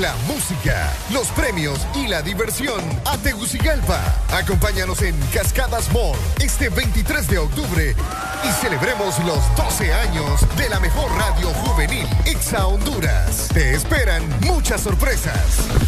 La música, los premios y la diversión a Tegucigalpa. Acompáñanos en Cascadas Mall este 23 de octubre y celebremos los 12 años de la mejor radio juvenil, Ixa Honduras. Te esperan muchas sorpresas.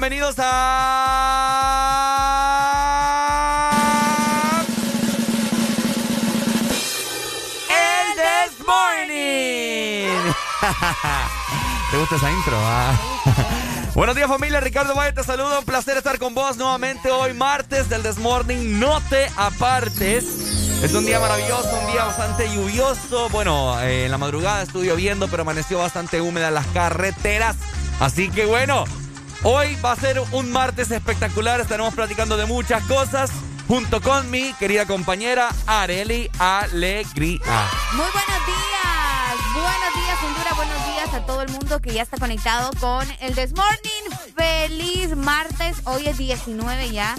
Bienvenidos a... El This Morning. ¿Te gusta esa intro? Ah. Buenos días familia, Ricardo Valle te saludo, un placer estar con vos nuevamente hoy martes del Desmorning, no te apartes. Es un día maravilloso, un día bastante lluvioso, bueno, eh, en la madrugada estuvo lloviendo pero amaneció bastante húmeda las carreteras, así que bueno, hoy va a ser un martes espectacular, estaremos platicando de muchas cosas junto con mi querida compañera Areli Alegría. Muy buenos días, buenos días Honduras, buenos días a todo el mundo que ya está conectado con el This Morning. Feliz martes, hoy es 19 ya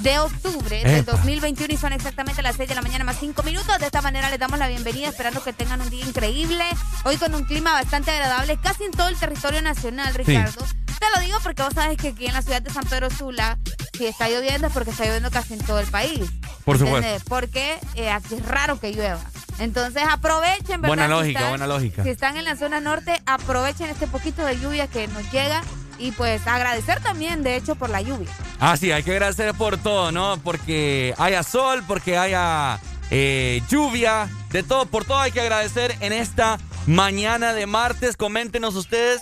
de octubre del 2021 y son exactamente las 6 de la mañana más 5 minutos. De esta manera les damos la bienvenida, esperando que tengan un día increíble. Hoy con un clima bastante agradable, casi en todo el territorio nacional, Ricardo. Te lo digo porque vos sabes que aquí en la ciudad de San Pedro Sula, si está lloviendo es porque está lloviendo casi en todo el país. Por supuesto. Porque eh, aquí es raro que llueva. Entonces aprovechen, ¿verdad? Buena lógica, buena lógica. Si están en la zona norte, aprovechen este poquito de lluvia que nos llega y pues agradecer también, de hecho, por la lluvia. Ah, sí, hay que agradecer por todo, ¿no? Porque haya sol, porque haya eh, lluvia, de todo, por todo hay que agradecer en esta mañana de martes. Coméntenos ustedes.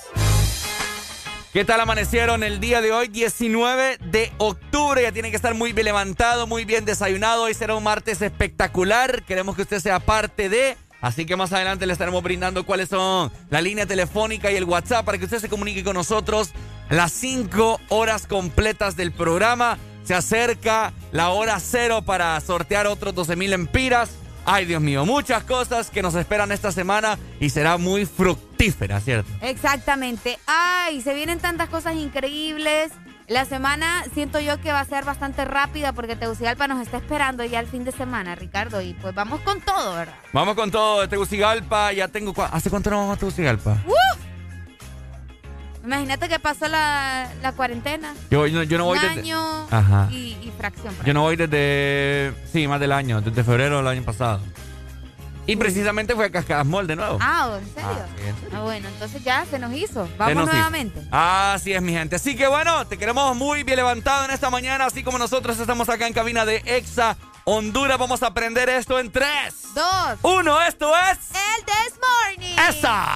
¿Qué tal amanecieron el día de hoy? 19 de octubre. Ya tiene que estar muy bien levantado, muy bien desayunado. Hoy será un martes espectacular. Queremos que usted sea parte de. Así que más adelante le estaremos brindando cuáles son la línea telefónica y el WhatsApp para que usted se comunique con nosotros las 5 horas completas del programa. Se acerca la hora cero para sortear otros 12 mil empiras. Ay, Dios mío, muchas cosas que nos esperan esta semana y será muy fructífera, ¿cierto? Exactamente. Ay, se vienen tantas cosas increíbles. La semana siento yo que va a ser bastante rápida porque Tegucigalpa nos está esperando ya el fin de semana, Ricardo. Y pues vamos con todo, ¿verdad? Vamos con todo Tegucigalpa. Ya tengo. ¿Hace cuánto no vamos a Tegucigalpa? Imagínate que pasó la, cuarentena. Yo, yo, no voy Un desde. año Y, fracción. Yo no voy desde. Sí, más del año, desde febrero del año pasado. Y precisamente fue a Cascadas Mall de nuevo. Ah, ¿en serio? Ah, ah, bueno, entonces ya se nos hizo. Vamos nuevamente. Así es, mi gente. Así que bueno, te queremos muy bien levantado en esta mañana, así como nosotros estamos acá en cabina de Exa Honduras. Vamos a aprender esto en 3, 2, 1. Esto es. El This Morning. ¡Esa!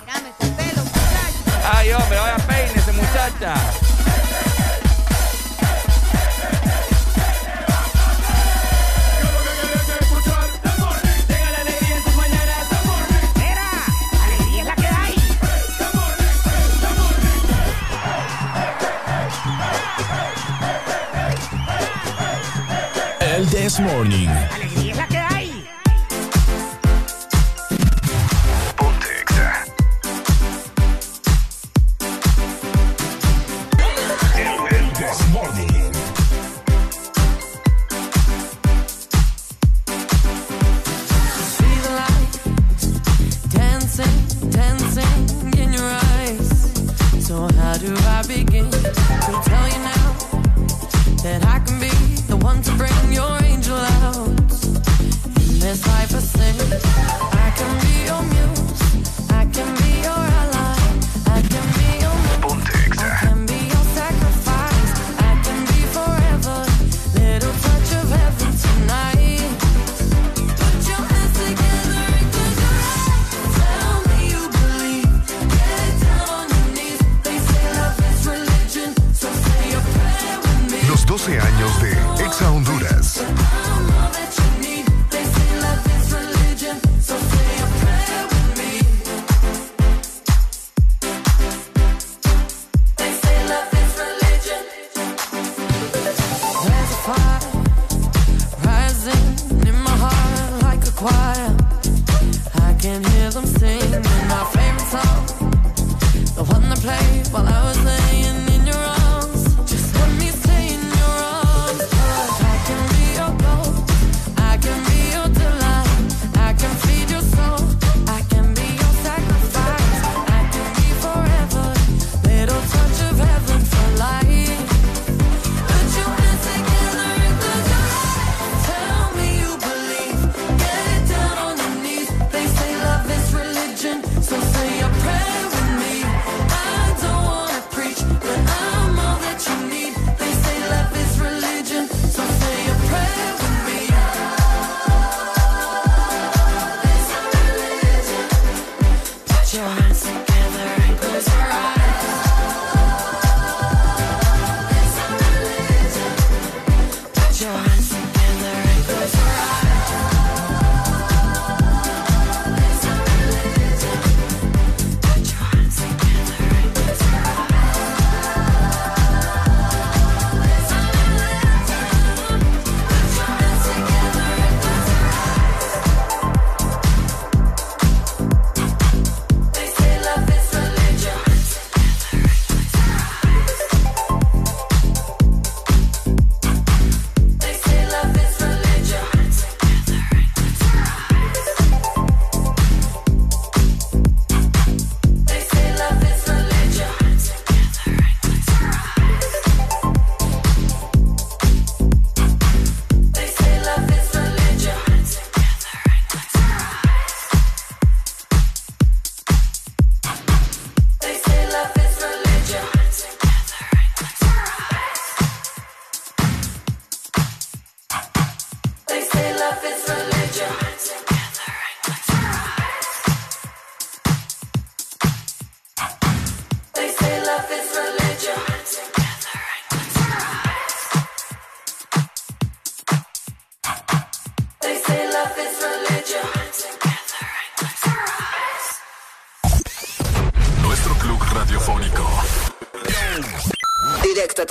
Mírame ese pelo, muchacha. Ay, hombre, vaya peínese, muchacha. This Morning.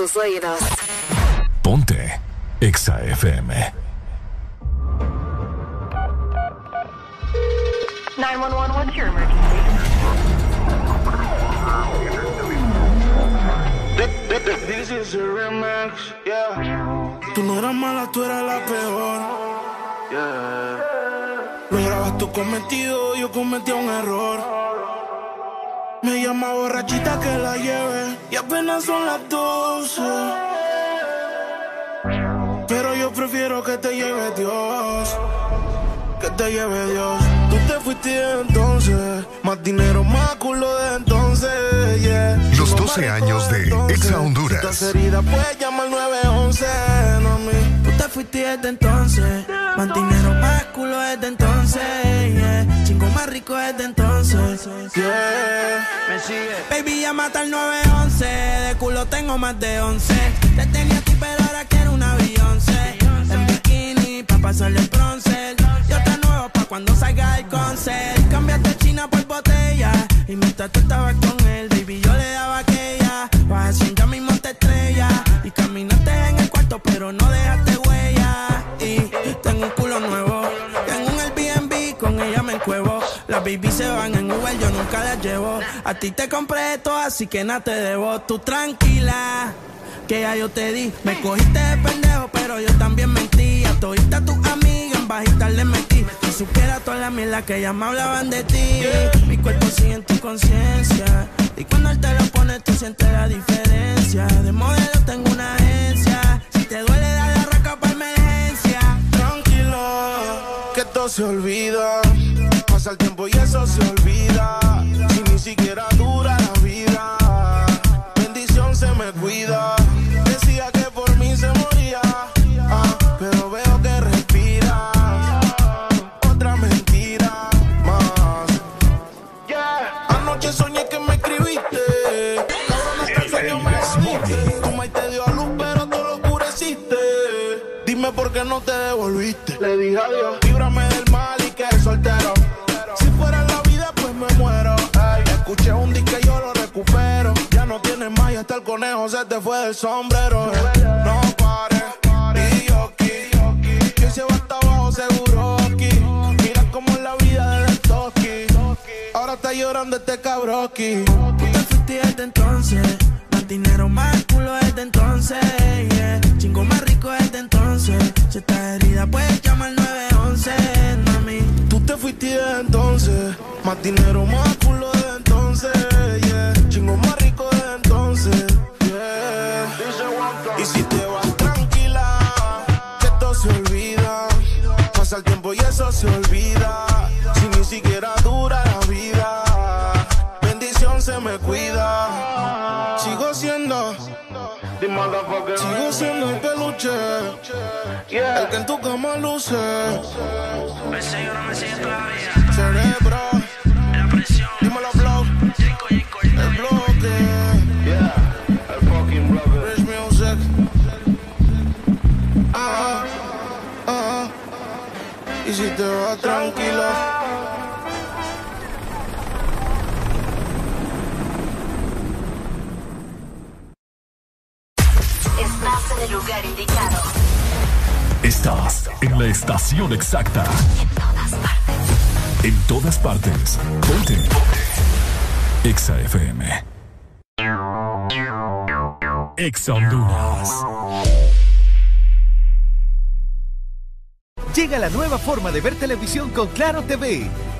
Tus oídos. Ponte Exa FM. 911, what's your emergency? This is a remix, yeah. Tú no eras mala, tú eras la peor. Yeah. Lograbas tu cometido, yo cometí un error. Llama borrachita que la lleve y apenas son las 12. Pero yo prefiero que te lleve Dios. Que te lleve Dios. Tú te fuiste entonces. Más dinero, más culo de entonces. Yeah. Los 12 años de Exa Honduras. Si herida, puedes llamar 911. No. Tú te fuiste desde entonces. Más dinero, más culo desde entonces. Baby, ya mata el 911. De culo tengo más de 11. Te tenía a ti, pero ahora quiero una Beyoncé. En bikini, pa' pasarle el bronce. Yo te nuevo pa' cuando salga el concert. Cambiaste China por botella. Y mientras tú estabas con él, baby, yo le daba aquella. Vas ya mismo te estrella. Y caminaste en el cuarto, pero no dejaste huella. Y tengo un culo nuevo. Tengo un Airbnb, con ella me encuevo. Las baby se van Uber, yo nunca las llevo. A ti te compré esto, así que nada te debo. Tú tranquila, que ya yo te di. Me cogiste de pendejo, pero yo también mentí. A todita tus amigas en bajita le metí. Si supiera toda la mierda que ya me hablaban de ti. Mi cuerpo sigue en tu conciencia. Y cuando él te lo pone, tú sientes la diferencia. De modelo tengo una agencia. Si te duele, dale la raca para emergencia. Tranquilo, que todo se olvida. Pasa el tiempo y eso se olvida. Si ni siquiera dura la vida. Bendición se me cuida. Decía que por mí se moría. ah, pero veo que respira. Otra mentira más. Yeah. Anoche soñé que me escribiste. Cabrón, hasta el sueño me jodiste. Tu maíz te dio a luz, pero tú lo oscureciste. Dime por qué no te devolviste. Le dije adiós. Se te fue del sombrero. No pares. Y yo aquí. Que se va hasta abajo seguro aquí. Mira cómo es la vida de Toki. Ahora está llorando este cabroki. Tú te fuiste desde entonces. Más dinero, más culo desde entonces. Yeah. Chingo más rico desde entonces. Si estás herida, puedes llamar 911, mami. Tú te fuiste de entonces. Más dinero, más El que en tu cama luce. Cerebro. Dímelo, blow. El bloque. Rich music. Ah, ah. Y si te vas tranquila. Estás en el lugar indicado. En la estación exacta. En todas partes. En todas partes. Ponte. Exa FM. Exa Honduras. Llega la nueva forma de ver televisión con Claro TV,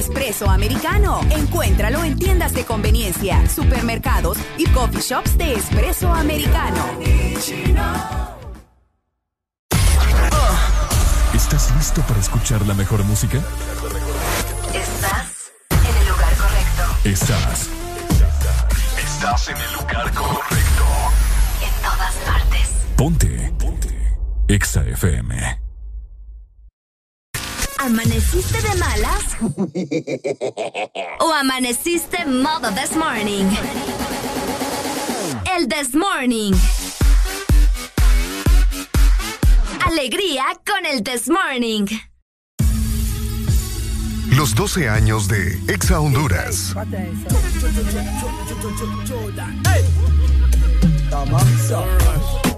Espresso americano. Encuéntralo en tiendas de conveniencia, supermercados y coffee shops de espresso americano. ¿Estás listo para escuchar la mejor música? Estás en el lugar correcto. Estás. Estás en el lugar correcto. En todas partes. Ponte. Ponte. Exa FM. ¿Amaneciste de malas? ¿O amaneciste modo this morning? El this morning. Alegría con el this morning. Los 12 años de Exa Honduras. Slow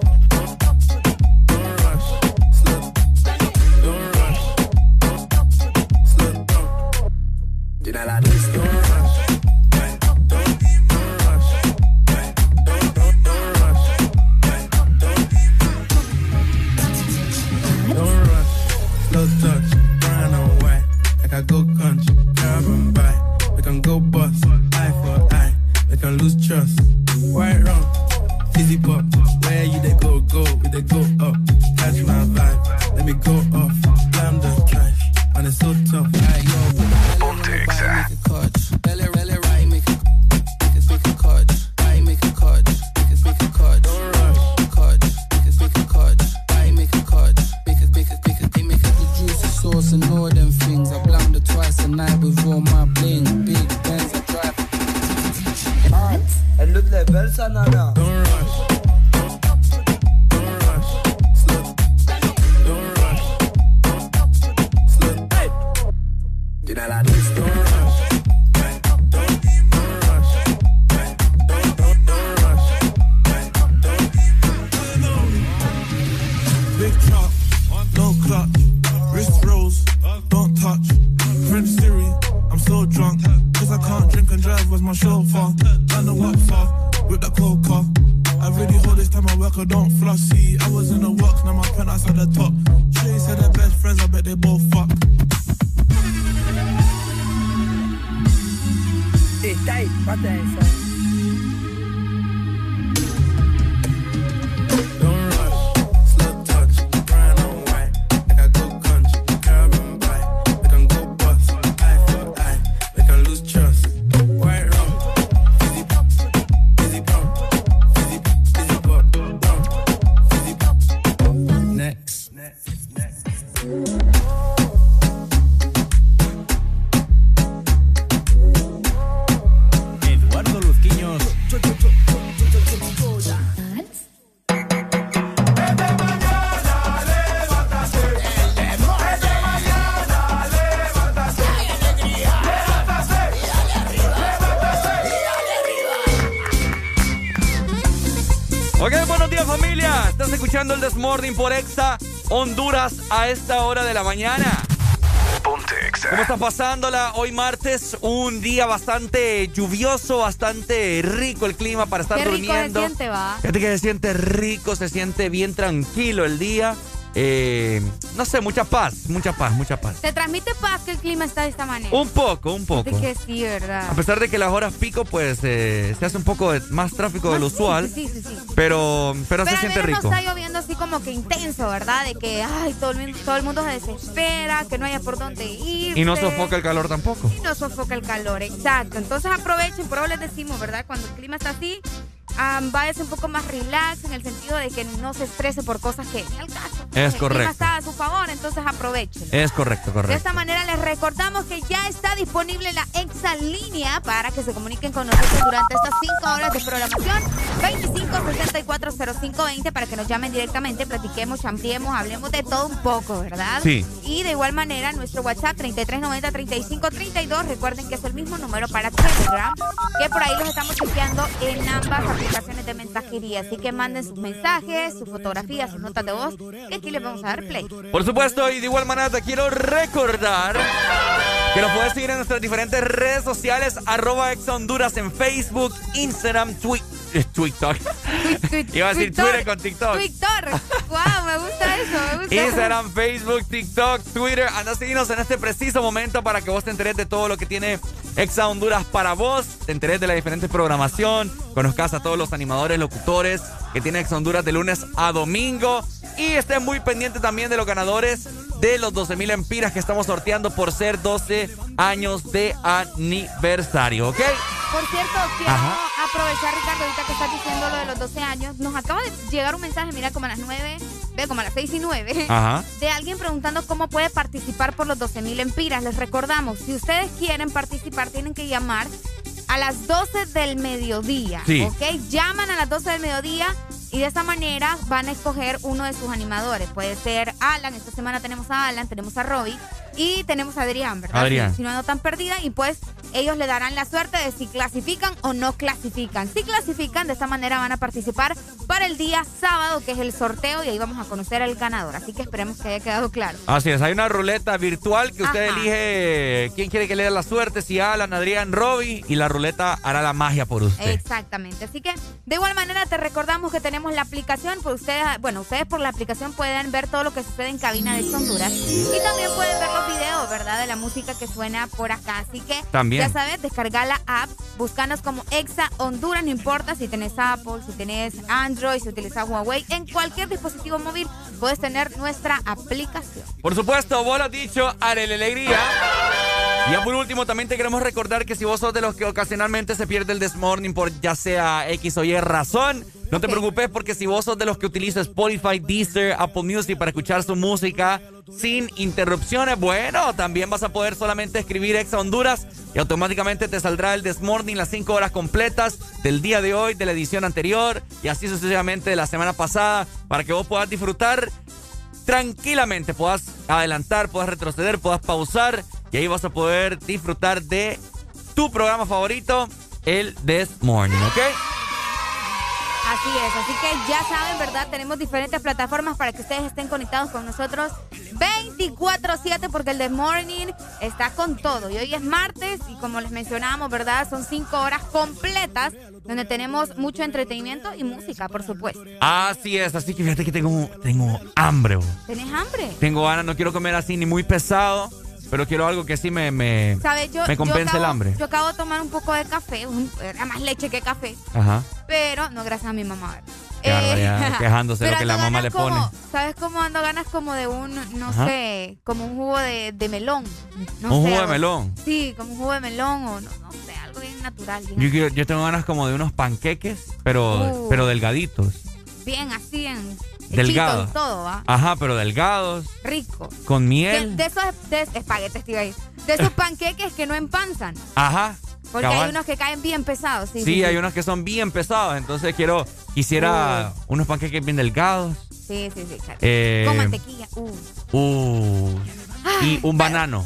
Desmorning por Exa Honduras a esta hora de la mañana. Ponte Exa. ¿Cómo está pasándola? Hoy martes, un día bastante lluvioso, bastante rico el clima para estar Qué rico durmiendo. se siente, va. Fíjate que se siente rico, se siente bien tranquilo el día. Eh, no sé, mucha paz, mucha paz, mucha paz. ¿Te transmite paz que el clima está de esta manera? Un poco, un poco. De que sí, ¿verdad? A pesar de que las horas pico, pues eh, se hace un poco más tráfico de lo usual. Sí, sí, sí. Pero, pero, se al siente menos rico. no está como que intenso, ¿verdad? De que, ay, todo el, mundo- todo el mundo se desespera, que no haya por dónde ir. Y no sofoca el calor tampoco. Y no sofoca el calor, exacto. Entonces aprovechen, por eso les decimos, ¿verdad? Cuando el clima está así, um, váyase un poco más relax en el sentido de que no se estrese por cosas que ni al caso. Es el correcto. clima está a su favor, entonces aprovechen. Es correcto, De correcto. esta manera les recordamos que ya está disponible la Exa Línea para que se comuniquen con nosotros durante estas 5 horas de programación. 25640520 para que nos llamen directamente, platiquemos, champiemos, hablemos de todo un poco, ¿verdad? Sí. Y de igual manera nuestro WhatsApp 3390-3532. Recuerden que es el mismo número para Telegram, que por ahí los estamos chequeando en ambas aplicaciones de mensajería. Así que manden sus mensajes, sus fotografías, sus notas de voz, que aquí les vamos a dar play. Por supuesto, y de igual manera te quiero recordar que nos puedes seguir en nuestras diferentes redes sociales, arroba Exa Honduras en Facebook, Instagram, Twi- TikTok. Iba a decir Twitter con TikTok. Twitter. Wow, me gusta eso, me gusta. Instagram, Facebook, TikTok, Twitter. Anda seguirnos en este preciso momento para que vos te enteres de todo lo que tiene Exa Honduras para vos. Te enteres de la diferente programación. Conozcas a todos los animadores, locutores que tiene Exa Honduras de lunes a domingo. Y estés muy pendiente también de los ganadores de los 12 mil empiras que estamos sorteando por ser 12 años de aniversario, ¿ok? Por cierto, quiero aprovechar, Ricardo, ahorita que estás diciendo lo de los 12 años. Nos acaba de llegar un mensaje, mira, como a las 9, ve, como a las 6 y 9, de alguien preguntando cómo puede participar por los 12 mil empiras. Les recordamos, si ustedes quieren participar, tienen que llamar a las 12 del mediodía, ¿ok? Llaman a las 12 del mediodía y de esta manera van a escoger uno de sus animadores. Puede ser Alan, esta semana tenemos a Alan, tenemos a Robbie y tenemos a Adrián, ¿verdad? Adrián. Si, no no tan perdida y pues ellos le darán la suerte de si clasifican o no clasifican. Si clasifican, de esta manera van a participar para el día sábado, que es el sorteo, y ahí vamos a conocer al ganador. Así que esperemos que haya quedado claro. Así es, hay una ruleta virtual que usted elige quién quiere que le dé la suerte, si Alan, Adrián, Robbie, y la ruleta hará la magia por usted. Exactamente. Así que de igual manera te recordamos que tenemos la aplicación, pues ustedes, bueno, ustedes por la aplicación pueden ver todo lo que sucede en cabina de Honduras y también pueden ver los videos, ¿verdad? De la música que suena por acá. Así que También. ya sabes, descargar la app, buscanos como Exa Honduras, no importa si tenés Apple, si tenés Android, si utilizas Huawei, en cualquier dispositivo móvil puedes tener nuestra aplicación. Por supuesto, vos lo has dicho, Arele Alegría. Y ya por último, también te queremos recordar que si vos sos de los que ocasionalmente se pierde el Desmorning por ya sea X o Y razón, no te preocupes porque si vos sos de los que utiliza Spotify, Deezer, Apple Music para escuchar su música sin interrupciones, bueno, también vas a poder solamente escribir Exa Honduras y automáticamente te saldrá el Desmorning las 5 horas completas del día de hoy, de la edición anterior y así sucesivamente de la semana pasada para que vos puedas disfrutar tranquilamente, puedas adelantar, puedas retroceder, puedas pausar y ahí vas a poder disfrutar de tu programa favorito, el This Morning, ¿ok? Así es, así que ya saben, ¿verdad? Tenemos diferentes plataformas para que ustedes estén conectados con nosotros 24/7 porque el The Morning está con todo. Y hoy es martes y como les mencionábamos, ¿verdad? Son cinco horas completas donde tenemos mucho entretenimiento y música, por supuesto. Así es, así que fíjate que tengo, tengo hambre. bro. ¿Tenés hambre? Tengo ganas, no quiero comer así ni muy pesado, pero quiero algo que sí me, me, ¿Sabes? Yo, me yo compense acabo- el hambre. Yo acabo de tomar un poco de café, un- era más leche que café, Ajá. pero no gracias a mi mamá. Qué barbaridad, quejándose de lo que la mamá le pone. ¿Sabes cómo ando ganas como de un, no Ajá. sé, como un jugo de, de melón? No Un sé, jugo de melón. Sí, como un jugo de melón o no, no sé, algo bien natural, bien, Yo, quiero- yo tengo ganas como de unos panqueques, pero, Uh. pero delgaditos. bien así en Delgados. Ajá, pero delgados, Rico. con miel. de esos de, espaguetes. De esos panqueques que no empanzan. Ajá. Porque cabal. hay unos que caen bien pesados. Sí, Sí, sí, hay sí. unos que son bien pesados, entonces quiero, quisiera unos panqueques bien delgados. Sí, sí, sí, claro. Eh, Con mantequilla. Uh. Uh, y un banano.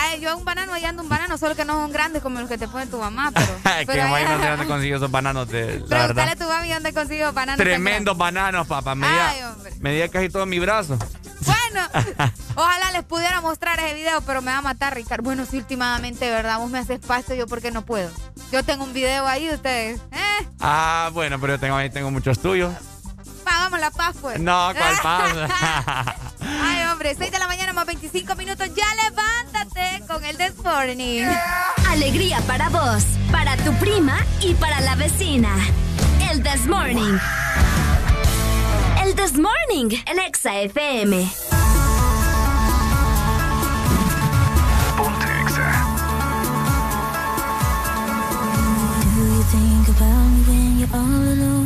Ay, yo un banano, ahí ando un banano, solo que no son grandes como los que te pone tu mamá, pero. que pero sé allá- dónde consiguió esos bananos, de, la verdad. a tu mami dónde consiguió bananos. Tremendos bananos, papá. Hombre. medía casi todo mi brazo. Bueno, ojalá les pudiera mostrar ese video, pero me va a matar, Ricardo. Bueno, sí, últimamente, ¿verdad? Vos me haces pasto, yo porque no puedo. Yo tengo un video ahí de ustedes. ¿Eh? Ah, bueno, pero yo tengo, ahí tengo muchos tuyos. Hagamos la paz, pues. No, ¿cuál pasa? Ay, hombre, 6 de la mañana más 25 minutos. Ya levántate con el This Morning. Alegría para vos, para tu prima y para la vecina. El This Morning. El This Morning, el Exa FM. All alone?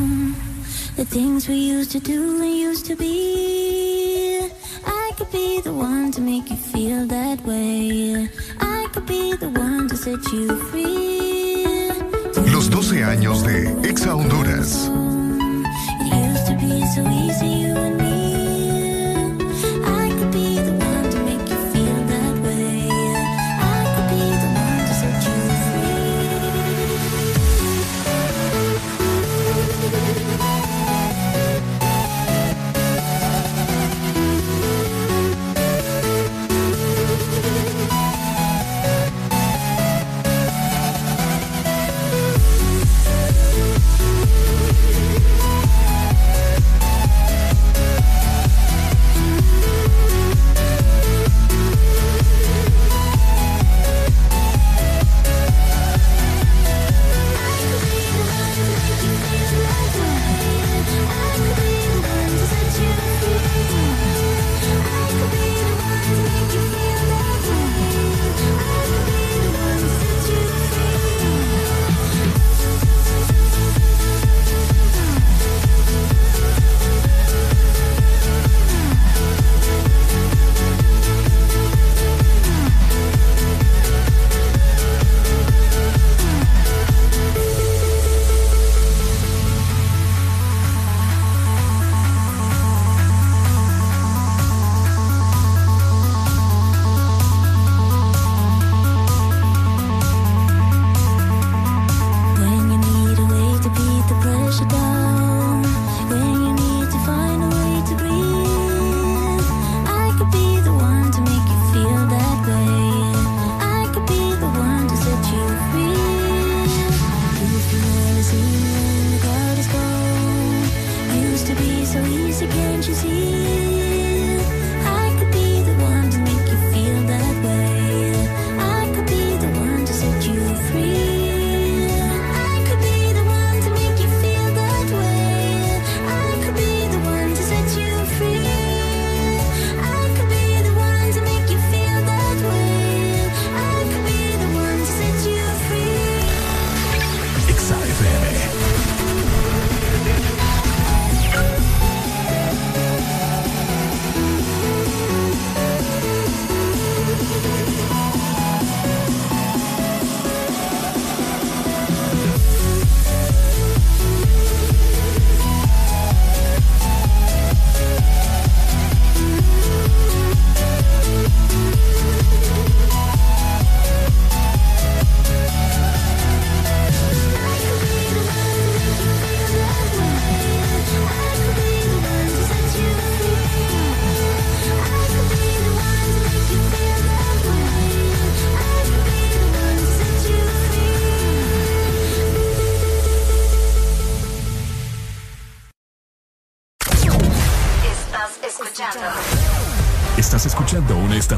The things we used to do and used to be. I could be the one to make you feel that way. I could be the one to set you free. Los 12 años de Exa Honduras. It used to be so easy, you and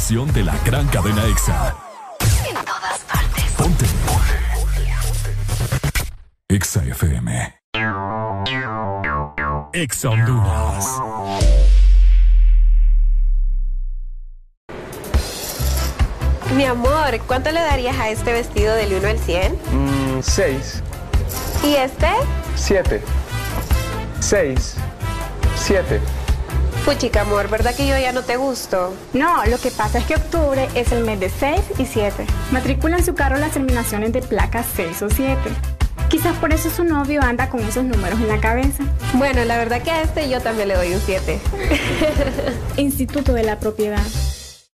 estación de la gran cadena EXA. En todas partes. Ponte. EXA FM. EXA Honduras. Mi amor, ¿cuánto le darías a este vestido del 1 al 100? Mmm, 6. ¿Y este? 7. 6. 7. Puchica, amor, ¿verdad que yo ya no te gusto? No, lo que pasa es que octubre es el mes de 6 y 7. Matricula en su carro las terminaciones de placas 6 o 7. Quizás por eso su novio anda con esos números en la cabeza. Bueno, la verdad que a este yo también le doy un 7. Instituto de la Propiedad.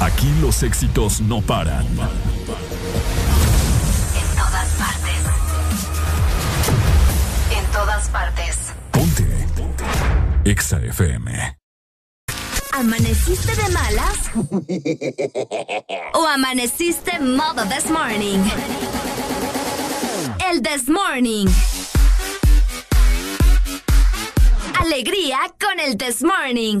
Aquí los éxitos no paran. En todas partes. En todas partes. Ponte. EXA FM. ¿Amaneciste de malas? ¿O amaneciste modo this morning? El this morning. Alegría con el this morning.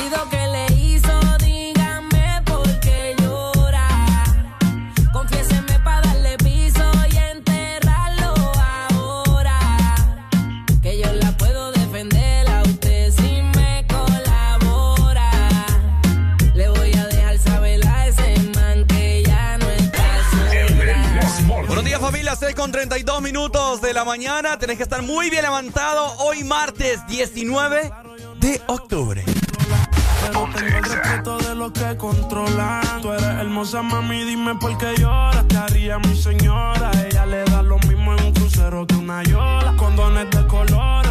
con 32 minutos de la mañana. Tenés que estar muy bien levantado hoy martes 19 de octubre. Pero tengo el respeto de los que controlan. Tú eres hermosa, mami, dime por qué lloras. Te haría mi señora. Ella le da lo mismo en un crucero que una yola. Condones de colores,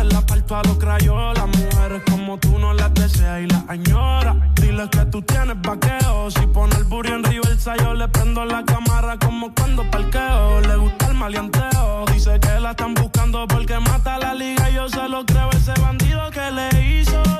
parto a los. Mujeres como tú no las deseas y las añora. Dile que tú tienes vaqueo. Si pone el burro en reversa, yo le prendo la cámara como cuando parqueo. Le gusta el maleanteo. Dice que la están buscando porque mata la liga. Yo se lo creo, ese bandido que le hizo.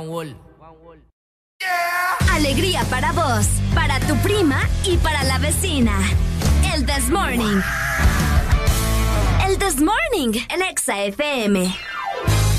One Wall. Alegría para vos, para tu prima y para la vecina. El This Morning. El This Morning, el Exa FM.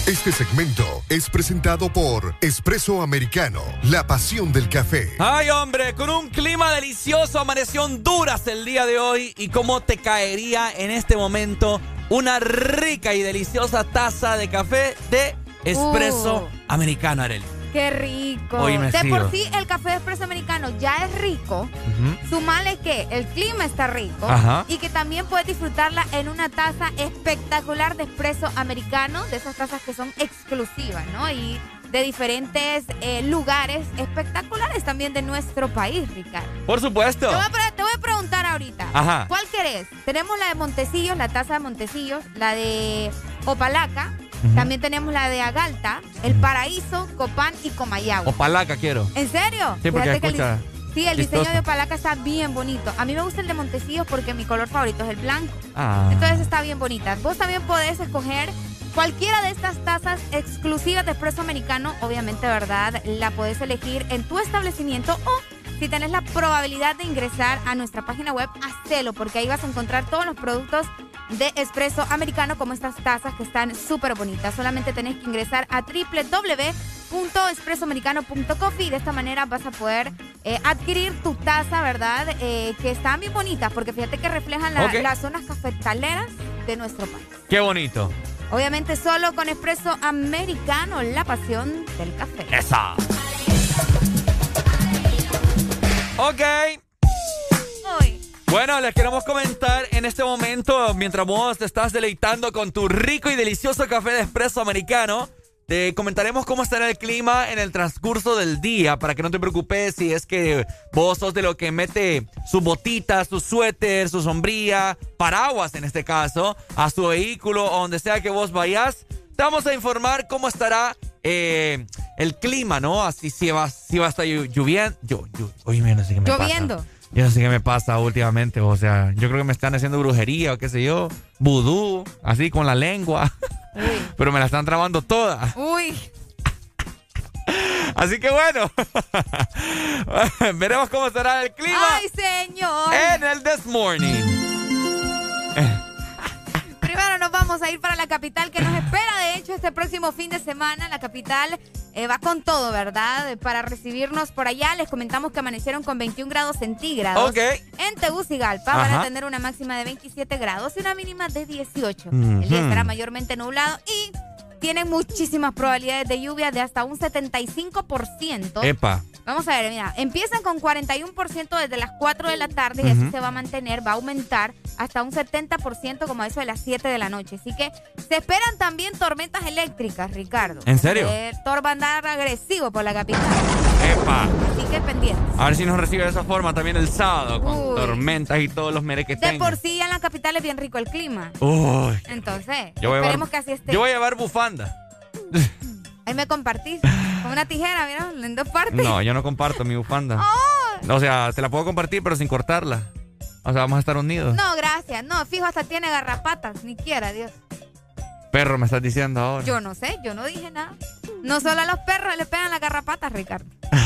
Este segmento es presentado por Espresso Americano, la pasión del café. Ay, hombre, con un clima delicioso amaneció Honduras el día de hoy. ¿Y cómo te caería en este momento una rica y deliciosa taza de café de Espresso Uh. Americano, Arely? Qué rico. Hoy me de sigo. por sí, el café de espresso americano ya es rico. Ujú. Sumale que el clima está rico Ajá. y que también puedes disfrutarla en una taza espectacular de espresso americano, de esas tazas que son exclusivas, ¿no? Y de diferentes eh, lugares espectaculares también de nuestro país, Ricardo. Por supuesto. Te voy, a, pre- te voy a preguntar ahorita. Ajá. ¿Cuál querés? Tenemos la de Montecillos, la taza de Montecillos, la de Opalaca, también tenemos la de Agalta, El Paraíso, Copán y Comayagua. Opalaca quiero. ¿En serio? Sí, porque que el, escucha sí, el diseño de Opalaca está bien bonito. A mí me gusta el de Montecillos porque mi color favorito es el blanco. Ah. Entonces está bien bonita. Vos también podés escoger cualquiera de estas tazas exclusivas de espresso americano. Obviamente, ¿verdad? La podés elegir en tu establecimiento o si tenés la probabilidad de ingresar a nuestra página web, hacelo porque ahí vas a encontrar todos los productos de espresso americano como estas tazas que están súper bonitas. Solamente tenés que ingresar a www.espressoamericano.coffee y de esta manera vas a poder eh, adquirir tu taza, ¿verdad? Eh, que están bien bonitas porque fíjate que reflejan la- las zonas cafetaleras de nuestro país. Qué bonito. Obviamente solo con espresso americano, la pasión del café. Esa. Ok. Bueno, les queremos comentar en este momento, mientras vos te estás deleitando con tu rico y delicioso café de espresso americano, te comentaremos cómo estará el clima en el transcurso del día para que no te preocupes si es que vos sos de lo que mete sus botitas, su suéter, su sombría, paraguas en este caso, a su vehículo o donde sea que vos vayas. Te vamos a informar cómo estará eh, el clima, ¿no? Así si va, si va a estar lloviendo. Yo, yo, oye, no sé qué me pasa. Lloviendo. Yo no sé qué me pasa últimamente, o sea, yo creo que me están haciendo brujería o qué sé yo, vudú, así con la lengua, pero me la están trabando toda. Uy. Así que bueno, veremos cómo será el clima ¡Ay, señor! en el This Morning. Primero nos vamos a ir para la capital que nos espera, de hecho, este próximo fin de semana. La capital eh, va con todo, ¿verdad? Para recibirnos por allá, les comentamos que amanecieron con 21 grados centígrados. Ok. En Tegucigalpa van a tener una máxima de 27 grados y una mínima de 18. Ujú. El día estará mayormente nublado y tienen muchísimas probabilidades de lluvia de hasta un 75%. Epa. Vamos a ver, mira, empiezan con 41% desde las 4 de la tarde y así Ujú. se va a mantener, va a aumentar hasta un 70% como eso de las 7 de la noche. Así que se esperan también tormentas eléctricas, Ricardo. ¿En serio? Thor va a andar agresivo por la capital. Epa. Así que pendiente. A ver si nos recibe de esa forma también el sábado, con Uy. tormentas y todos los mere que De tenga. por sí ya en la capital es bien rico el clima. Uy. Entonces, Yo esperemos llevar, que así esté. yo voy a llevar bufanda. Ahí me compartís. Con una tijera, mira, en dos partes. No, yo no comparto mi bufanda. O sea, te la puedo compartir, pero sin cortarla. O sea, vamos a estar unidos. No, gracias. No, fijo, hasta tiene garrapatas. Ni quiera, Dios. Perro, me estás diciendo ahora. Yo no sé, yo no dije nada. No solo a los perros le pegan las garrapatas, Ricardo.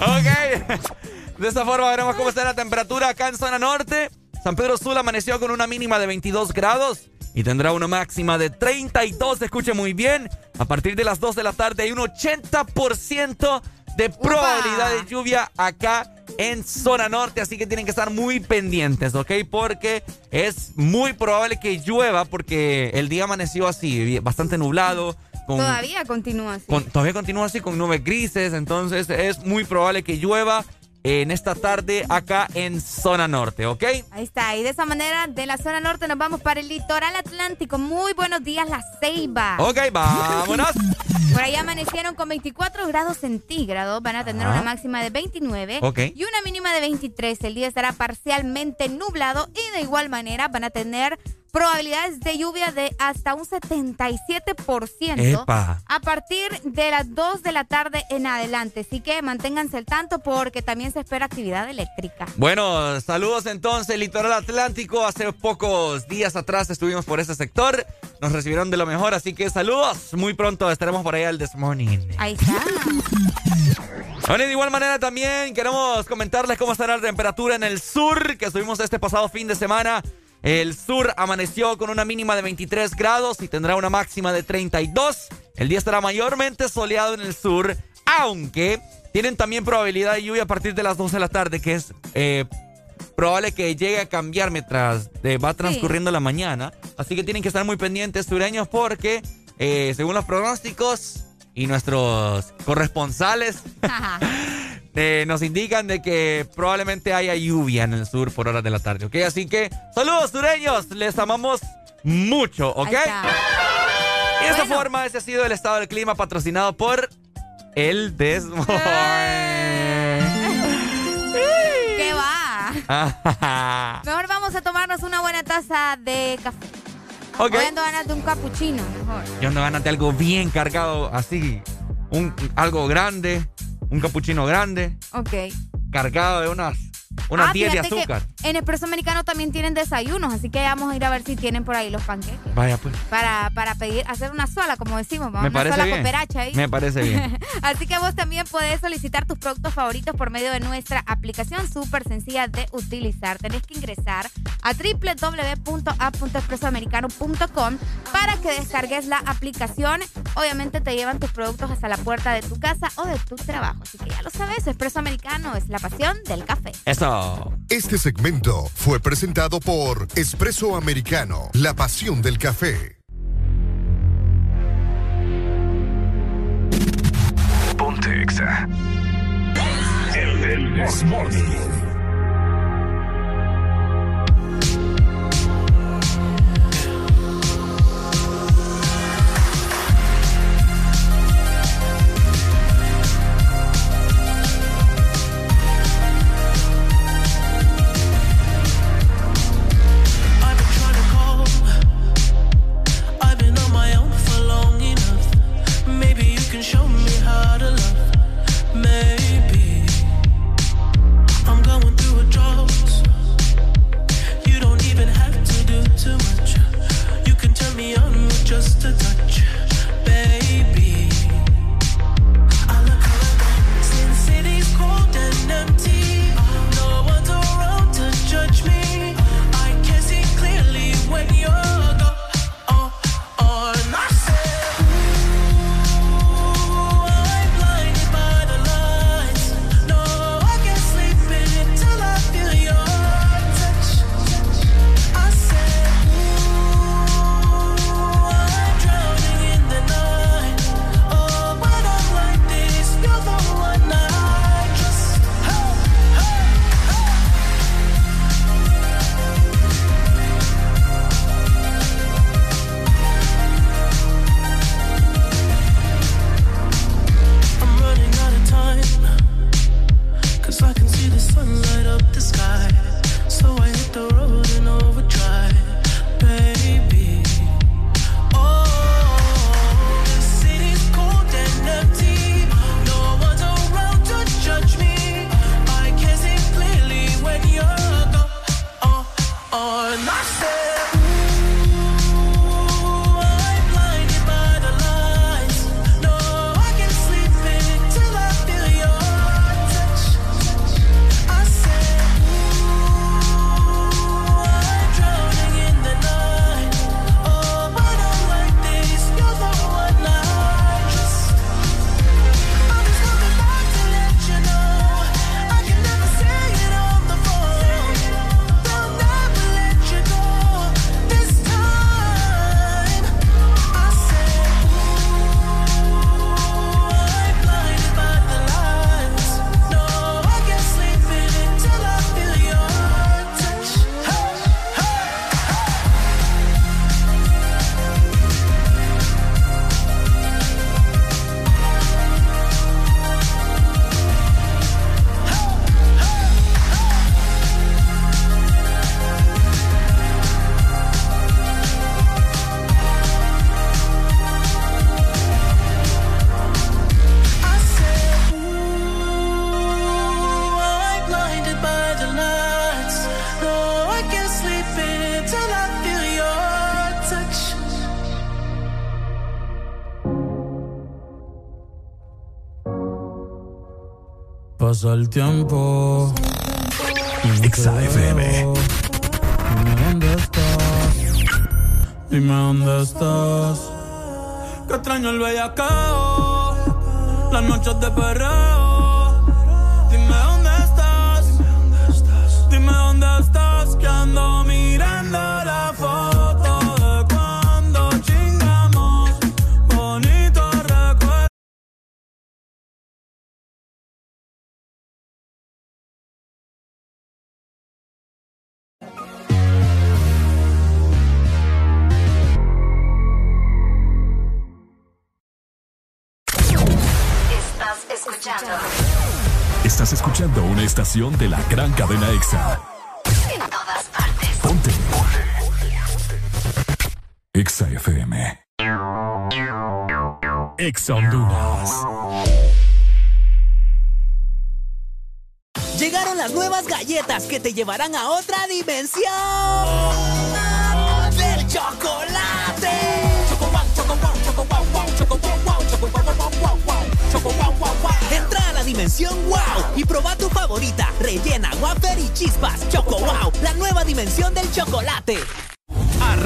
Ok. De esta forma veremos cómo está la temperatura acá en zona norte. San Pedro Sula amaneció con una mínima de 22 grados y tendrá una máxima de 32. Escuche muy bien. A partir de las 2 de la tarde hay un 80% de probabilidad de lluvia acá en zona norte. Así que tienen que estar muy pendientes, ¿ok? Porque es muy probable que llueva porque el día amaneció así, bastante nublado. Con, Todavía continúa así. con- todavía continúa así con nubes grises, entonces es muy probable que llueva en esta tarde acá en zona norte, ¿ok? Ahí está, y de esa manera de la zona norte nos vamos para el litoral atlántico. Muy buenos días, La Ceiba. Ok, vámonos. Por ahí amanecieron con 24 grados centígrados, van a tener una máxima de 29 Ok. y una mínima de 23. El día estará parcialmente nublado y de igual manera van a tener probabilidades de lluvia de hasta un 77% a partir de las 2 de la tarde en adelante. Así que manténganse al tanto porque también se espera actividad eléctrica. Bueno, saludos entonces, Litoral Atlántico. Hace pocos días atrás estuvimos por ese sector. Nos recibieron de lo mejor, así que saludos. Muy pronto estaremos por allá el This Morning. Ahí está. Bueno, de igual manera también queremos comentarles cómo estará la temperatura en el sur, que estuvimos este pasado fin de semana. El sur amaneció con una mínima de 23 grados y tendrá una máxima de 32. El día estará mayormente soleado en el sur, aunque tienen también probabilidad de lluvia a partir de las 12 de la tarde, que es eh, probable que llegue a cambiar mientras eh, va transcurriendo la mañana. Así que tienen que estar muy pendientes, sureños, porque eh, según los pronósticos y nuestros corresponsales nos indican de que probablemente haya lluvia en el sur por horas de la tarde, ¿ok? Así que saludos sureños, les amamos mucho, ¿ok? Y de esta forma, ese ha sido el estado del clima patrocinado por el Desmond. ¿Qué va? Mejor vamos a tomarnos una buena taza de café. Okay. Yo ando ganas de un capuchino, mejor. Yo ando ganas de algo bien cargado, así. Un, algo grande, un capuchino grande. Ok. Cargado de unas una 10 de azúcar. en Expreso Americano también tienen desayunos, así que vamos a ir a ver si tienen por ahí los panqueques. Vaya pues. Para, para pedir, hacer una sola, como decimos. Me una sola bien. cooperacha ahí. Me parece bien. así que vos también podés solicitar tus productos favoritos por medio de nuestra aplicación súper sencilla de utilizar. Tenés que ingresar a www.app.expresoamericano.com para que descargues la aplicación. Obviamente te llevan tus productos hasta la puerta de tu casa o de tu trabajo. Así que ya lo sabes, Expreso Americano es la pasión del café. Eso. Este segmento fue presentado por Espresso Americano, la pasión del café. Ponte Exa. El del Morning. El tiempo. XAFM. Dime dónde estás. Dime dónde estás. Que extraño el bellacao. Las noches de perreo. Estación de la gran cadena EXA. en todas partes. Ponte. EXA FM. EXA Honduras. Llegaron las nuevas galletas que te llevarán a otra dimensión wow y proba tu favorita, rellena, wafer y chispas. Choco wow, la nueva dimensión del chocolate.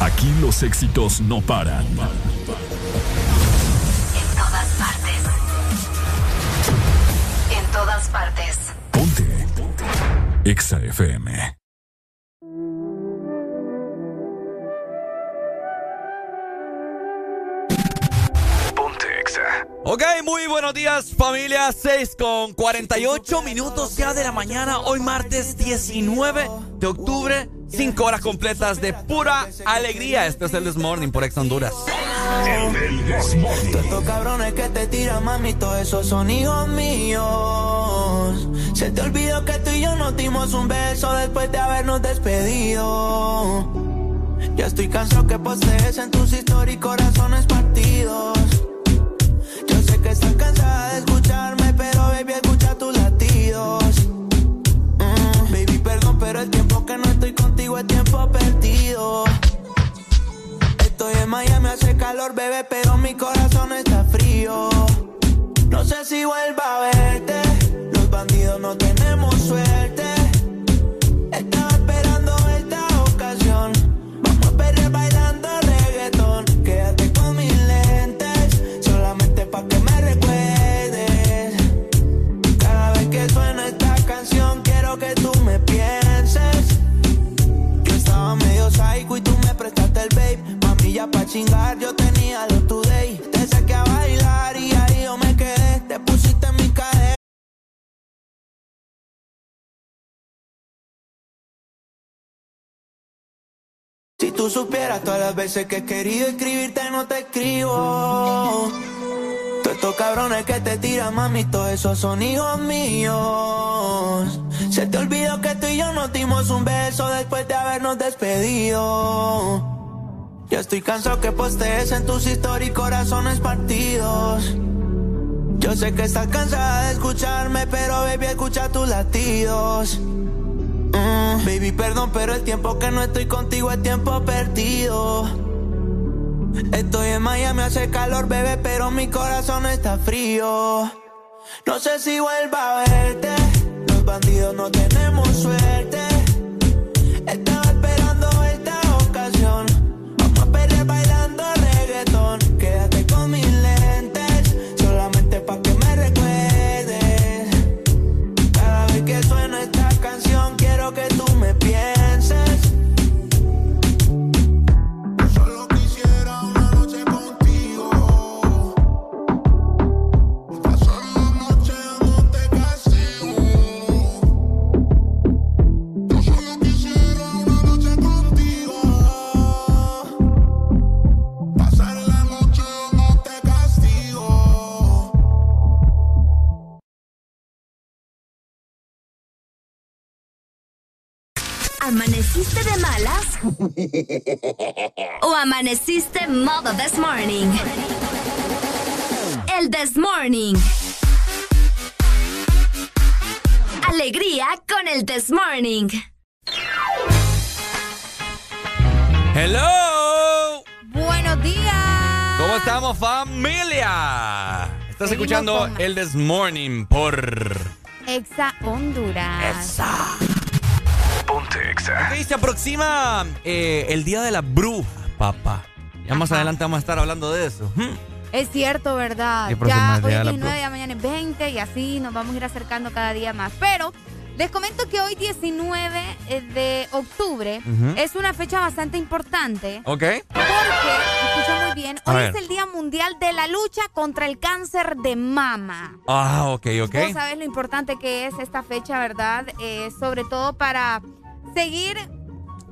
Aquí los éxitos no paran. En todas partes. En todas partes. Ponte. EXA FM. Ponte EXA. Ok, muy buenos días familia, 6 con 48 minutos ya de la mañana, hoy martes 19 de octubre, 5 horas completas de pura alegría. Este es el This Morning por Ex Honduras. Estos cabrones que te tiran, mami, todos esos son hijos míos. Se te olvidó que tú y yo nos dimos un beso después de habernos despedido. Ya estoy cansado que postees en tus historias corazones partidos. Yo sé que estás cansada de escucharme, Estoy en Miami, hace calor, bebé, pero mi corazón está frío. No sé si vuelva a verte. Los bandidos no tenemos suerte. El babe. Mami, ya pa' chingar, yo tenía lo today. Te saqué a bailar y ahí yo me quedé. Te pusiste en mi cadera. Si tú supieras todas las veces que he querido escribirte, no te escribo. Todos estos cabrones que te tiran, mami, todos esos son hijos míos. Se te olvidó que tú y yo nos dimos un beso después de habernos despedido. Ya estoy cansado que postees en tus historias y corazones partidos. Yo sé que estás cansada de escucharme, pero baby, escucha tus latidos. Mm, baby, perdón, pero el tiempo que no estoy contigo es tiempo perdido. Estoy en Miami, hace calor, bebé, pero mi corazón está frío. No sé si vuelva a verte. Los bandidos no tenemos suerte. ¿Amaneciste de malas? ¿O amaneciste modo this morning? El this morning. Alegría con el this morning. Hello. Buenos días. ¿Cómo estamos familia? Estás Seguimos escuchando con- el This Morning por Exa Honduras. Ponte Exa. Ok, se aproxima eh, el día de la bruja, papá. Ya más adelante vamos a estar hablando de eso. Es cierto, ¿verdad? Ya hoy es de la 19, ya mañana es 20 y así nos vamos a ir acercando cada día más. Pero les comento que hoy 19 de octubre es una fecha bastante importante. Ok. Porque, escucha muy bien, A hoy ver. es el Día Mundial de la Lucha contra el Cáncer de Mama. Ah, ok, ok. Vos sabés lo importante que es esta fecha, ¿verdad? Eh, sobre todo para seguir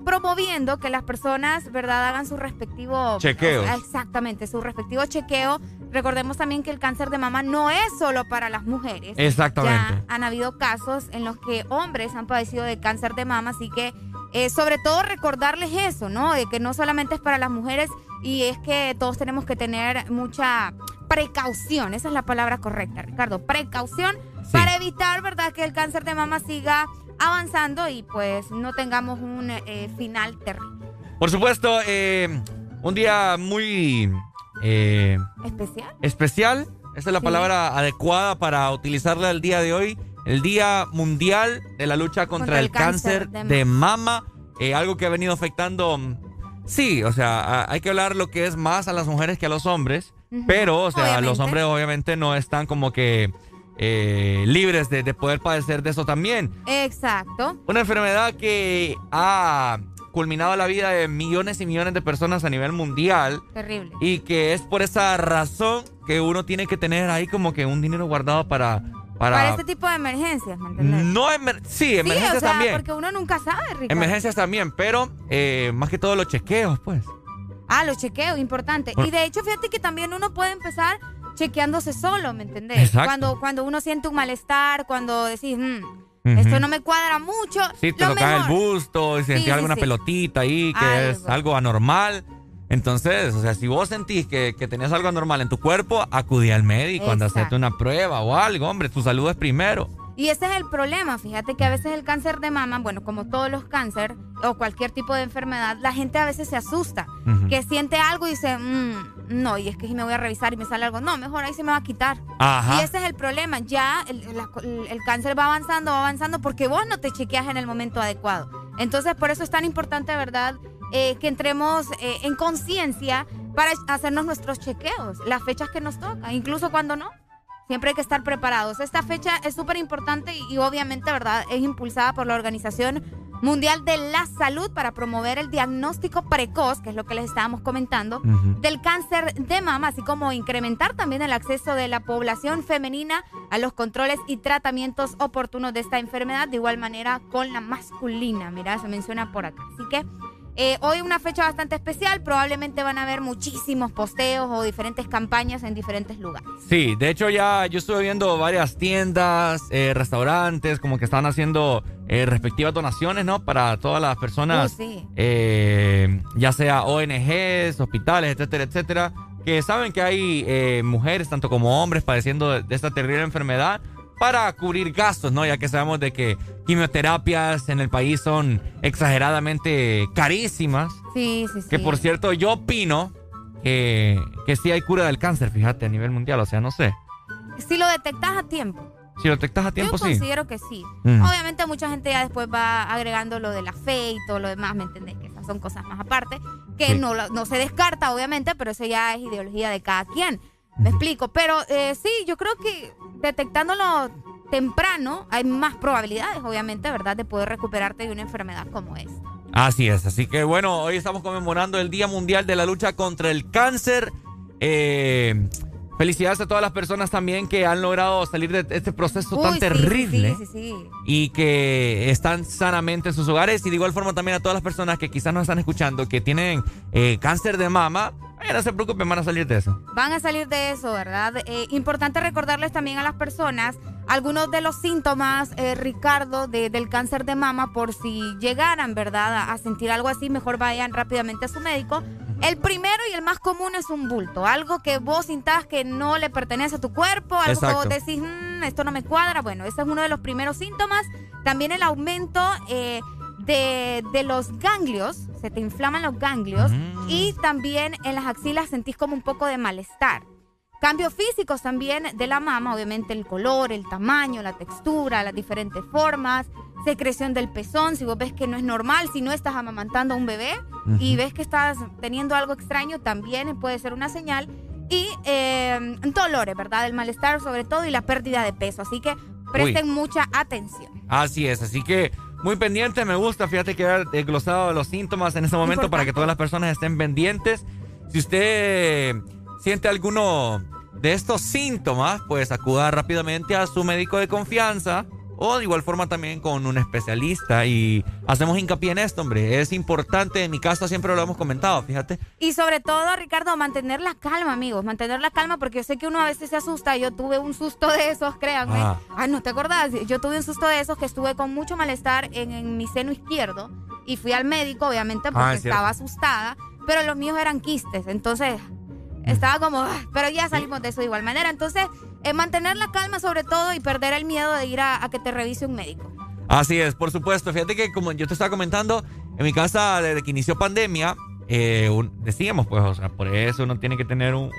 promoviendo que las personas, ¿verdad?, hagan su respectivo... Chequeos. Exactamente, su respectivo chequeo. Recordemos también que el cáncer de mama no es solo para las mujeres. Exactamente. Ya han habido casos en los que hombres han padecido de cáncer de mama, así que eh, sobre todo recordarles eso, ¿no? De que no solamente es para las mujeres y es que todos tenemos que tener mucha precaución, esa es la palabra correcta, Ricardo, precaución para evitar, ¿verdad?, que el cáncer de mama siga avanzando y pues no tengamos un eh, final terrible. Por supuesto, eh, un día muy eh, ¿Especial? especial. Esa es la Sí. palabra adecuada para utilizarla el día de hoy. El Día Mundial de la Lucha contra, el, cáncer, de, mama. Eh, algo que ha venido afectando. mm, Sí, o sea, hay que hablar lo que es más a las mujeres que a los hombres. Pero, o sea, los hombres obviamente no están como que eh, libres de, de poder padecer de eso también. Exacto. Una enfermedad que ha culminado la vida de millones y millones de personas a nivel mundial Terrible. y que es por esa razón que uno tiene que tener ahí como que un dinero guardado para... Para, Para este tipo de emergencias, ¿me entiendes? no emer- sí, emergencias sí, o sea, también. porque uno nunca sabe, Ricardo. Emergencias también, pero eh, más que todo los chequeos, pues. Ah, los chequeos, importante. Y de hecho, fíjate que también uno puede empezar chequeándose solo, ¿me entendés? Exacto. Cuando, cuando uno siente un malestar, cuando decís, "Mm, esto no me cuadra mucho. Sí, te lo toca el busto y sentís sí, alguna sí. pelotita ahí que Algo. es algo anormal. Entonces, o sea, si vos sentís que, que tenías algo anormal en tu cuerpo, acudí al médico, anda a hacerte una prueba o algo, hombre, tu salud es primero. Y ese es el problema. Fíjate que a veces el cáncer de mama, bueno, como todos los cáncer o cualquier tipo de enfermedad, la gente a veces se asusta. Que siente algo y dice, "Mm, no, y es que si me voy a revisar y me sale algo, no, mejor ahí se me va a quitar. Ajá. Y ese es el problema. Ya el, la- el- el cáncer va avanzando, va avanzando porque vos no te chequeas en el momento adecuado. Entonces, por eso es tan importante, ¿verdad? Eh, que entremos eh, en conciencia para hacernos nuestros chequeos, las fechas que nos tocan, incluso cuando no. Siempre hay que estar preparados. Esta fecha es súper importante y, y obviamente, ¿verdad? Es impulsada por la Organización Mundial de la Salud para promover el diagnóstico precoz, que es lo que les estábamos comentando, del cáncer de mama, así como incrementar también el acceso de la población femenina a los controles y tratamientos oportunos de esta enfermedad, de igual manera con la masculina. Mira, se menciona por acá. Así que eh, hoy una fecha bastante especial, probablemente van a haber muchísimos posteos o diferentes campañas en diferentes lugares. Sí, de hecho ya yo estuve viendo varias tiendas, eh, restaurantes, como que estaban haciendo eh, respectivas donaciones, ¿no? Para todas las personas, Uh, sí. ya sea ONGs, hospitales, etcétera, etcétera, que saben que hay mujeres, tanto como hombres, padeciendo de, de esta terrible enfermedad para cubrir gastos, ¿no? Ya que sabemos de que quimioterapias en el país son exageradamente carísimas. Sí, sí, sí. Que por cierto, yo opino que, que sí hay cura del cáncer, fíjate, a nivel mundial. O sea, no sé. Si lo detectas a tiempo. Si lo detectas a tiempo, Yo sí. considero que sí. Mm. Obviamente mucha gente ya después va agregando lo de la fe y todo lo demás, ¿me entendés? Que esas son cosas más aparte, que Sí. no, no se descarta, obviamente, pero eso ya es ideología de cada quien. Me explico. Pero eh, sí, yo creo que detectándolo temprano hay más probabilidades, obviamente, ¿verdad?, de poder recuperarte de una enfermedad como es. Así es. Así que bueno, hoy estamos conmemorando el Día Mundial de la Lucha contra el Cáncer. Eh, felicidades a todas las personas también que han logrado salir de este proceso Uy, tan sí, terrible. Sí, sí, y que están sanamente en sus hogares y de igual forma también a todas las personas que quizás nos están escuchando que tienen eh, cáncer de mama, no se preocupen, van a salir de eso. Van a salir de eso, ¿verdad? Eh, importante recordarles también a las personas algunos de los síntomas, eh, Ricardo, del cáncer de mama, por si llegaran, ¿verdad?, a, sentir algo así, mejor vayan rápidamente a su médico. El primero y el más común es un bulto, algo que vos sintas que no le pertenece a tu cuerpo, algo que vos decís, mm, esto no me cuadra. Bueno, ese es uno de los primeros síntomas. También el aumento eh, de, de, los ganglios, se te inflaman los ganglios, mm. y también en las axilas sentís como un poco de malestar. Cambios físicos también de la mama, obviamente el color, el tamaño, la textura, las diferentes formas, secreción del pezón, si vos ves que no es normal, si no estás amamantando a un bebé y ves que estás teniendo algo extraño, también puede ser una señal. Y eh, dolores, ¿verdad? El malestar sobre todo y la pérdida de peso. Así que presten mucha atención. Así es, así que muy pendiente, me gusta, fíjate que he desglosado los síntomas en este momento para que todas las personas estén pendientes. Si usted siente alguno de estos síntomas, pues acuda rápidamente a su médico de confianza o de igual forma también con un especialista y hacemos hincapié en esto, hombre. Es importante, en mi casa siempre lo hemos comentado, fíjate. Y sobre todo, Ricardo, mantener la calma, amigos, mantener la calma porque yo sé que uno a veces se asusta. Yo tuve un susto de esos, créanme. Ah, ah no te acordás. Yo tuve un susto de esos que estuve con mucho malestar en, mi seno izquierdo y fui al médico, obviamente, ah, porque estaba asustada, pero los míos eran quistes. Entonces, estaba como, ah", pero ya salimos de eso de igual manera. Entonces, eh, mantener la calma sobre todo y perder el miedo de ir a, que te revise un médico. Así es, por supuesto. Fíjate que como yo te estaba comentando, en mi casa desde que inició pandemia, eh, decíamos pues, o sea, por eso uno tiene que tener un,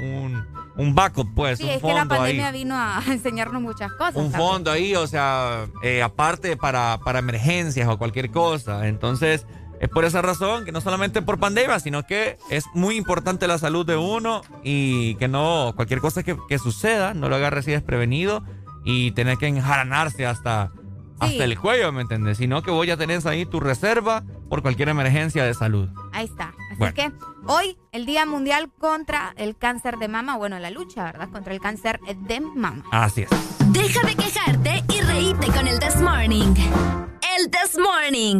un, backup, pues, sí, es que la pandemia vino a enseñarnos muchas cosas. Un fondo ahí, o sea, eh, aparte para, para emergencias o cualquier cosa. Entonces... Es por esa razón que no solamente por pandemia, sino que es muy importante la salud de uno y que no, cualquier cosa que, suceda, no lo agarre así desprevenido y tener que enjaranarse hasta, hasta el cuello, ¿me entiendes? Sino que voy a tener ahí tu reserva por cualquier emergencia de salud. Ahí está. Así que hoy, el Día Mundial contra el Cáncer de Mama, bueno, la lucha, ¿verdad? Contra el cáncer de mama. Así es. Deja de quejarte y reíte con el This Morning. El This Morning.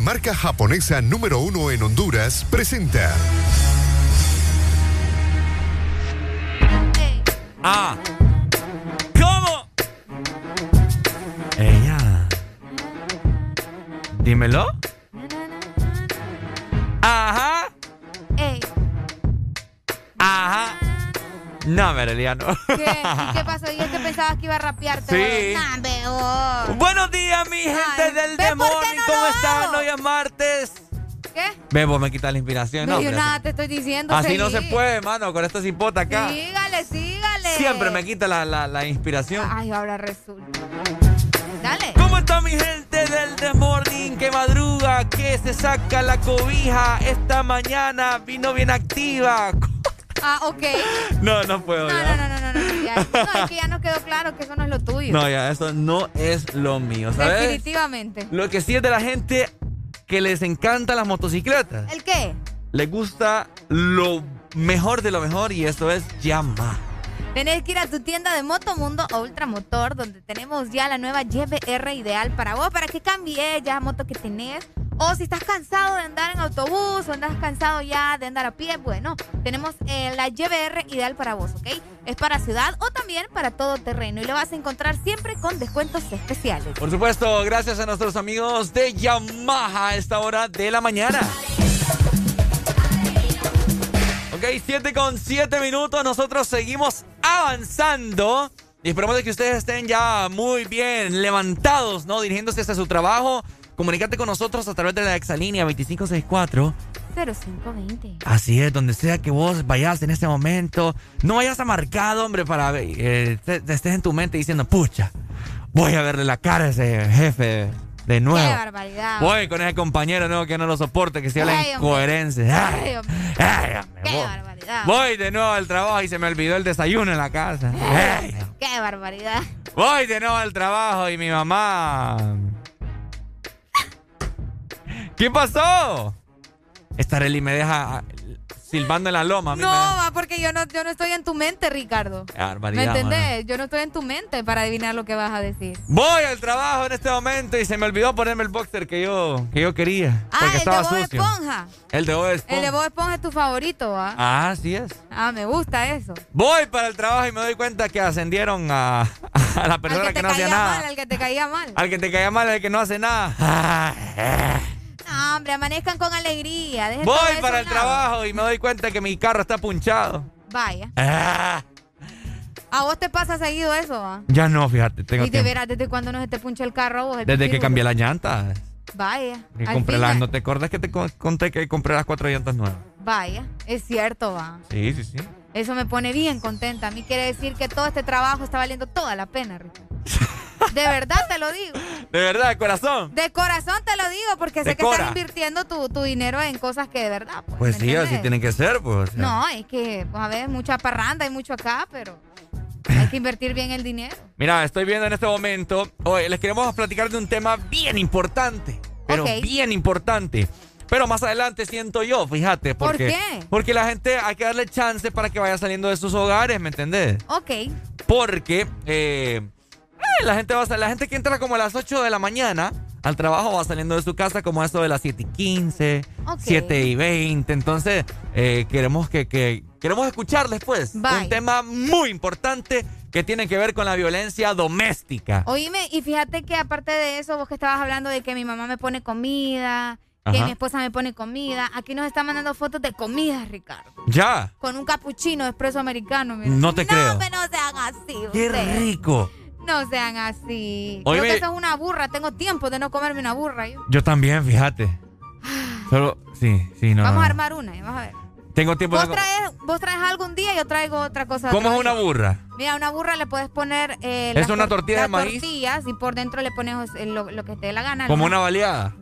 marca japonesa número uno en Honduras, presenta. Ah. ¿Cómo? Ella. Dímelo. Ajá. Ajá. No, Mereliano. ¿Qué? Qué pasó? ¿Y es pensabas que iba a rapearte? Sí. Oh". Buenos días, mi gente Ay, del ¿ves por qué demonio. no ¿Cómo están? Hoy es martes. ¿Qué? Bebo, me quita la inspiración. No, No, yo nada te estoy diciendo. así no se puede, mano, con esta cipota acá. Sígale, sígale. Siempre me quita la, la- la inspiración. Ay, ahora resulta. Dale. ¿Cómo está mi gente del The Morning que madruga, que se saca la cobija esta mañana? Vino bien activa. Ah, ok. No, no puedo No, ya. no, no, no, no. no, ya. No, es que ya nos quedó claro que eso no es lo tuyo. No, ya, eso no es lo mío, ¿sabes? Definitivamente. Lo que sí es de la gente que les encantan las motocicletas. ¿El qué? Les gusta lo mejor de lo mejor y eso es Yamaha. Tenés que ir a tu tienda de Motomundo o Ultramotor, donde tenemos ya la nueva YBR ideal para vos, para que cambies ya la moto que tenés. O si estás cansado de andar en autobús o andas cansado ya de andar a pie, bueno, tenemos eh, la YBR ideal para vos, ¿ok? Es para ciudad o también para todo terreno y lo vas a encontrar siempre con descuentos especiales. Por supuesto, gracias a nuestros amigos de Yamaha a esta hora de la mañana. Ok, 7 con 7 minutos. Nosotros seguimos avanzando. Y esperamos de que ustedes estén ya muy bien levantados, ¿no? Dirigiéndose hacia su trabajo. Comunícate con nosotros a través de la exalínea 2564. 0520. Así es, donde sea que vos vayas en este momento, no vayas a marcar, hombre, para eh, te- te estés en tu mente diciendo, pucha, voy a verle la cara a ese jefe de nuevo. Qué barbaridad. Voy con ese compañero nuevo que no lo soporte, que se habla incoherencia. Ay, Ay, hombre. ay, hombre, Qué voy. barbaridad. Voy de nuevo al trabajo y se me olvidó el desayuno en la casa. Ay, Qué barbaridad. voy de nuevo al trabajo y mi mamá. ¿Qué pasó? Estareli me deja ah, silbando en la loma. a mí No, me- va porque yo no, yo no estoy en tu mente, Ricardo. ¿Me entendés? Yo no estoy en tu mente para adivinar lo que vas a decir. Voy al trabajo en este momento y se me olvidó ponerme el boxer que yo, que yo quería. Ah, porque el de estaba Bob sucio. Esponja. El de Bob Esponja. El de Bob Esponja es tu favorito, ¿va? Ah, así es. Ah, me gusta eso. Voy para el trabajo y me doy cuenta que ascendieron a, a la persona al que, no hacía caía nada. mal, al que te caía mal. Al que te caía mal, al que no hace nada. No, hombre, amanezcan con alegría. dejen Voy para el lado. trabajo y me doy cuenta que mi carro está punchado. Vaya. Ah, A vos te pasa seguido eso, ¿va? ya no, fíjate, tengo Y de tiempo. veras, ¿desde cuándo no se te puncha el carro vos? el Desde que cambié las llantas. Vaya. Que compré las, ¿No te acuerdas que te con- conté que compré las cuatro llantas nuevas? Vaya, es cierto, va. Sí, sí, sí. Eso me pone bien contenta. A mí quiere decir que todo este trabajo está valiendo toda la pena, Ricardo. De verdad te lo digo. De verdad, de corazón. De corazón te lo digo porque sé que estás cora. invirtiendo tu, tu dinero en cosas que de verdad. Pues, Pues ¿me sí, así entendés? tiene que ser, pues. o sea. No, es que, pues, a ver, mucha parranda y mucho acá, pero hay que invertir bien el dinero. Mira, estoy viendo en este momento. Hoy les queremos platicar de un tema bien importante. Pero bien importante. Pero más adelante siento yo, fíjate. ¿Por Porque, qué? Porque la gente hay que darle chance para que vaya saliendo de sus hogares, ¿me entendés? Ok. Porque eh, eh, la, gente va a la gente que entra como a las 8 de la mañana al trabajo va saliendo de su casa como a eso de las 7 y 15, Ok. 7 y 20. Entonces, eh, queremos que, que- queremos escucharles, pues. Un tema muy importante que tiene que ver con la violencia doméstica. Oíme, y fíjate que aparte de eso, vos que estabas hablando de que mi mamá me pone comida, que mi esposa me pone comida, aquí nos está mandando fotos de comida, Ricardo. Ya. Con un capuchino expreso americano. mira. No te creo. hombre, no sean así. Qué ustedes. rico. No sean así. Oíme. Creo que eso es una burra. Tengo tiempo de no comerme una burra. yo. Yo también, fíjate. Solo, sí, sí, no. Vamos no, a no. armar una. eh, Vamos a ver. Tengo tiempo Vos de... traes, vos traes algo un día y yo traigo otra cosa. ¿Cómo es una burra? Mira, una burra le puedes poner. eh, ¿Es las una tor- tortilla de maíz? tortillas y por dentro le pones eh, lo, lo que te dé la gana. Como ¿no? una baleada.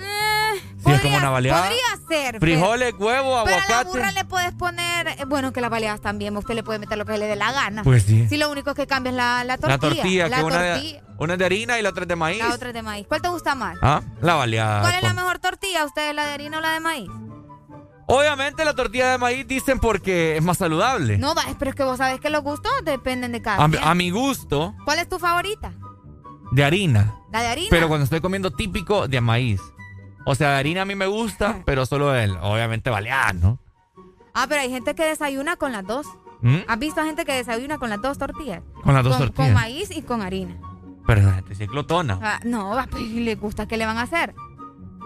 Eh, Sí, es como una baleada. Podría ser. Frijoles, huevo, Pero, pero a la aguacate. burra le puedes poner. eh, Bueno, que las baleadas también. Usted le puede meter lo que le dé la gana. Pues sí. Si lo único que cambia es la, la tortilla. La tortilla, La que una, de, una es de harina y la otra es de maíz. La otra es de maíz. ¿Cuál te gusta más? Ah, la baleada. ¿Cuál es la con- mejor tortilla? ¿Ustedes la de harina o la de maíz? Obviamente la tortilla de maíz dicen porque es más saludable. No, va, pero es que vos sabés que los gustos dependen de cada a, a mi gusto, ¿Cuál es tu favorita? de harina. ¿La de harina? Pero cuando estoy comiendo típico, de maíz. O sea, harina a mí me gusta, pero solo el, obviamente baleada, ¿no? Ah, pero hay gente que desayuna con las dos. ¿Mm? ¿Has visto a gente que desayuna con las dos tortillas? Con las dos con, tortillas. Con maíz y con harina. Pero la gente es glotona. Ah, no, pues, ¿y les gusta? ¿Qué le van a hacer?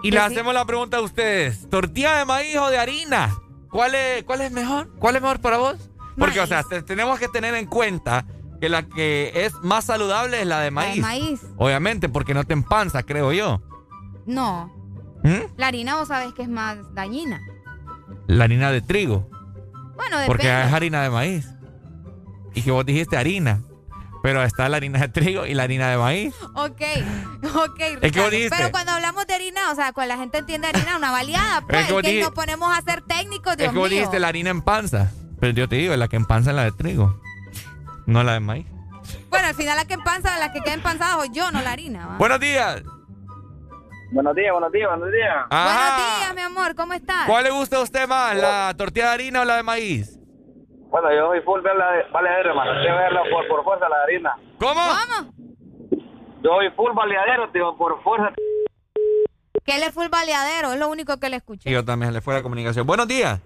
Y le sí. hacemos la pregunta a ustedes. ¿Tortilla de maíz o de harina? ¿Cuál es, ¿Cuál es mejor? ¿Cuál es mejor para vos? Porque, o sea, tenemos que tener en cuenta que la que es más saludable es la de maíz. La de maíz. Obviamente, porque no te empanza, creo yo. No. ¿Mm? La harina vos sabés que es más dañina. La harina de trigo. Bueno, depende. Porque es harina de maíz. Y que vos dijiste harina. Pero está la harina de trigo y la harina de maíz. Ok, ok. Es que vos dijiste. Pero cuando hablamos de harina, o sea, cuando la gente entiende harina, una baleada, pues, Es que que dijiste- nos ponemos a ser técnicos, Dios es que vos mío. dijiste la harina en panza. Pero yo te digo, la que empanza es la de trigo. No la de maíz. Bueno, al final la que empanza, la que queda empanzada soy yo, no la harina. ¿va? Buenos días. Buenos días, buenos días, buenos días. Ajá. Buenos días, mi amor, ¿cómo estás? ¿Cuál le gusta a usted más, la tortilla de harina o la de maíz? Bueno, yo soy full verla de baleadero, hermano. Quiero verla por, por fuerza la harina. ¿Cómo? ¿Cómo? Yo soy full baleadero, tío, por fuerza. Que él es full baleadero, es lo único que le escuché. Y yo también le fue la comunicación. Buenos días.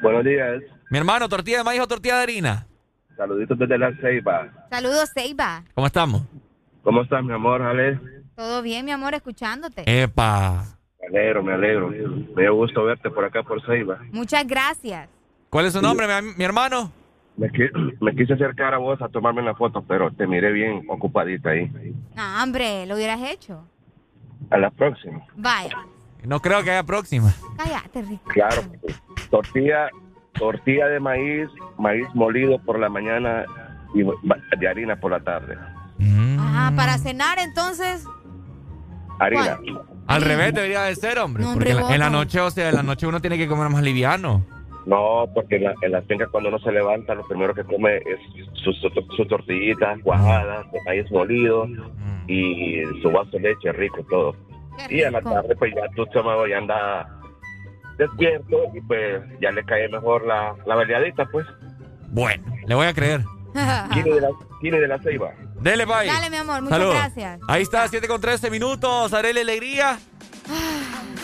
Buenos días. Mi hermano, tortilla de maíz o tortilla de harina. Saluditos desde la Ceiba. Saludos, Seiba. ¿Cómo estamos? ¿Cómo estás, mi amor, Ale? Todo bien, mi amor, escuchándote. Epa. Me alegro, me alegro. Me dio gusto verte por acá, por Ceiba. Muchas gracias. ¿Cuál es su nombre, mi, mi hermano? Me, qui- me quise acercar a vos a tomarme una foto, pero te miré bien ocupadita ahí. No, hombre, lo hubieras hecho. A la próxima. Vaya, No creo que haya próxima. cállate, Rico. Claro. Tortilla, tortilla de maíz, maíz molido por la mañana y de harina por la tarde. Ajá, para cenar entonces. Harina. Al revés debería de ser, hombre. No, porque hombre, en la, en la voto. noche, o sea, en la noche uno tiene que comer más liviano. No, porque en la, en la finca cuando uno se levanta, lo primero que come es su, su, su tortillita cuajada, de maíz molido y su vaso de leche rico, todo. Y en la tarde, pues ya tu estómago ya anda despierto y pues ya le cae mejor la, la baleadita, pues. Bueno, le voy a creer. De la, de la Ceiba. Dele, bye. Dale, mi amor, muchas Salud. gracias. Ahí está, 7 con 13 minutos. Arele Alegría.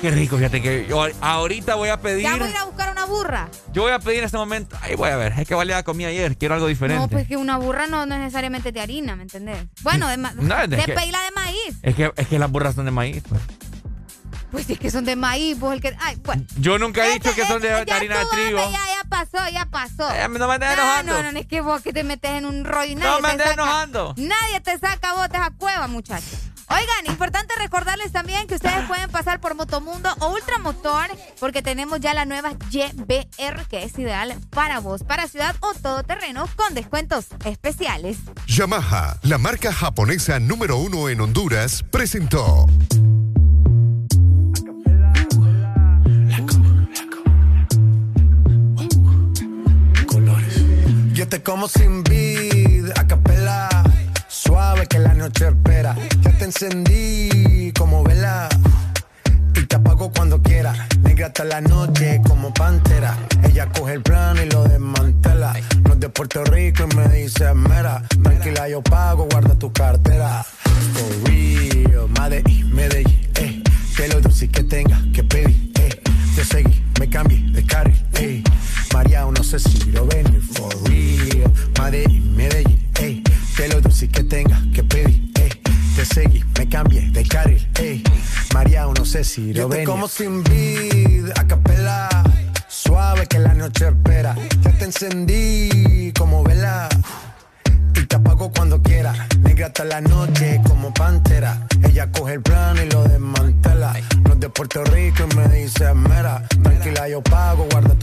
Qué rico, fíjate que yo ahorita voy a pedir. Ya voy a ir a buscar una burra. Yo voy a pedir en este momento. Ahí voy a ver. Es que vale comí ayer. Quiero algo diferente. No, pues que una burra no, no es necesariamente de harina, ¿me entendés? Bueno, de, No, es de que- pedirla de maíz. Es que, es que las burras son de maíz. Pues. Pues es que son de maíz, vos el que. Ay, pues. Yo nunca he dicho que son de, harina de trigo. Ya, ya pasó, ya pasó. Eh, no me estés enojando. No, no, no, es que vos que te metes en un rollo y No nadie me te estés saca- enojando. Nadie te saca vos de esa cueva, muchachos. Oigan, importante recordarles también que ustedes pueden pasar por Motomundo o Ultramotor porque tenemos ya la nueva YBR que es ideal para vos, para ciudad o todoterreno con descuentos especiales. Yamaha, la marca japonesa número uno en Honduras, presentó. Te como sin vid, a capela. Suave que la noche espera. Ya te encendí como vela. Y te apago cuando quiera. Negra hasta la noche como pantera. Ella coge el plano y lo desmantela. No es de Puerto Rico y me dice mera. Tranquila, yo pago, guarda tu cartera. For real, Medellín, Medellín, eh. Que lo dulce que tenga que pedir, eh. Te seguí, me cambié de carril, eh. María, no sé si lo ven, for real. Medellín, Medellín, eh. Que lo dulce que tenga que pedir, eh. Te seguí, me cambié de carril, eh. María, no sé si lo ven. como sin vid, a capela. Suave que la noche espera. Ya te encendí como vela. Y te apago cuando quiera. Negra hasta la noche como pantera. Ella coge el plano y lo desmantela. No es de Puerto Rico y me dice mera. Tranquila, yo pago, guarda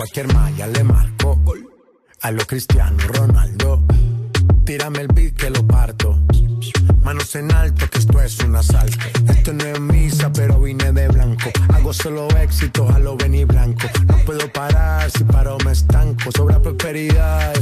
cualquier malla le marco. A lo Cristiano Ronaldo. Tírame el beat que lo parto. Manos en alto, que esto es un asalto. Esto no es misa, pero vine de blanco. Hago solo éxito, a lo venir blanco. No puedo parar, si paro me estanco. Sobra prosperidad,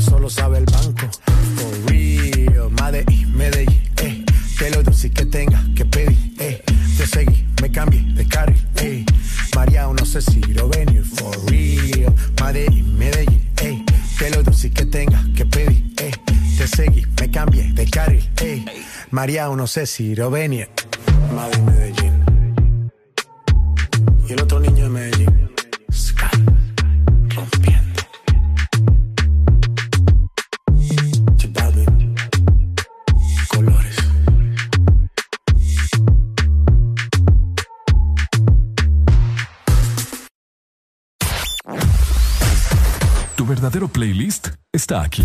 Mariano, no sé si Rovenia, más de Medellín. Y el otro niño de Medellín, Sky, rompiendo. Chipadre, colores. Tu verdadero playlist está aquí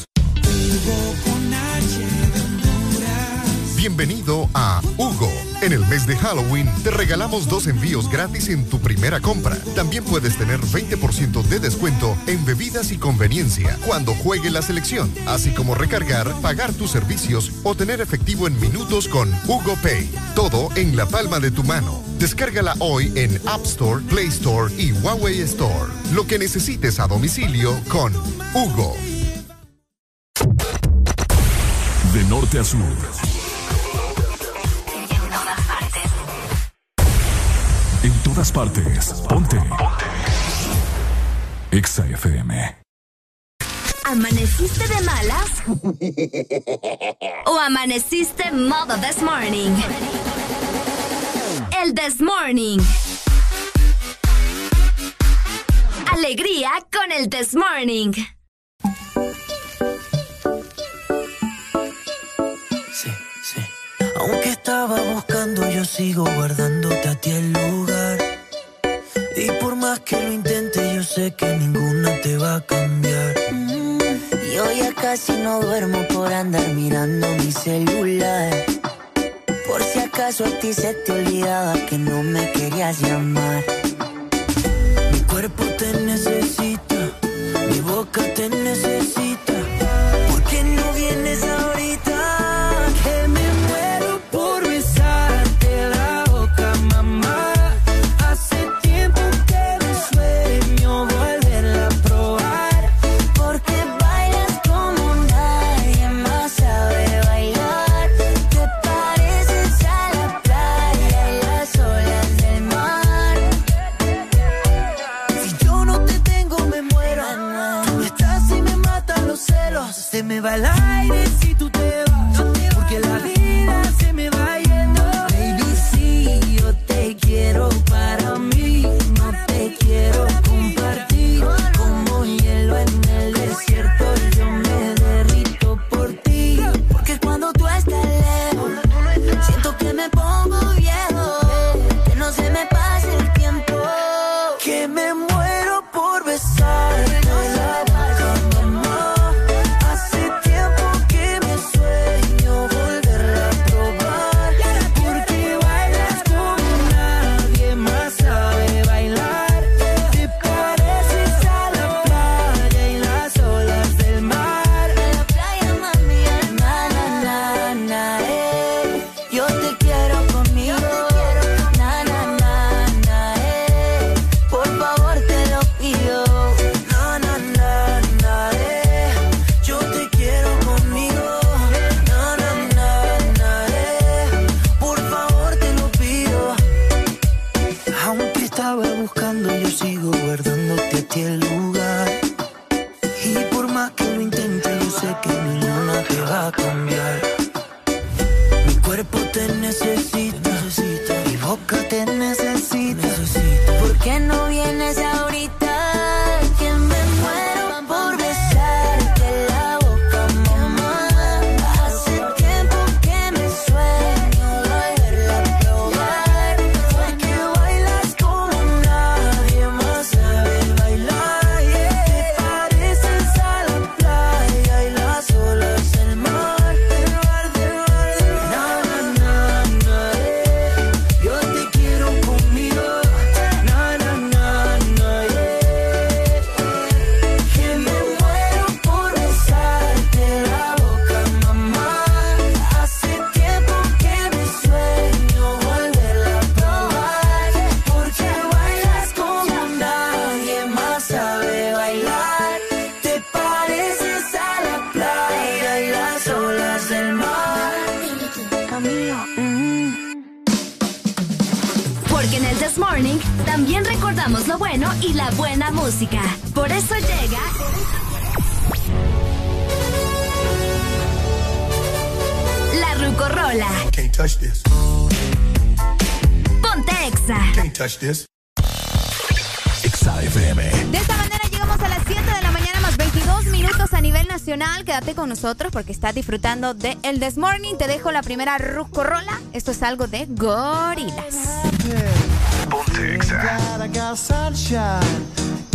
Bienvenido a Hugo. En el mes de Halloween te regalamos dos envíos gratis en tu primera compra. También puedes tener 20% de descuento en bebidas y conveniencia cuando juegue la selección, así como recargar, pagar tus servicios o tener efectivo en minutos con Hugo Pay. Todo en la palma de tu mano. Descárgala hoy en App Store, Play Store y Huawei Store. Lo que necesites a domicilio con Hugo. De norte a sur. En todas partes. Ponte. Ponte. Exa FM. ¿Amaneciste de malas? ¿O amaneciste modo this morning? El this morning. Alegría con el this morning. Aunque estaba buscando, yo sigo guardándote a ti el lugar. Y por más que lo intente, yo sé que ninguna te va a cambiar. Mm, yo ya casi no duermo por andar mirando mi celular. Por si acaso a ti se te olvidaba que no me querías llamar. Mi cuerpo te necesita, mi boca te necesita. Música. Por eso llega. La Rucorola. Can't touch this. Ponte Exa. Can't touch this. Exa FM. De esta manera llegamos a las 7 de la mañana más 22 minutos a nivel nacional. Quédate con nosotros porque estás disfrutando de El This Morning. Te dejo la primera Rucorola. Esto es algo de gorilas. Ponte Exa.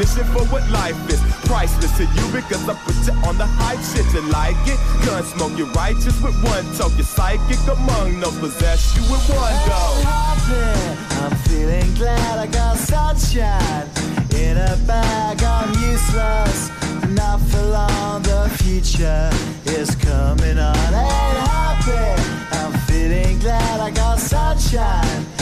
for what life is. Priceless to you because I put you on the hype shit. You like it? Gun smoke, you're righteous with one toe. You're psychic among no possess you with one go. happy. I'm feeling glad I got sunshine in a bag. I'm useless, not for long. The future is coming on. Ain't happy. I'm feeling glad I got sunshine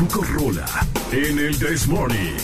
la Rucorola en el This Morning.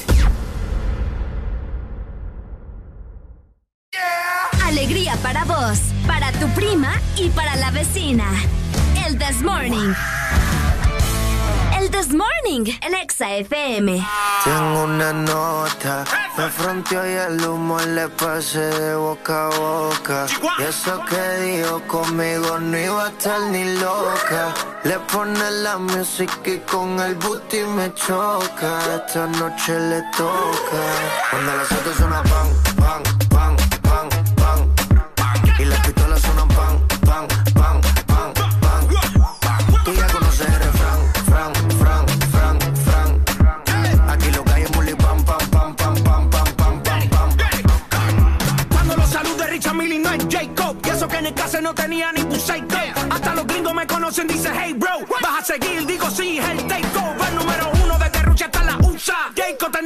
Exa FM. Tengo una nota, me fronteó y el humo le pasé de boca a boca. Y eso que dijo conmigo no iba a estar ni loca. Le pone la música y con el booty me choca. Esta noche le toca. Cuando las otras pan, pan, en el caso no tenía ni psycho. Hasta los gringos me conocen, dice hey bro. Vas a seguir, digo sí, el takeover. Número uno de Rucha hasta la USA. Jacob, tenemos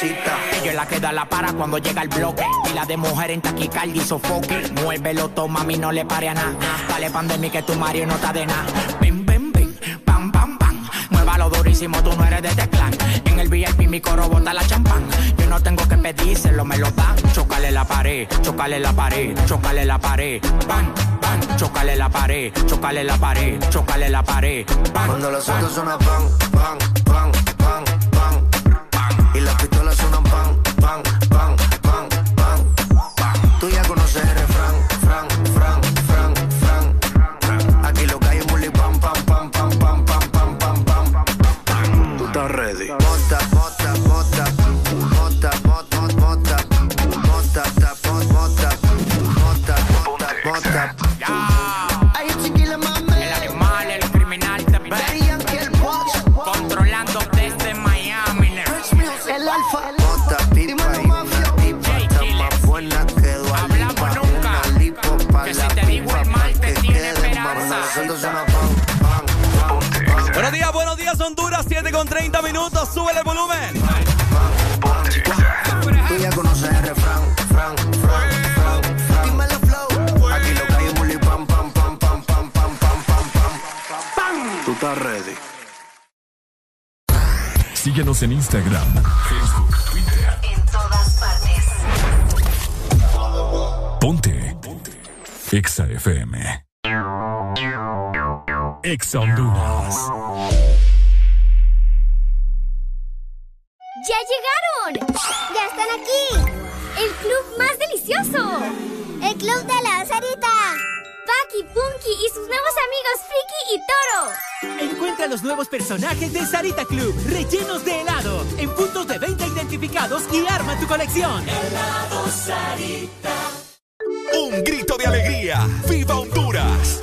Ella es la que da la para cuando llega el bloque. Y la de mujer en taquicardia y sofoque. Muévelo, toma, a mí no le pare a nada. Dale pandemia que tu Mario no está de nada. Bim, bim, bim, pam, pam, pam. Muévalo durísimo, tú no eres de este clan. En el VIP mi coro bota la champán. Yo no tengo que pedírselo, me lo dan. Chocale la pared, chocale la pared, chocale la pared. Pan, pan, chocale la pared, chocale la pared, chocale la pared. Pan, Cuando pan. suenan pan, pan, pan, pan, Síguenos en Instagram, Facebook, Twitter. En todas partes. Ponte. Ponte. Exa FM. Exa Honduras. ¡Ya llegaron! ¡Ya están aquí! ¡El club más delicioso! ¡El club de la Sarita! Punky y sus nuevos amigos Friki y Toro. Encuentra los nuevos personajes de Sarita Club, rellenos de helado, en puntos de venta identificados y arma tu colección. Helado Sarita. Un grito de alegría. ¡Viva Honduras!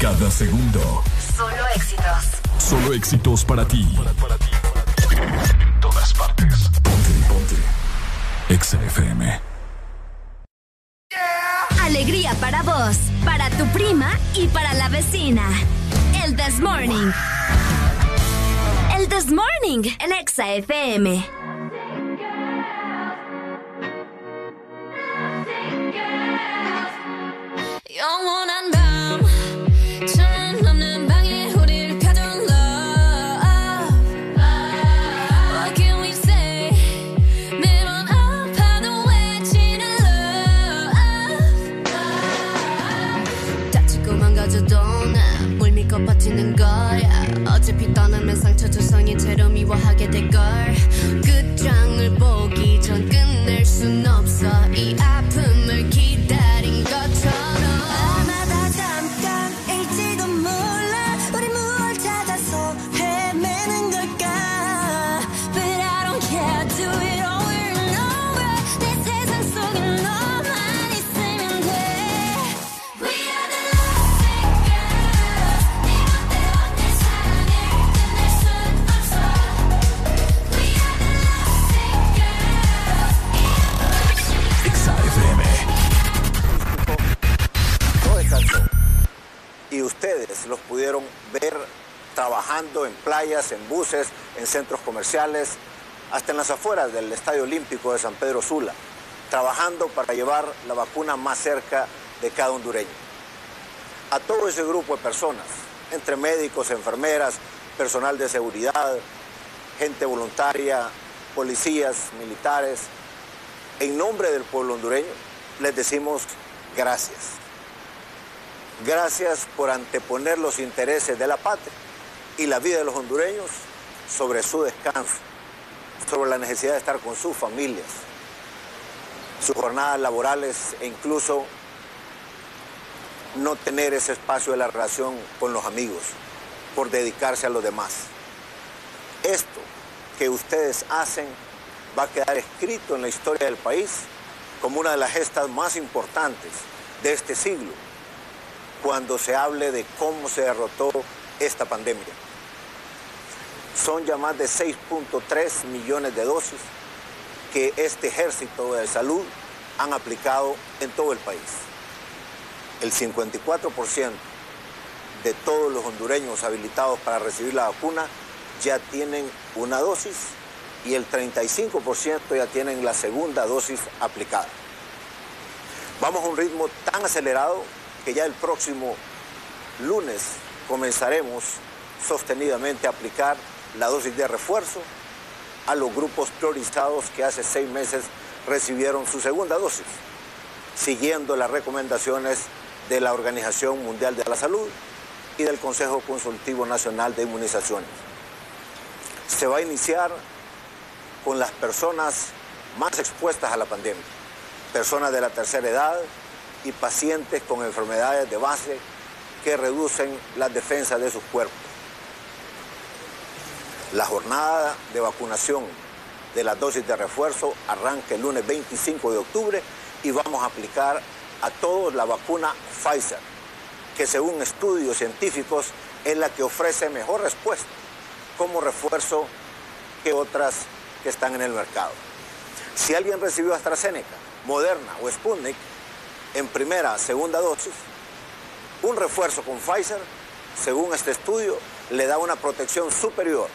Cada segundo. Solo éxitos. Solo éxitos para ti. En todas partes. Ponte, ponte. Exa FM. Alegría para vos, para tu prima y para la vecina. El This Morning. El This Morning, el Exa FM. One 채로 미워하게 될걸. 끝장을 보기 전 끝낼 순 없어. 이 아 los pudieron ver trabajando en playas, en buses, en centros comerciales, hasta en las afueras del Estadio Olímpico de San Pedro Sula, trabajando para llevar la vacuna más cerca de cada hondureño. A todo ese grupo de personas, entre médicos, enfermeras, personal de seguridad, gente voluntaria, policías, militares, en nombre del pueblo hondureño, les decimos gracias. Gracias por anteponer los intereses de la patria y la vida de los hondureños sobre su descanso, sobre la necesidad de estar con sus familias, sus jornadas laborales e incluso no tener ese espacio de la relación con los amigos por dedicarse a los demás. Esto que ustedes hacen va a quedar escrito en la historia del país como una de las gestas más importantes de este siglo cuando se hable de cómo se derrotó esta pandemia. Son ya más de 6.3 millones de dosis que este ejército de salud han aplicado en todo el país. El 54% de todos los hondureños habilitados para recibir la vacuna ya tienen una dosis y el 35% ya tienen la segunda dosis aplicada. Vamos a un ritmo tan acelerado que ya el próximo lunes comenzaremos sostenidamente a aplicar la dosis de refuerzo a los grupos priorizados que hace seis meses recibieron su segunda dosis, siguiendo las recomendaciones de la Organización Mundial de la Salud y del Consejo Consultivo Nacional de Inmunizaciones. Se va a iniciar con las personas más expuestas a la pandemia, personas de la tercera edad y pacientes con enfermedades de base que reducen las defensas de sus cuerpos. La jornada de vacunación de las dosis de refuerzo arranca el lunes 25 de octubre y vamos a aplicar a todos la vacuna Pfizer, que según estudios científicos es la que ofrece mejor respuesta como refuerzo que otras que están en el mercado. Si alguien recibió AstraZeneca, Moderna o Sputnik en primera, segunda dosis, un refuerzo con Pfizer, según este estudio, le da una protección superior.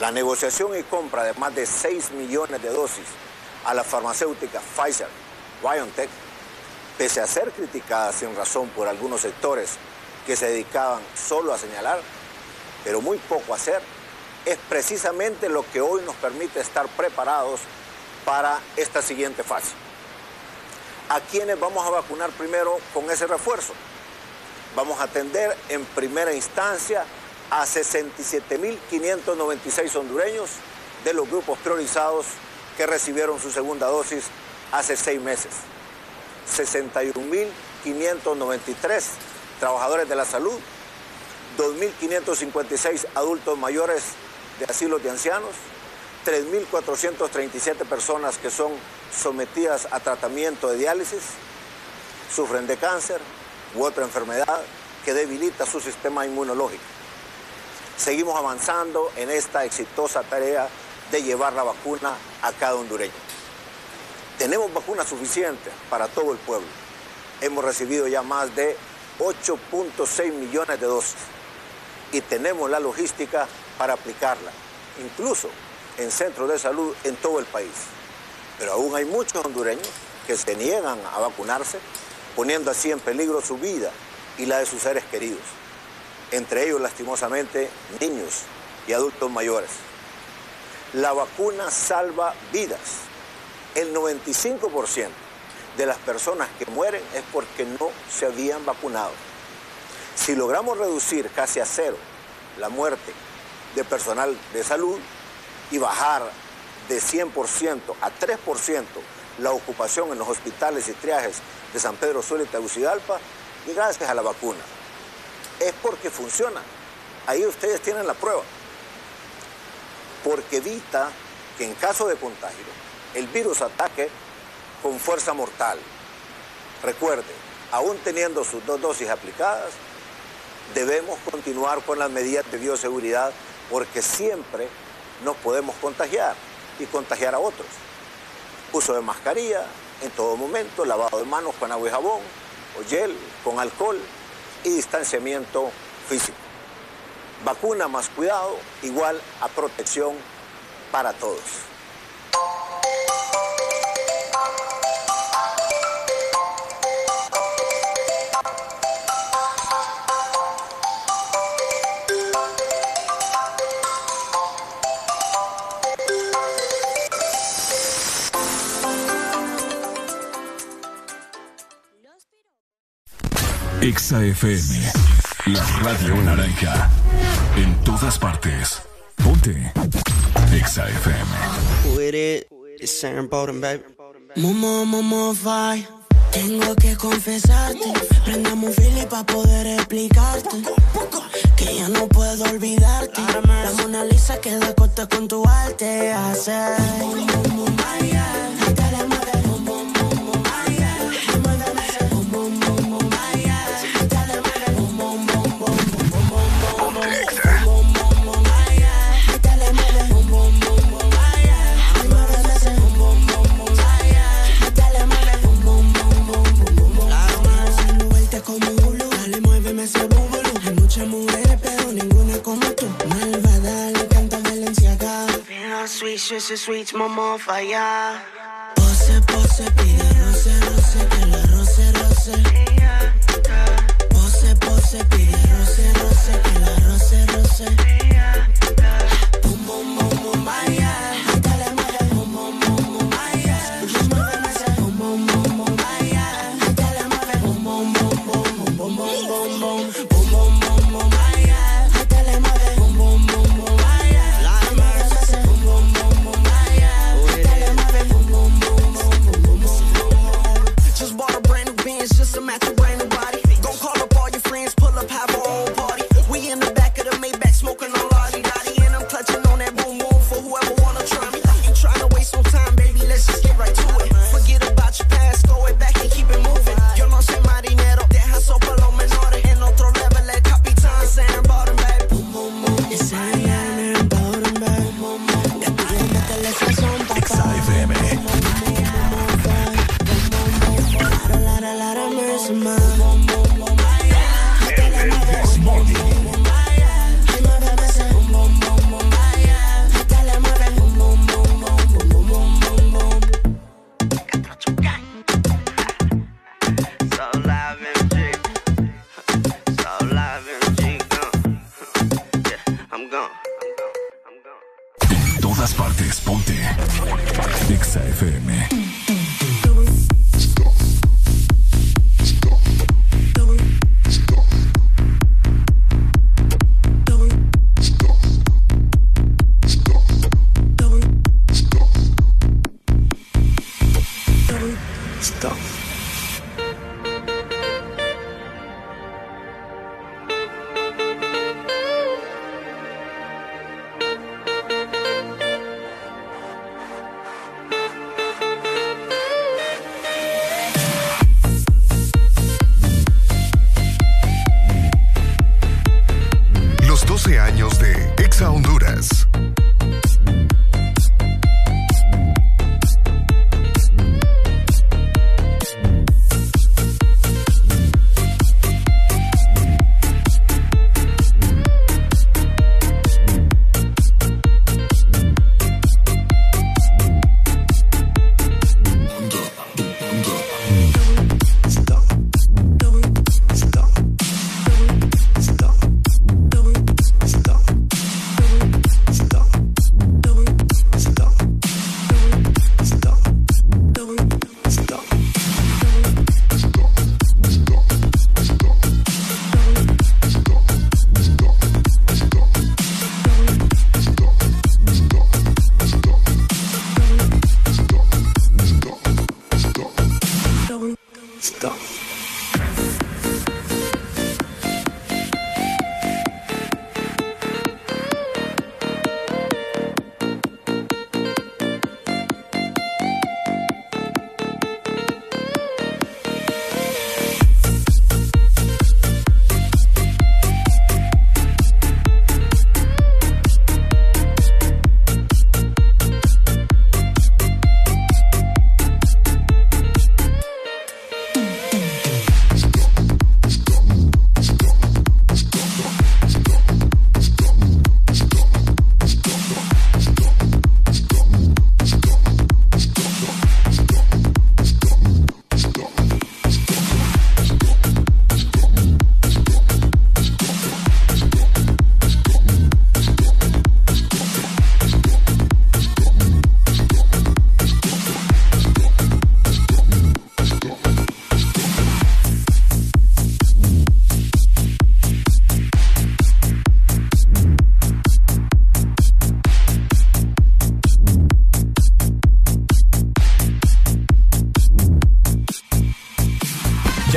La negociación y compra de más de 6 millones de dosis a la farmacéutica Pfizer BioNTech, pese a ser criticada sin razón por algunos sectores que se dedicaban solo a señalar, pero muy poco a hacer, es precisamente lo que hoy nos permite estar preparados para esta siguiente fase. ¿A quiénes vamos a vacunar primero con ese refuerzo? Vamos a atender en primera instancia a 67.596 hondureños de los grupos priorizados que recibieron su segunda dosis hace seis meses. 61.593 trabajadores de la salud, 2.556 adultos mayores de asilos de ancianos, 3.437 personas que son sometidas a tratamiento de diálisis, sufren de cáncer u otra enfermedad que debilita su sistema inmunológico. Seguimos avanzando en esta exitosa tarea de llevar la vacuna a cada hondureño. Tenemos vacuna suficiente para todo el pueblo. Hemos recibido ya más de 8.6 millones de dosis y tenemos la logística para aplicarla, incluso en centros de salud en todo el país. Pero aún hay muchos hondureños que se niegan a vacunarse, poniendo así en peligro su vida y la de sus seres queridos. Entre ellos, lastimosamente, niños y adultos mayores. La vacuna salva vidas. El 95% de las personas que mueren es porque no se habían vacunado. Si logramos reducir casi a cero la muerte de personal de salud y bajar de 100% a 3% la ocupación en los hospitales y triajes de San Pedro Sula y Tegucigalpa, y gracias a la vacuna. Es porque funciona. Ahí ustedes tienen la prueba. Porque evita que en caso de contagio el virus ataque con fuerza mortal. Recuerde, aún teniendo sus dos dosis aplicadas, debemos continuar con las medidas de bioseguridad porque siempre nos podemos contagiar y contagiar a otros. Uso de mascarilla en todo momento, lavado de manos con agua y jabón o gel con alcohol y distanciamiento físico. Vacuna más cuidado igual a protección para todos. Exa FM, la radio naranja. En todas partes. Ponte. Exa FM. With it, it's Sam Bowden, baby. Momo, momo, fly. Tengo que confesarte, prendamos un Philly para poder explicarte que ya no puedo olvidarte. La Mona Lisa queda corta con tu arte. Hacer. como Sweet, sweet, sweet, momo, falla. Pose, pose, pide roce, roce, que la roce, roce. Pose, pose, pide roce, roce, que la roce, roce.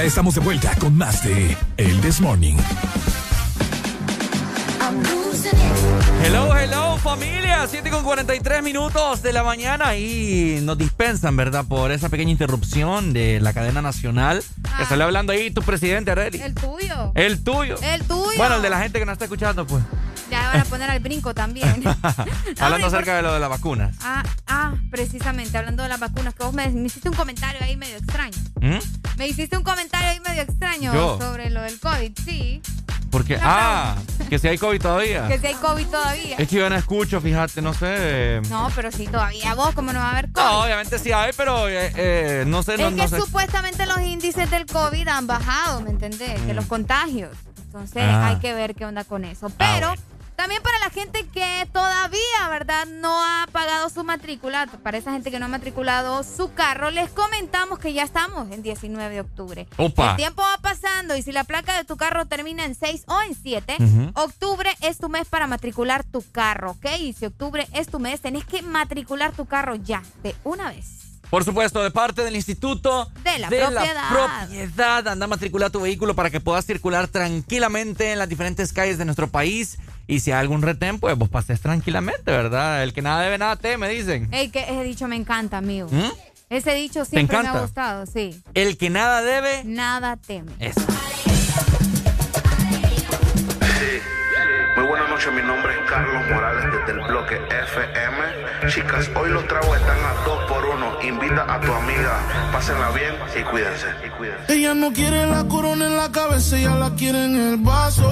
Estamos de vuelta con más de El This Morning. Hello, hello familia, 7 con 43 minutos de la mañana y nos dispensan, ¿verdad? Por esa pequeña interrupción de la cadena nacional. Que Ah. salió hablando ahí tu presidente, Arely. El tuyo. El tuyo. El tuyo. Bueno, el de la gente que nos está escuchando, pues. Van a poner al brinco también. Hablando acerca de lo de la vacuna. Ah, ah, precisamente, hablando de las vacunas, que vos me, me hiciste un comentario ahí medio extraño. ¿Mm? Me hiciste un comentario ahí medio extraño ¿Yo? sobre lo del COVID, sí. Porque, ah, que si hay COVID todavía. Que si hay COVID todavía. Es que yo no escucho, fíjate, no sé. No, pero sí, todavía vos, ¿cómo no va a haber COVID? No, obviamente sí hay, pero eh, eh, no sé, es no que sé. supuestamente los índices del COVID han bajado, ¿me entendés? De los contagios. Entonces Ah. hay que ver qué onda con eso. Pero también para la gente que todavía, ¿verdad? No ha pagado su matrícula, para esa gente que no ha matriculado su carro, les comentamos que ya estamos en 19 de octubre. Opa. El tiempo va pasando y si la placa de tu carro termina en 6 o en 7, Ujú. octubre es tu mes para matricular tu carro, ¿ok? Y si octubre es tu mes, tenés que matricular tu carro ya, de una vez. Por supuesto, de parte del Instituto De la propiedad. propiedad. Anda a matricular tu vehículo para que puedas circular tranquilamente en las diferentes calles de nuestro país. Y si hay algún retén, pues vos pases tranquilamente, ¿verdad? El que nada debe, nada teme, dicen. Ey, que ese dicho me encanta, amigo. ¿Mm? Ese dicho siempre me ha gustado, sí. El que nada debe. Nada teme. Eso. Muy buenas noches, mi nombre es Carlos Morales desde el bloque FM. Chicas, hoy los tragos están a dos por uno. Invita a tu amiga, pásenla bien y cuídense. Y cuídense. Ella no quiere la corona en la cabeza, ella la quiere en el vaso.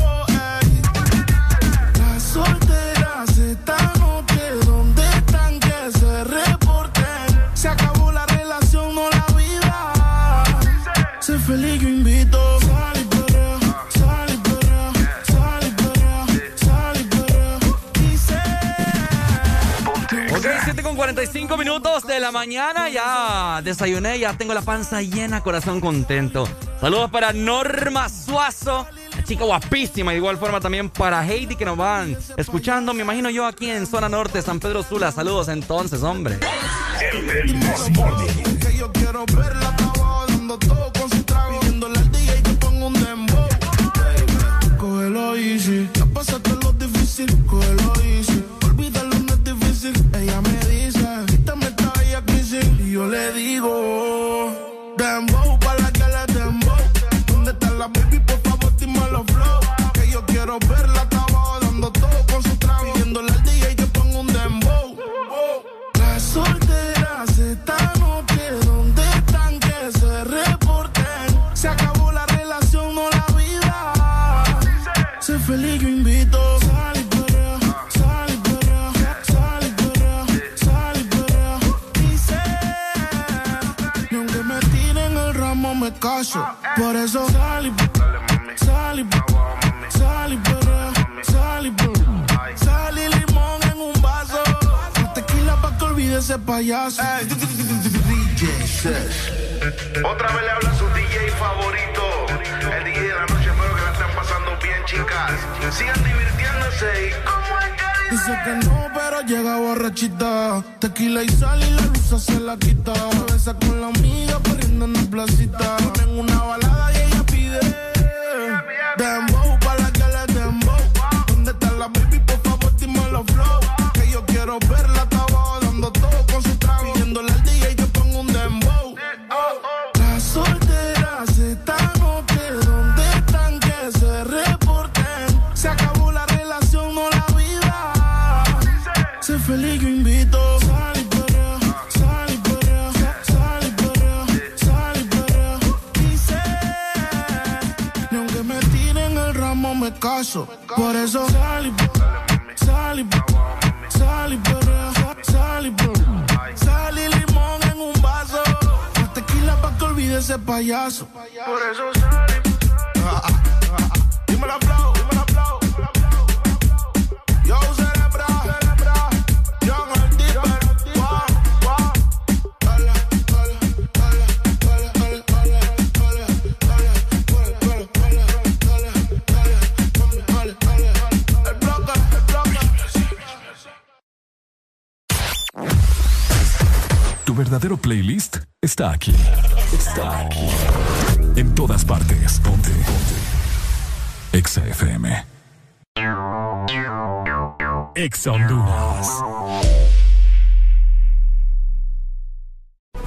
45 minutos de la mañana. Ya desayuné, ya tengo la panza llena, corazón contento. Saludos para Norma Suazo, chica guapísima. De igual forma también para Heidi que nos van escuchando. Me imagino yo aquí en zona norte, San Pedro Sula. Saludos entonces, hombre. Pasaste lo difícil. Cógelo easy. Olvídalo, no es difícil. Ella me Yo le digo, dembow para la que le dembow. ¿Dónde está la baby? Por favor, dime los flow. Que yo quiero verla abajo dando todo con su trago. Pidiéndole al DJ que ponga un dembow. Las solteras caso. Por eso sal y sal y sal y sal y. Sal y limón en un vaso. Tequila pa' que olvide ese payaso. DJ. Otra vez le habla su DJ favorito. El DJ de la noche, espero que la estén pasando bien, chicas. Sigan divirtiéndose y Dice que no, pero llega borrachita. Tequila y sal y la luz se la quita. Se besa con la amiga corriendo en la placita. Ponen una balada y ella pide. Dembow pa' la que le dembow. ¿Dónde está la baby? Por favor, dime los flow. Que yo quiero verla caso. Por eso sal y sal y sal y perrea, sal y perrea. Sal y limón en un vaso. Más tequila pa' que olvide ese payaso. Por eso sal y Dímelo, flow, Tu verdadero playlist está aquí. Está aquí. En todas partes. Ponte. Ponte. Exa FM. Exa Honduras.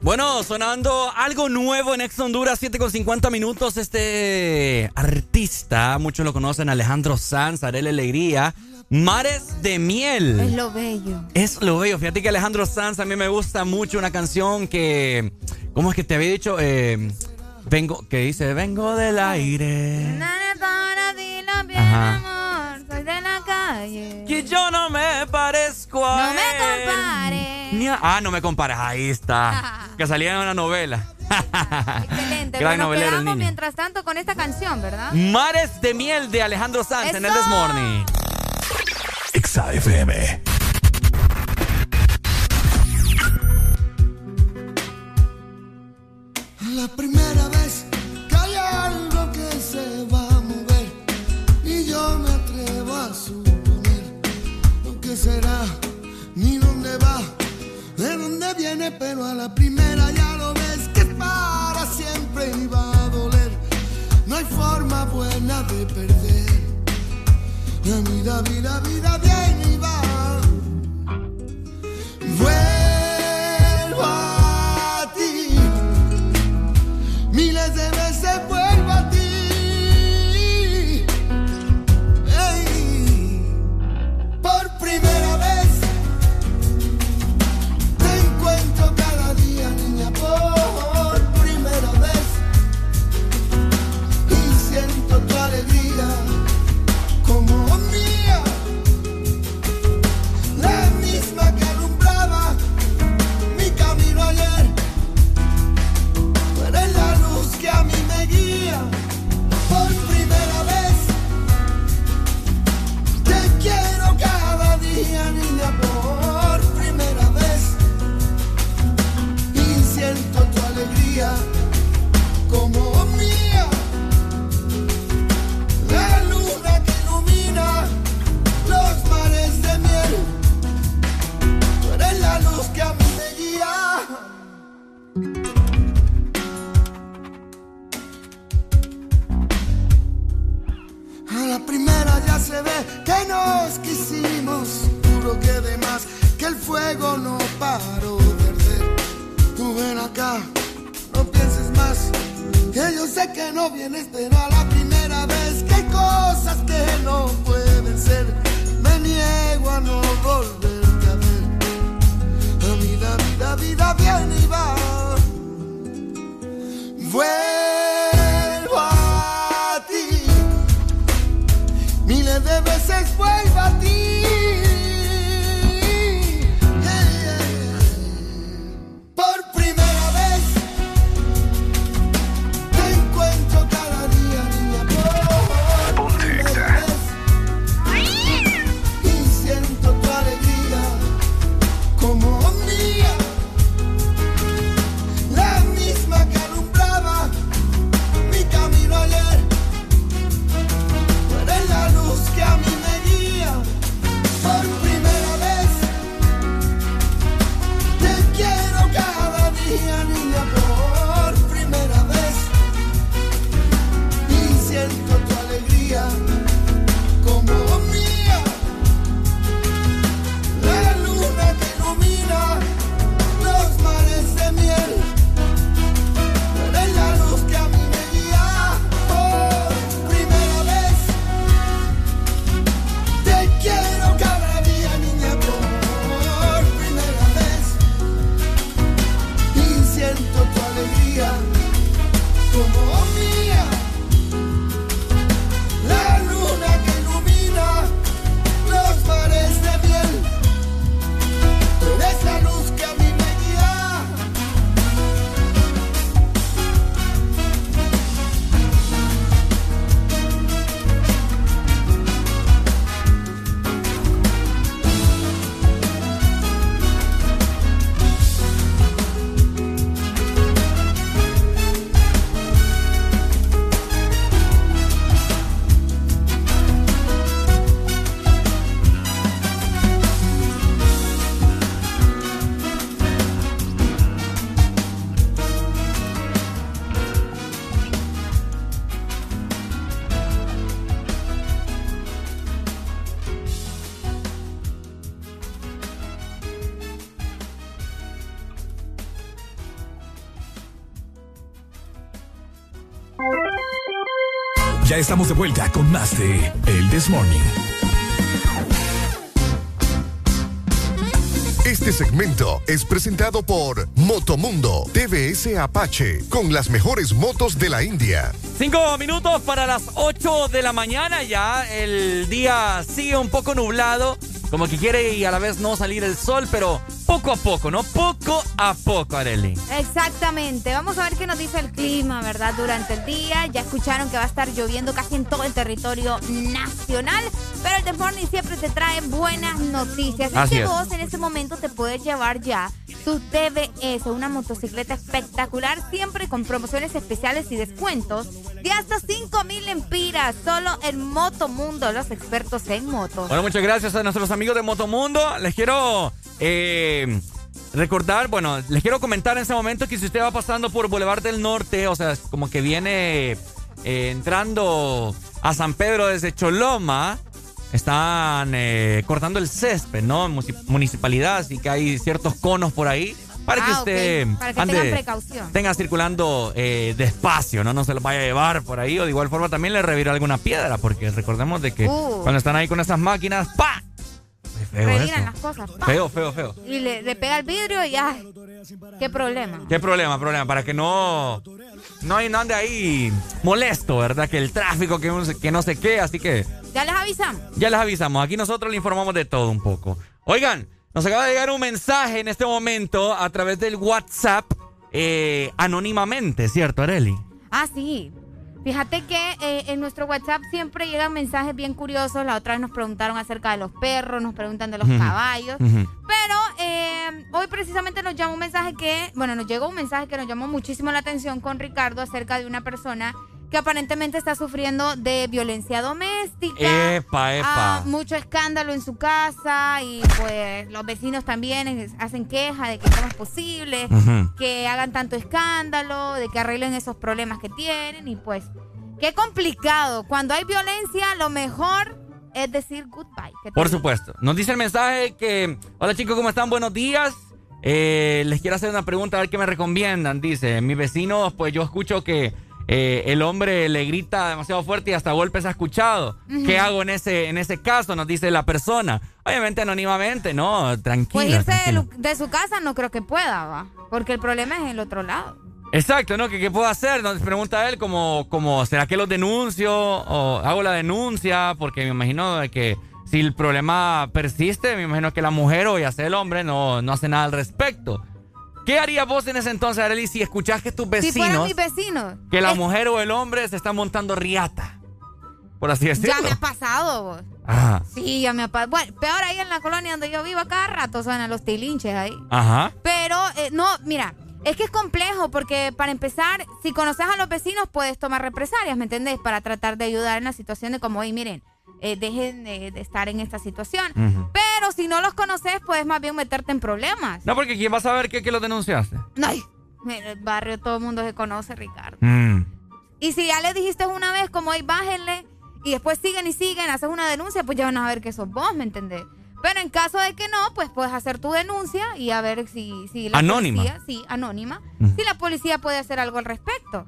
Bueno, sonando algo nuevo en Ex Honduras, 7 con 50 minutos. Este artista, muchos lo conocen, Alejandro Sanz, Arele Alegría. Mares de miel. Es lo bello. Es lo bello. Fíjate que Alejandro Sanz a mí me gusta mucho una canción que. ¿Cómo es que te había dicho? Eh, vengo. que dice? Vengo del aire. Ajá. Soy de la calle. Que yo no me parezco a No me él. a- ah, no me compares. Ahí está. que salía en una novela. Excelente. Gran Bueno, novelero el quedamos niño. mientras tanto con esta canción, ¿verdad? Mares de miel de Alejandro Sanz en el. This Morning. Exa FM. La primera pero a la primera ya lo ves que es para siempre y va a doler. No hay forma buena de perder. La vida, vida, vida viene y va. Vuelvo nos quisimos, juro que de más, que el fuego no paró de arder. Tú ven acá, no pienses más, que yo sé que no vienes, pero a la primera vez que hay cosas estamos de vuelta con más de El This Morning. Este segmento es presentado por Motomundo TVS Apache con las mejores motos de la India. Cinco minutos para las ocho de la mañana. Ya el día sigue un poco nublado. Como que quiere y a la vez no salir el sol, pero poco a poco, ¿no? Poco a poco, Arely. Exactamente. Vamos a ver qué nos dice el clima, ¿verdad? Durante el día. Ya escucharon que va a estar lloviendo casi en todo el territorio nacional. Pero el The Morning siempre te trae buenas noticias. Así que es. vos en este momento te puedes llevar ya tu TBS, una motocicleta espectacular, siempre con promociones especiales y descuentos de hasta 5 mil empiras. Solo en Motomundo, los expertos en motos. Bueno, muchas gracias a nuestros amigos de Motomundo. Les quiero eh, recordar, bueno, les quiero comentar en este momento que si usted va pasando por Boulevard del Norte, o sea, como que viene eh, entrando a San Pedro desde Choloma, están eh, cortando el césped, ¿no? Municipalidad, así que hay ciertos conos por ahí para que Ah, usted Para que ande- tengan precaución. tenga circulando eh, despacio, ¿no? No se lo vaya a llevar por ahí o de igual forma también le revira alguna piedra, porque recordemos de que Uh. cuando están ahí con esas máquinas, ¡pa! Feo Reviran eso. las cosas. ¡pa! Feo, feo, feo. Y le, le pega el vidrio y ya. ¿Qué problema? ¿Qué problema, problema? Para que no no, no ande ahí molesto, ¿verdad? Que el tráfico, que, que no sé qué, así que Ya les avisamos. ya les avisamos. Aquí nosotros le informamos de todo un poco. Oigan, nos acaba de llegar un mensaje en este momento a través del WhatsApp eh, anónimamente, ¿cierto, Areli? Ah, sí. Fíjate que eh, en nuestro WhatsApp siempre llegan mensajes bien curiosos. La otra vez nos preguntaron acerca de los perros, nos preguntan de los caballos. Pero eh, hoy precisamente nos llamó un mensaje que, bueno, nos llegó un mensaje que nos llamó muchísimo la atención con Ricardo acerca de una persona que aparentemente está sufriendo de violencia doméstica. Epa, epa. Ah, mucho escándalo en su casa y pues los vecinos también hacen queja de que cómo es posible que hagan tanto escándalo, de que arreglen esos problemas que tienen y pues qué complicado. Cuando hay violencia lo mejor es decir goodbye. ¿Qué te Por supuesto. Nos dice el mensaje que, hola chicos, ¿cómo están? Buenos días. Eh, les quiero hacer una pregunta, a ver qué me recomiendan. Dice, mis vecinos, pues yo escucho que eh, el hombre le grita demasiado fuerte y hasta golpes ha escuchado. ¿Qué hago en ese, en ese caso? Nos dice la persona. Obviamente anónimamente, ¿no? Pues Tranquila. irse de, su casa no creo que pueda, va. Porque el problema es el otro lado. Exacto, ¿no? ¿Qué, qué puedo hacer? Nos pregunta él como, como, ¿será que los denuncio o hago la denuncia? Porque me imagino de que si el problema persiste, me imagino que la mujer o ya sea el hombre no, no hace nada al respecto. ¿Qué harías vos en ese entonces, Arely, si escuchás que tus Si fueran vecinos, mis vecinos. que la es- mujer o el hombre se están montando riata? Por así decirlo. Ya me ha pasado, vos. Ajá. Sí, ya me ha pasado. Bueno, peor ahí en la colonia donde yo vivo, cada rato suenan los tilinches ahí. Ajá. Pero, eh, no, mira, es que es complejo porque para empezar, si conoces a los vecinos, puedes tomar represalias, ¿me entendés? Para tratar de ayudar en la situación de como, oye, miren, eh, dejen de, de estar en esta situación. Pero si no los conoces, puedes más bien meterte en problemas. No, porque ¿quién va a saber que, que lo denunciaste? Ay, en el barrio todo el mundo se conoce, Ricardo. Mm. Y si ya le dijiste una vez, como, oye, bájenle, y después siguen y siguen, haces una denuncia, pues ya van a ver que sos vos, ¿me entendés? Pero en caso de que no, pues puedes hacer tu denuncia y a ver si, si la Anónima. policía, sí, anónima, si la policía puede hacer algo al respecto.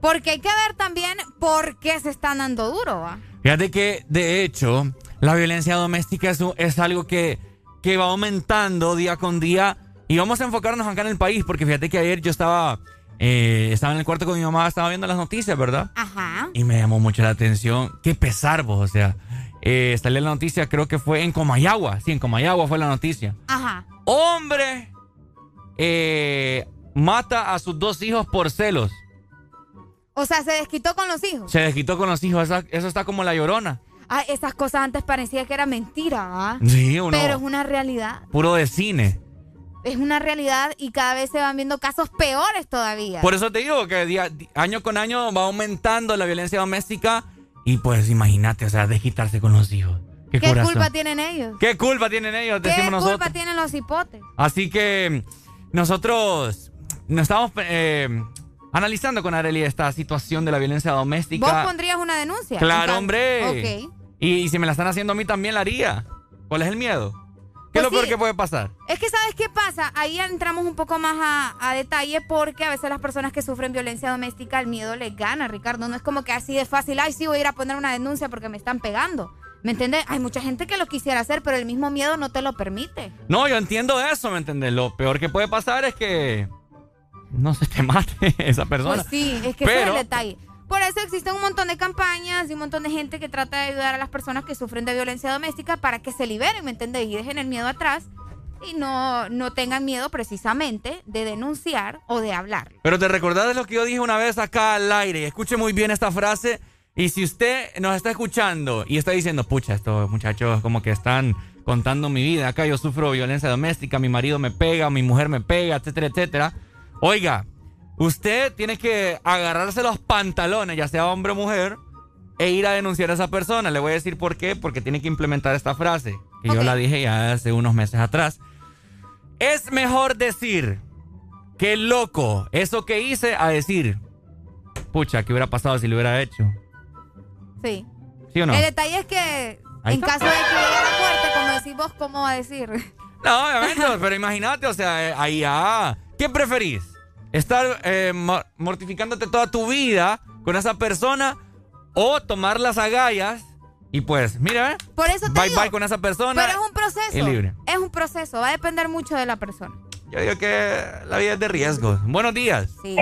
Porque hay que ver también por qué se están dando duro, ¿va? Fíjate que, de hecho, la violencia doméstica es, algo que, que va aumentando día con día. Y vamos a enfocarnos acá en el país, porque fíjate que ayer yo estaba, eh, estaba en el cuarto con mi mamá, estaba viendo las noticias, ¿verdad? Ajá. Y me llamó mucho la atención. Qué pesar vos, o sea. Eh, salió la noticia, creo que fue en Comayagua. Sí, en Comayagua fue la noticia. Ajá. Hombre eh, mata a sus dos hijos por celos. O sea, se desquitó con los hijos. Se desquitó con los hijos. Eso, eso está como la llorona. Ah, esas cosas antes parecía que era mentira, ¿va? Sí, uno. Pero es una realidad. Puro de cine. Es una realidad y cada vez se van viendo casos peores todavía. Por eso te digo que día- año con año va aumentando la violencia doméstica y pues imagínate, o sea, desquitarse con los hijos. Qué, ¿Qué culpa tienen ellos? ¿Qué culpa tienen ellos? ¿Qué Decimos culpa nosotros. tienen los hipotes? Así que nosotros nos estamos eh, analizando con Areli esta situación de la violencia ¿Vos doméstica. pondrías una denuncia? Claro, hombre. Ok. Y, y si me la están haciendo a mí también la haría. ¿Cuál es el miedo? ¿Qué es lo Pues peor sí. que puede pasar? Es que, ¿sabes qué pasa? Ahí entramos un poco más a, a detalle porque a veces las personas que sufren violencia doméstica, el miedo les gana, Ricardo. No es como que así de fácil, ay, sí, voy a ir a poner una denuncia porque me están pegando. ¿Me entiendes? Hay mucha gente que lo quisiera hacer, pero el mismo miedo no te lo permite. No, yo entiendo eso, ¿me entiendes? Lo peor que puede pasar es que no se te mate esa persona. Pues sí, es que ese es Pero- el detalle. Por eso existen un montón de campañas y un montón de gente que trata de ayudar a las personas que sufren de violencia doméstica para que se liberen, ¿me entiendes? Y dejen el miedo atrás y no, no tengan miedo precisamente de denunciar o de hablar. Pero te recordás de lo que yo dije una vez acá al aire. Escuche muy bien esta frase. Y si usted nos está escuchando y está diciendo, pucha, estos muchachos como que están contando mi vida. Acá yo sufro violencia doméstica, mi marido me pega, mi mujer me pega, etcétera, etcétera. Oiga, usted tiene que agarrarse los pantalones, ya sea hombre o mujer, e ir a denunciar a esa persona. Le voy a decir por qué, porque tiene que implementar esta frase, que yo la dije ya hace unos meses atrás. Es mejor decir que loco eso que hice a decir, pucha, ¿qué hubiera pasado si lo hubiera hecho? Sí. ¿Sí o no? El detalle es que en caso de que llegue a la corte, como decís vos, ¿cómo va a decir? No, obviamente, pero imagínate, o sea, eh, ahí ya. ¿Qué preferís? ¿Estar eh, mo- mortificándote toda tu vida con esa persona o tomar las agallas y pues, mira, eh, Por eso te bye digo, bye con esa persona Pero es un proceso. y libre. Es un proceso, va a depender mucho de la persona. Yo digo que la vida es de riesgo. Buenos días. Sí,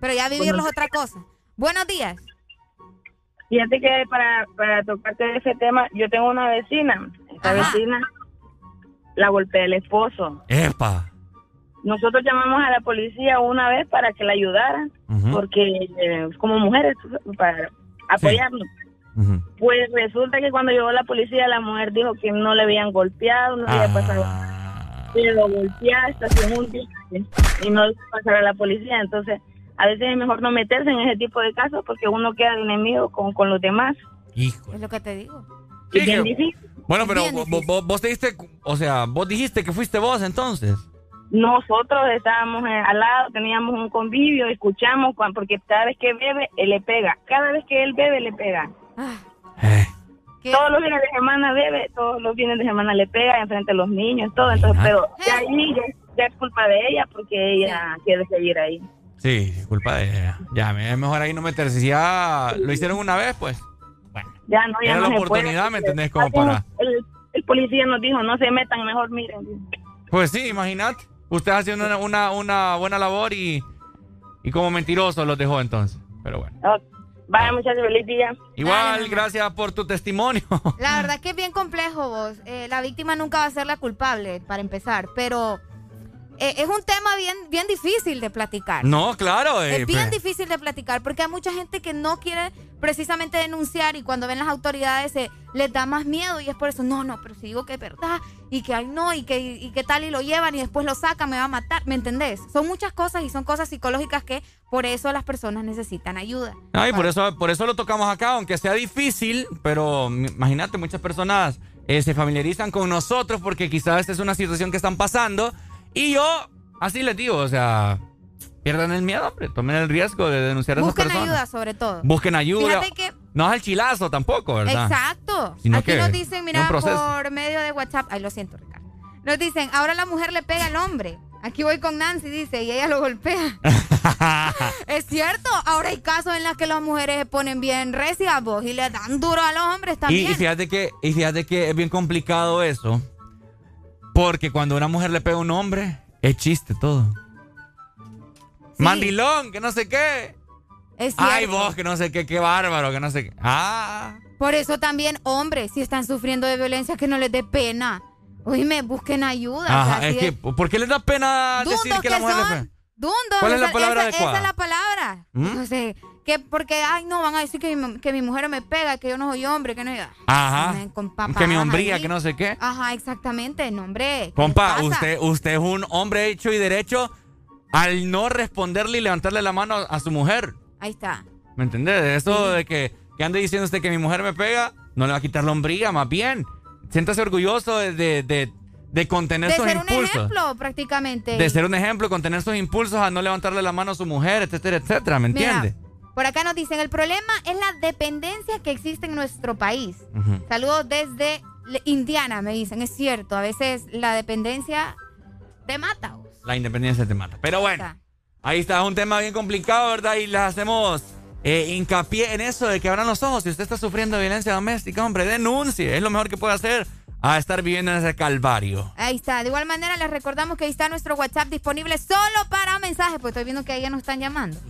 pero ya vivirlo es otra cosa. Buenos días. Fíjate que para, para tocarte de ese tema, yo tengo una vecina. Esta vecina la golpea el esposo. Epa. Nosotros llamamos a la policía una vez para que la ayudaran, porque eh, como mujeres, para apoyarnos. Pues resulta que cuando llegó la policía, la mujer dijo que no le habían golpeado, no le había pasado. Pero lo golpeaste, estacionó un día y no pasar a la policía. Entonces, a veces es mejor no meterse en ese tipo de casos porque uno queda de enemigo con, con los demás. Es lo que te digo. Es bien difícil. Bueno, pero Bien vos, vos- vos te diste, o sea, vos dijiste que fuiste vos entonces. Nosotros estábamos eh, al lado, teníamos un convivio, escuchamos, porque cada vez que bebe, él le pega. Cada vez que él bebe, le pega. Todos los fines de semana bebe, todos los fines de semana le pega enfrente de los niños, todo. Entonces, pero ya ahí ya, ya es culpa de ella porque ella quiere seguir ahí. Sí, culpa de ella. Ya, es mejor ahí no meterse. Si ya lo hicieron una vez, pues. Ya no, ya Era no la se puede, oportunidad, ¿me entendés? Como para. El, el policía nos dijo, no se metan, mejor miren. Pues sí, imagínate. Usted haciendo una, una, una buena labor y, y como mentiroso los dejó entonces. Pero bueno. Vaya, muchachos, feliz día. Igual, gracias por tu testimonio. La verdad es que es bien complejo vos. Eh, la víctima nunca va a ser la culpable, para empezar. Pero eh, es un tema bien, bien difícil de platicar. No, claro. eh, Es bien pe- difícil de platicar porque hay mucha gente que no quiere precisamente denunciar y cuando ven las autoridades se les da más miedo y es por eso, no, no, pero si digo que es verdad y que ay no y que, y que tal y lo llevan y después lo sacan, me va a matar, ¿me entendés? Son muchas cosas y son cosas psicológicas que por eso las personas necesitan ayuda. Ay, por eso, por eso lo tocamos acá, aunque sea difícil, pero imagínate, muchas personas eh, se familiarizan con nosotros porque quizás esta es una situación que están pasando. Y yo, así les digo, o sea, pierdan el miedo, hombre, tomen el riesgo de denunciar a esas Busquen personas. ayuda sobre todo. Busquen ayuda. Fíjate que No es al chilazo tampoco, ¿verdad? Exacto. Sino Aquí nos dicen, mira, por medio de WhatsApp. Ay, lo siento, Ricardo. Nos dicen, ahora la mujer le pega al hombre. Aquí voy con Nancy, dice, y ella lo golpea. es cierto, ahora hay casos en los que las mujeres se ponen bien recias vos y le dan duro a los hombres Y, también. y fíjate que, y fíjate que es bien complicado eso. Porque cuando una mujer le pega a un hombre, es chiste todo. Mandilón, que no sé qué. Es. Ay, vos, que no sé qué, qué bárbaro, que no sé qué. Ah. Por eso también, hombres, si están sufriendo de violencia, que no les dé pena. Oíme, busquen ayuda. o sea, Ajá, así es que, ¿por qué les da pena decir Dundos que la que mujer le son. pega? Dundos, ¿Cuál es la palabra esa, adecuada? Esa es la palabra. ¿Mm? No sé, que porque, ay, no, van a decir que mi, que mi mujer me pega, que yo no soy hombre, que no... Ajá. Con Que papadas mi hombría, ahí. que no sé qué. Ajá, exactamente, no, hombre. ¿qué Compa, les usted, usted es un hombre hecho y derecho al no responderle y levantarle la mano a, su mujer. Ahí está. ¿Me entendés? Eso de que, que ande diciendo usted que mi mujer me pega, no le va a quitar la hombría, más bien. Siéntase orgulloso de, de, de- de contener De sus ser un impulsos. ejemplo, prácticamente. De ser un ejemplo, contener sus impulsos, a no levantarle la mano a su mujer, etcétera, etcétera, ¿me Mira, entiende? Por acá nos dicen, el problema es la dependencia que existe en nuestro país. Ujú. Saludos desde Indiana, me dicen, es cierto. A veces la dependencia te mata. La independencia te mata. Pero bueno, ahí está, un tema bien complicado, ¿verdad? Y les hacemos eh, hincapié en eso de que abran los ojos. Si usted está sufriendo violencia doméstica, hombre, denuncie. Es lo mejor que puede hacer a estar viviendo en ese calvario. Ahí está. De igual manera, les recordamos que ahí está nuestro WhatsApp disponible solo para mensajes, pues estoy viendo que ahí ya nos están llamando.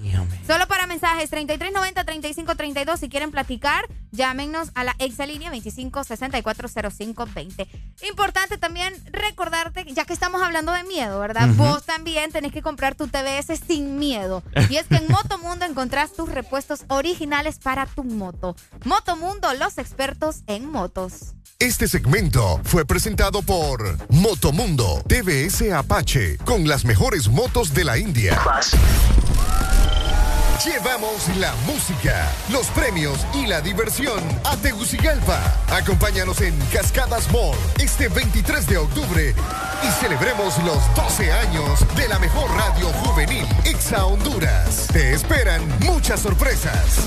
solo para mensajes 3390-3532. Si quieren platicar, llámenos a la exalínea 25640520. Importante también recordarte, ya que estamos hablando de miedo, ¿verdad? Vos también tenés que comprar tu TBS sin miedo. Y es que en Motomundo encontrás tus repuestos originales para tu moto. Motomundo, los expertos en motos. Este segmento fue presentado por Motomundo TVS Apache con las mejores motos de la India. Llevamos la música, los premios y la diversión a Tegucigalpa. Acompáñanos en Cascadas Mall este 23 de octubre y celebremos los 12 años de la mejor radio juvenil, Exa Honduras. Te esperan muchas sorpresas.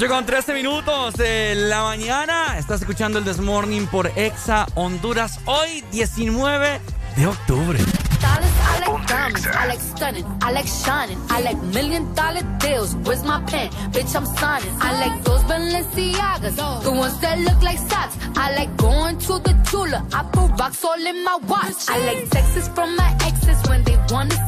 8 13 minutos de la mañana. Estás escuchando el Desmorning por Exa Honduras hoy 19 de octubre. I like diamonds, I like stunning, I like shining, I like million dollar deals. Where's my pen? Bitch, I'm signing. I like the ones that look like socks. I like going to the Tula, I put rocks all in my watch. I like Texas from my exes when they want to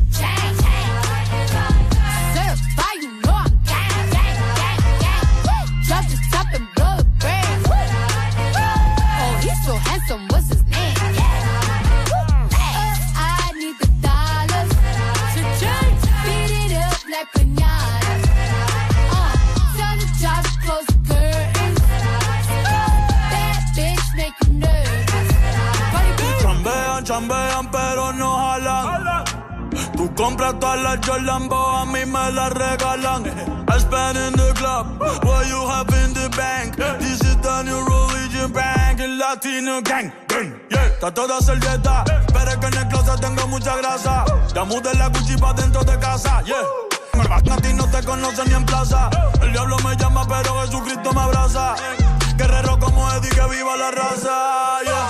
Compra todas las Jordan, a mí me las regalan. I spend in the club, what you have in the bank. This is the new religion bank, el latino gang. Yeah. Está toda servieta, pero es que en el closet tengo mucha grasa. Ya mudé la Gucci pa' dentro de casa, yeah. A ti no te conoce ni en plaza. El diablo me llama, pero Jesucristo me abraza. Guerrero como Eddie, que viva la raza, yeah.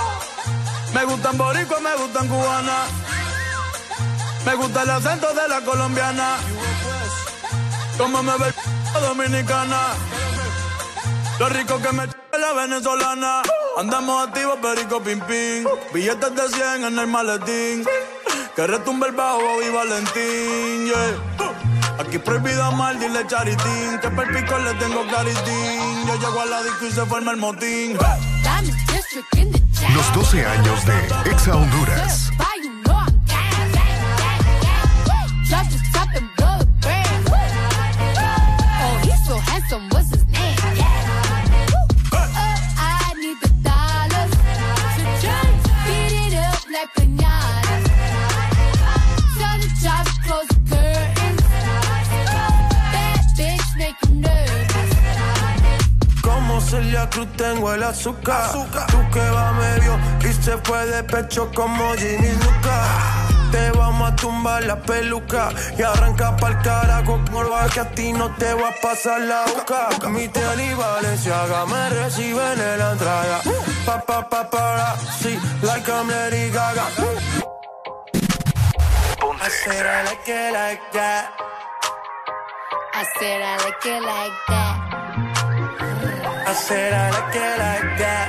Me gustan boricua, me gustan cubana me gusta el acento de la colombiana. Como me ve dominicana. Lo rico que me la venezolana. Andamos activos, perico pim pim. Billetes de 100 en el maletín. Que retumbe el bajo y Valentín, yeah. Aquí prohibido mal, dile charitín. Que perpico le tengo claritín. Yo llego a la disco y se forma el motín. Los 12 años de Exa Honduras. Oh, he's so handsome, what's his name? Uh, I need the dollars it up like close bitch. Como tengo el azúcar. Tú que va medio y se fue de pecho como Ginny Lucas. Te vamos a tumbar la peluca y arranca pa'l carajo con que a ti no te va a pasar la boca. Mi tele y Valenciaga me reciben en la entrada. Pa pa pa para, sí, like I'm Lady Gaga. I said I like it like that. I said I like it like that. I said I like it like that.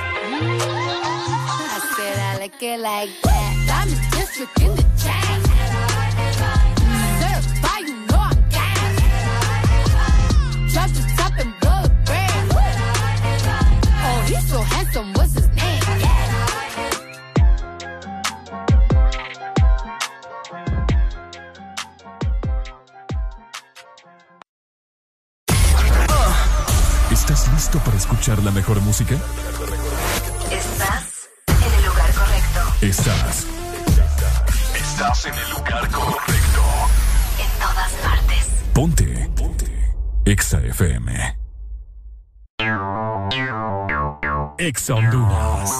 I said I like it like that. ¿Estás listo para escuchar la mejor música? Estás en el lugar correcto. Estás. Estás en el lugar correcto. En todas partes. Ponte. Ponte. Exa FM. Exa Honduras.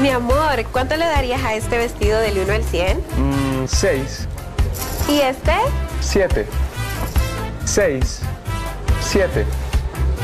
Mi amor, ¿cuánto le darías a este vestido del 1 al 100? Mm, seis. ¿Y este? Siete. Seis. Siete.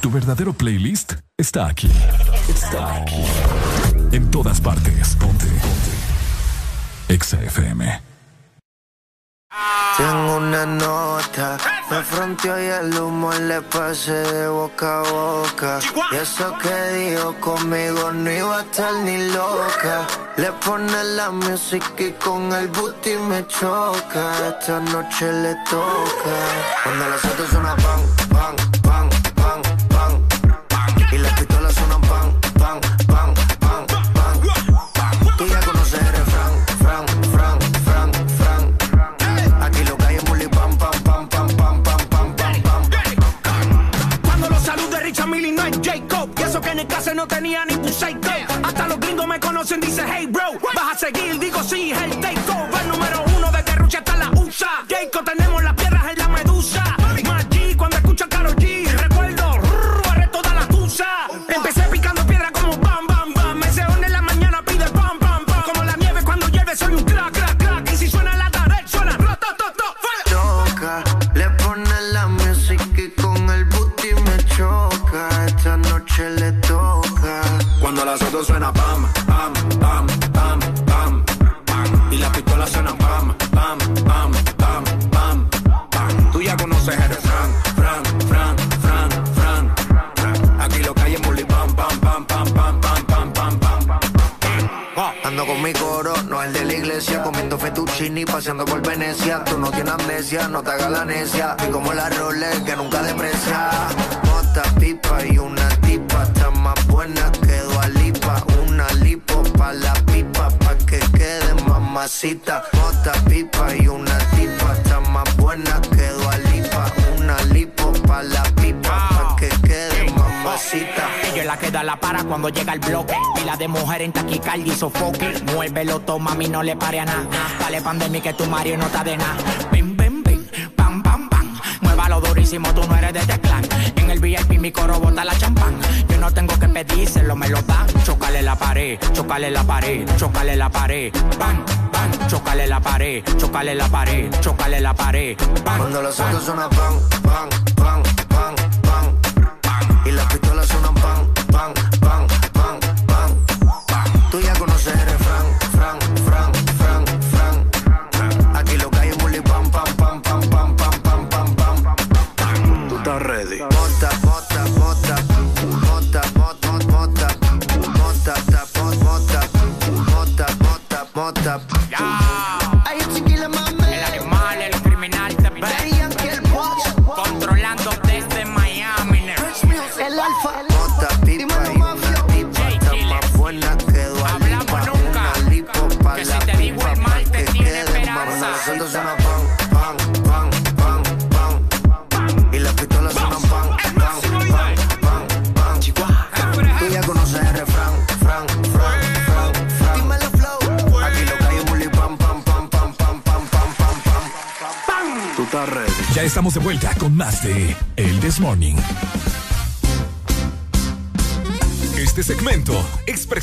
Tu verdadero playlist está aquí. Está aquí. En todas partes. Ponte. Ponte. Exa FM. Tengo una nota, me fronteó y el humo le pasé de boca a boca. Y eso que dijo conmigo no iba a estar ni loca. Le pone la música y con el booty me choca. Esta noche le toca. Cuando las otras pan, pan, no tenía ningún psycho Hasta los gringos me conocen, dice hey bro Vas a seguir, digo sí, el takeover suena pam, pam, pam, pam, pam, pam. Y la pistola suena pam, pam, pam, pam, pam, pam. Tú ya conoces el Fran, Fran, Fran, Fran, Fran. Aquí lo calle Mully, pam, pam, pam, pam, pam, pam, pam, pam, pam. Ando con mi coro, no el de la iglesia, comiendo fettuccini, paseando por Venecia. Tú no tienes amnesia, no te hagas la necia. Y como la Rolex que nunca deprecia. Mota, pipa y una tipa, está más buena mamacita. Mota, pipa y una tipa. Está más buena que Lipa. Una lipo pa' la pipa, pa' que quede mamacita. Ella la queda la para cuando llega el bloque. Y la de mujer en taquicardia y sofoque. Muévelo, toma, a mí no le pare a nada. Dale pandemia que tu Mario no está de nada. Muévalo durísimo, tú no eres de este clan. En el VIP mi coro bota la champán. Yo no tengo que pedírselo, me lo dan. Chocale la pared, chocale la pared, chocale la pared. Bam, bam, chocale la pared, chocale la pared, chocale la pared. Bam, Cuando los autos suenan pan, pan, pan,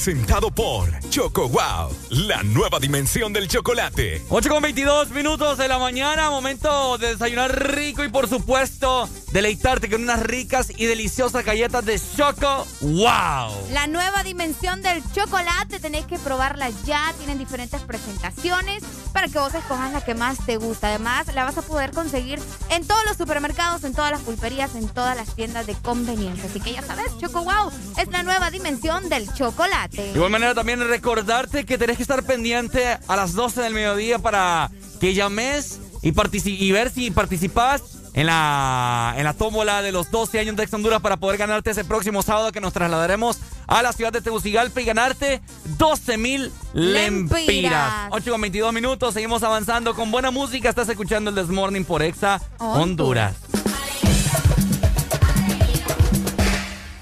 presentado por Choco Wow, la nueva dimensión del chocolate. 8 con 22 minutos de la mañana, momento de desayunar rico y por supuesto deleitarte con unas ricas y deliciosas galletas de Choco Wow. La nueva dimensión del chocolate, tenés que probarla ya. Tienen diferentes presentaciones para que vos escojas la que más te gusta. Además, la vas a poder conseguir en todos los supermercados, en todas las pulperías, en todas las tiendas de conveniencia. Así que ya sabes, Choco Wow es la nueva dimensión del chocolate. De igual manera también recordarte que tenés que estar pendiente a las 12 del mediodía para que llames y, y ver si participas en la, en la tómbola de los 12 años de Ex Honduras para poder ganarte ese próximo sábado que nos trasladaremos a la ciudad de Tegucigalpa y ganarte 12 mil lempiras. Lempiras. 8 con 22 minutos, seguimos avanzando con buena música. Estás escuchando el Desmorning por Exa Honduras. Honduras.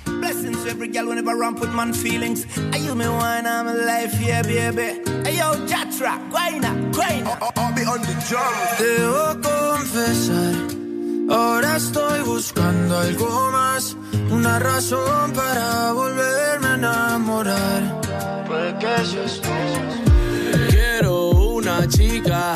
Blessings to every girl whenever ramp with man feelings. You me wine, I'm alive, yeah, baby. Hey, yo, Jatra, guayna, guayna. I'll be on the drum. Debo confesar, ahora estoy buscando algo más, una razón para volverme a enamorar. Puede que seas tú. Quiero una chica,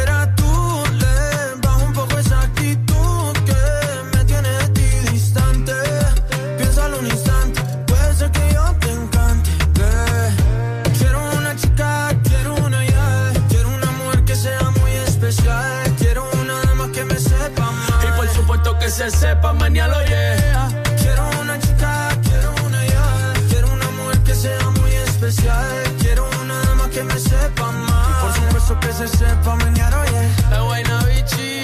se sepa, mañana lo. Quiero una chica, quiero una ya. Quiero una mujer que sea muy especial. Quiero una dama que me sepa más. Por supuesto que se sepa, mañana. Es guayna bichi,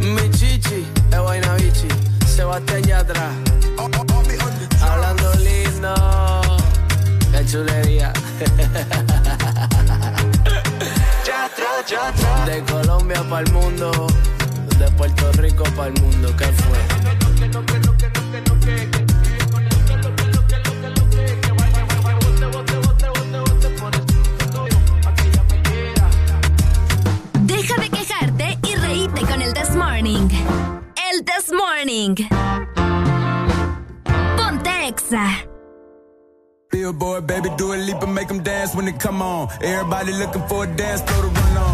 mi chichi, es guayna bichi. Sebastián Yatra. Hablando lindo, qué chulería. De Colombia para el mundo, de Puerto Rico para el mundo, ¿qué fue? Deja de quejarte y reíte con el This Morning. El This Morning. Ponte Exa. Billboard, baby, do a leap and make them dance when they come on. Everybody looking for a dance floor to run on.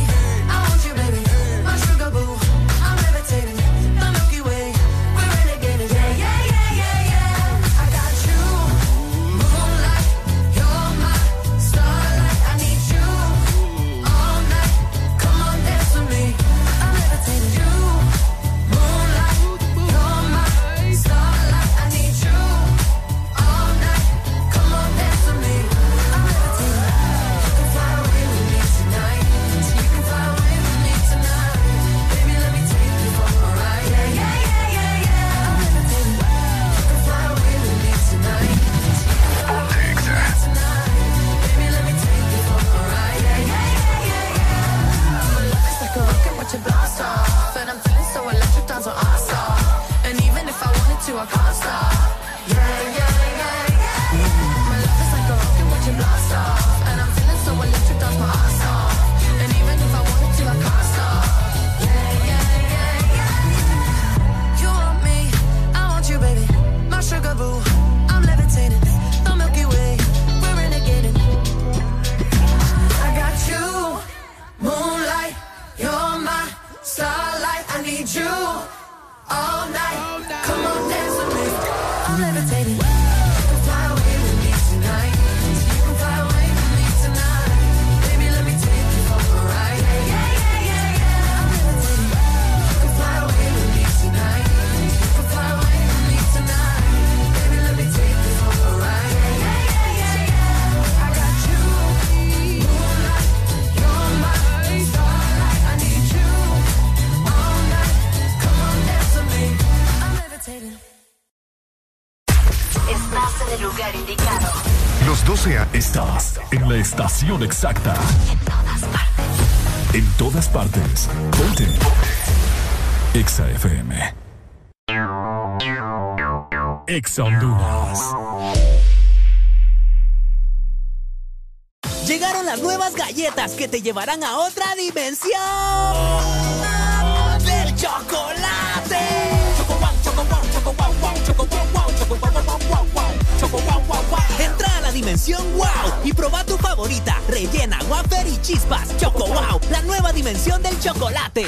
lugar indicado. Los 12 a... Estás en la estación exacta. En todas partes. En todas partes. Ponte. Exa FM. Exa Honduras. Llegaron las nuevas galletas que te llevarán a otra dimensión del chocolate. Choco wow, choco wow, choco wow, wow, choco wow, wow, choco dimensión wow y proba tu favorita, rellena, wafer y chispas. Choco wow, la nueva dimensión del chocolate.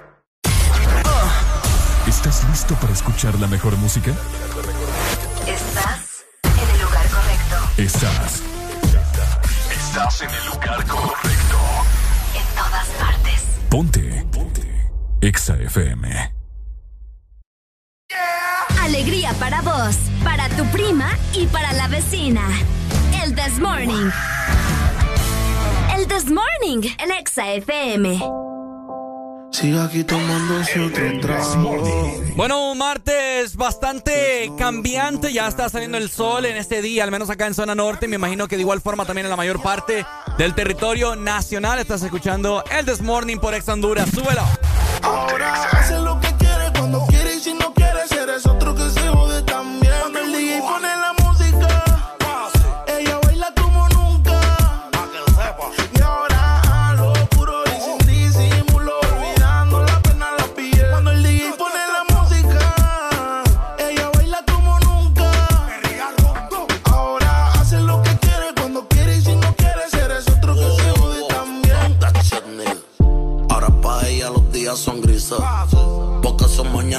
¿Estás listo para escuchar la mejor música? Estás en el lugar correcto. Estás. Estás en el lugar correcto. En todas partes. Ponte. Ponte. Exa FM. Alegría para vos, para tu prima y para la vecina. El This Morning. El This Morning, el Exa FM. Sigue aquí tomando su trago. Bueno, un martes bastante cambiante. Ya está saliendo el sol en este día, al menos acá en zona norte. Me imagino que de igual forma también en la mayor parte del territorio nacional. Estás escuchando el This Morning por Ex Honduras. Súbelo. Ahora hace lo que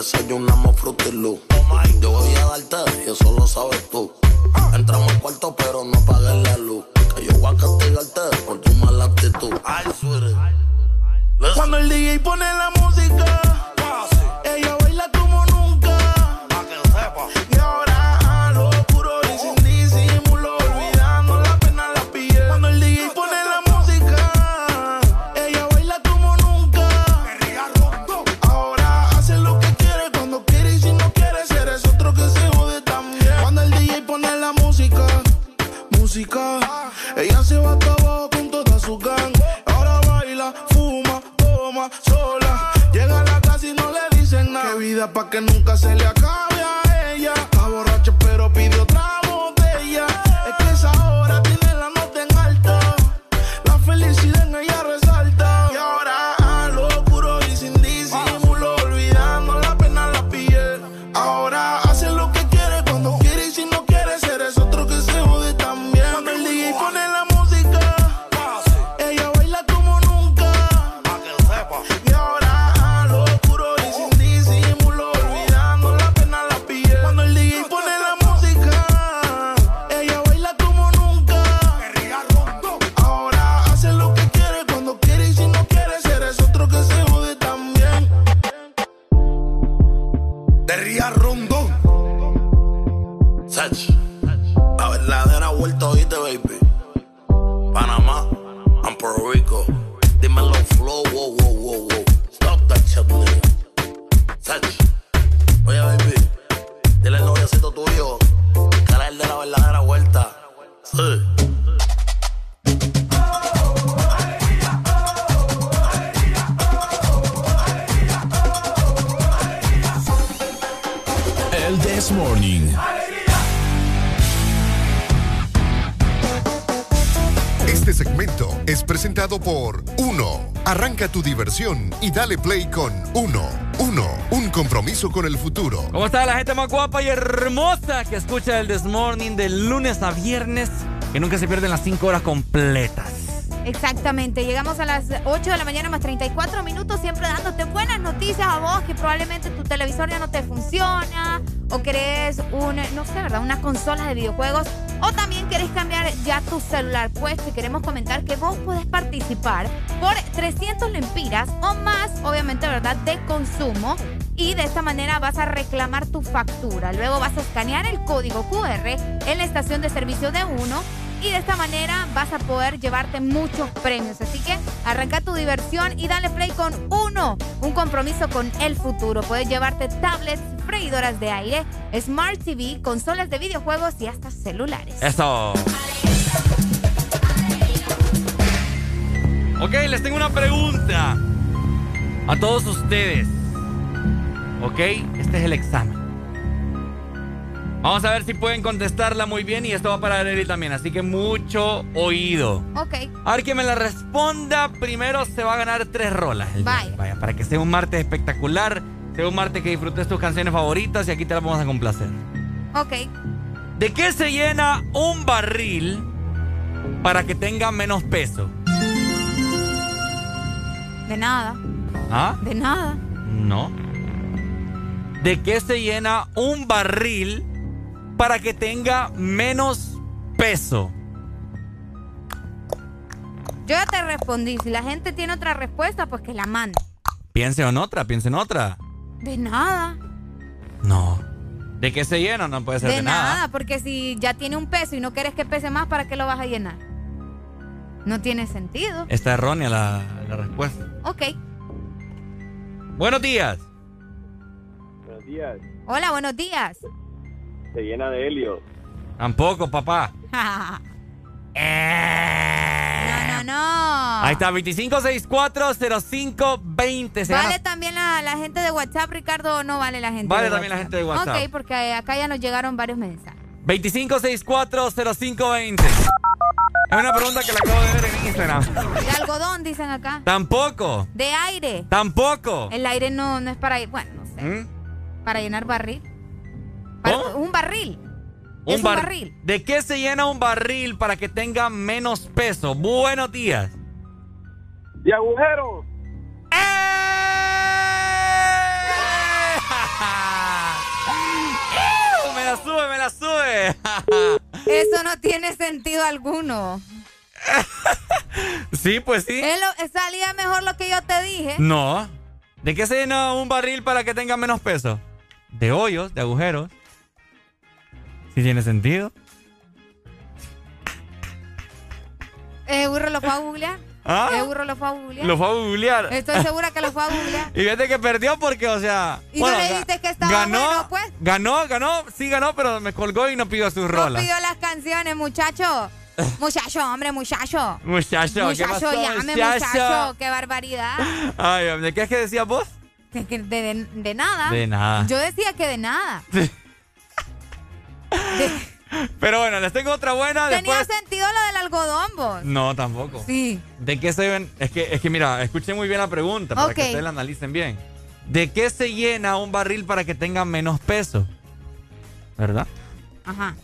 Desayunamos fruity look. Yo voy a darte y eso lo sabes tú. Entramos al cuarto pero no pagues la luz. Que yo voy a castigarte por tu mala actitud. Cuando el DJ pone la música, ella se va hasta abajo con toda su gang. Ahora baila, fuma, toma, sola. Llega a la casa y no le dicen nada. Qué vida pa' que nunca se le acabe diversión y dale play con Uno. Uno, un compromiso con el futuro. ¿Cómo está la gente más guapa y hermosa que escucha el This Morning de lunes a viernes? Que nunca se pierden las 5 horas completas. Exactamente, llegamos a las 8 de la mañana más 34 minutos, siempre dándote buenas noticias a vos, que probablemente tu televisor ya no te funciona, o querés un, no sé, ¿verdad? Una consola de videojuegos, o también querés cambiar ya tu celular. Pues te queremos comentar que vos puedes participar por 300 lempiras o más, obviamente, ¿verdad? De consumo. Y de esta manera vas a reclamar tu factura. Luego vas a escanear el código QR en la estación de servicio de uno y de esta manera vas a poder llevarte muchos premios. Así que arranca tu diversión y dale play con uno, un compromiso con el futuro. Puedes llevarte tablets, freidoras de aire, Smart TV, consolas de videojuegos y hasta celulares. Eso. Ok, les tengo una pregunta a todos ustedes. Ok, este es el examen. Vamos a ver si pueden contestarla muy bien y esto va para Arely también, así que mucho oído. Ok. A ver, que me la responda primero se va a ganar tres rolas. Vaya. Vaya, para que sea un martes espectacular, sea un martes que disfrutes tus canciones favoritas y aquí te las vamos a complacer. Ok. ¿De qué se llena un barril para que tenga menos peso? De nada. ¿Ah? De nada. No. ¿De qué se llena un barril para que tenga menos peso? Yo ya te respondí. Si la gente tiene otra respuesta, pues que la mande. Piense en otra, piense en otra. De nada. No. ¿De qué se llena? No puede ser de, de nada. porque si ya tiene un peso y no quieres que pese más, ¿para qué lo vas a llenar? No tiene sentido. Está errónea la, la respuesta. Ok. Buenos días. Buenos días. Hola, buenos días. Se llena de helio. Tampoco, papá. no, no, no. Ahí está, 25640520. Se ¿Vale gana- también la, la gente de WhatsApp, Ricardo, o no vale la gente Vale de también la gente de WhatsApp. Ok, porque acá ya nos llegaron varios mensajes. 25640520. Es una pregunta que la acabo de ver en Instagram. De algodón, dicen acá. Tampoco. De aire. Tampoco. El aire no, no es para ir. Bueno, no sé. ¿Mm? Para llenar barril. Para- un barril. Es un bar- barril. ¿De qué se llena un barril para que tenga menos peso? Buenos días. De agujeros. ¡Me la sube, me la sube! Eso no tiene sentido alguno. sí, pues sí. Lo- salía mejor lo que yo te dije. No. ¿De qué se llena un barril para que tenga menos peso? De hoyos, de agujeros. ¿Sí tiene sentido? ¿El burro lo a googlear? ¿Ah? ¿El burro lo fue a googlear? Lo fue a googlear. Estoy segura que lo fue a googlear. Y fíjate que perdió porque, o sea. Y no le dijiste que estaba ganó, bueno, pues. Ganó, ganó, sí ganó, pero me colgó y no pidió sus No rolas. pidió las canciones, muchacho. Muchacho, hombre, muchacho. Muchacho, ¿qué Muchacho, pasó, llame, muchacho? muchacho. Qué barbaridad. Ay, ¿de qué es que decías vos? De, de- de- de nada. De nada. Yo decía que de nada. Pero bueno, les tengo otra buena. Tenía Después... sentido lo del algodón, vos. No, tampoco. Sí. ¿De qué se ven? Es que, es que mira, escuchen muy bien la pregunta para que ustedes la analicen bien. ¿De qué se llena un barril para que tenga menos peso? ¿Verdad? Ajá.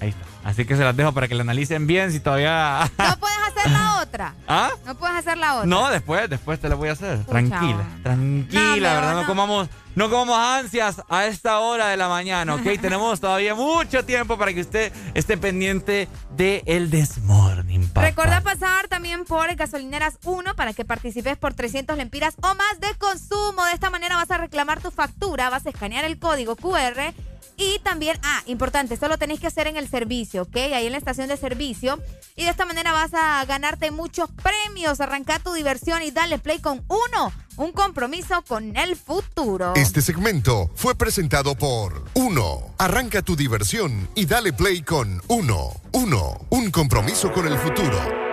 Ahí está. Así que se las dejo para que la analicen bien si todavía. No puedes hacer la otra. ¿Ah? No puedes hacer la otra. No, después, después te la voy a hacer. Pucha, Tranquila, tranquila, No, ¿verdad? no. comamos, no comamos ansias a esta hora de la mañana, ¿ok? Tenemos todavía mucho tiempo para que usted esté pendiente de el Desmorning, papá. Recuerda pasar también por Gasolineras 1 para que participes por 300 lempiras o más de consumo. De esta manera vas a reclamar tu factura, vas a escanear el código QR y también, ah, importante, esto lo tenéis que hacer en el servicio, ¿ok? Ahí en la estación de servicio. Y de esta manera vas a ganarte muchos premios. Arranca tu diversión y dale play con uno. Un compromiso con el futuro. Este segmento fue presentado por Uno. Arranca tu diversión y dale play con Uno. Uno. Un compromiso con el futuro.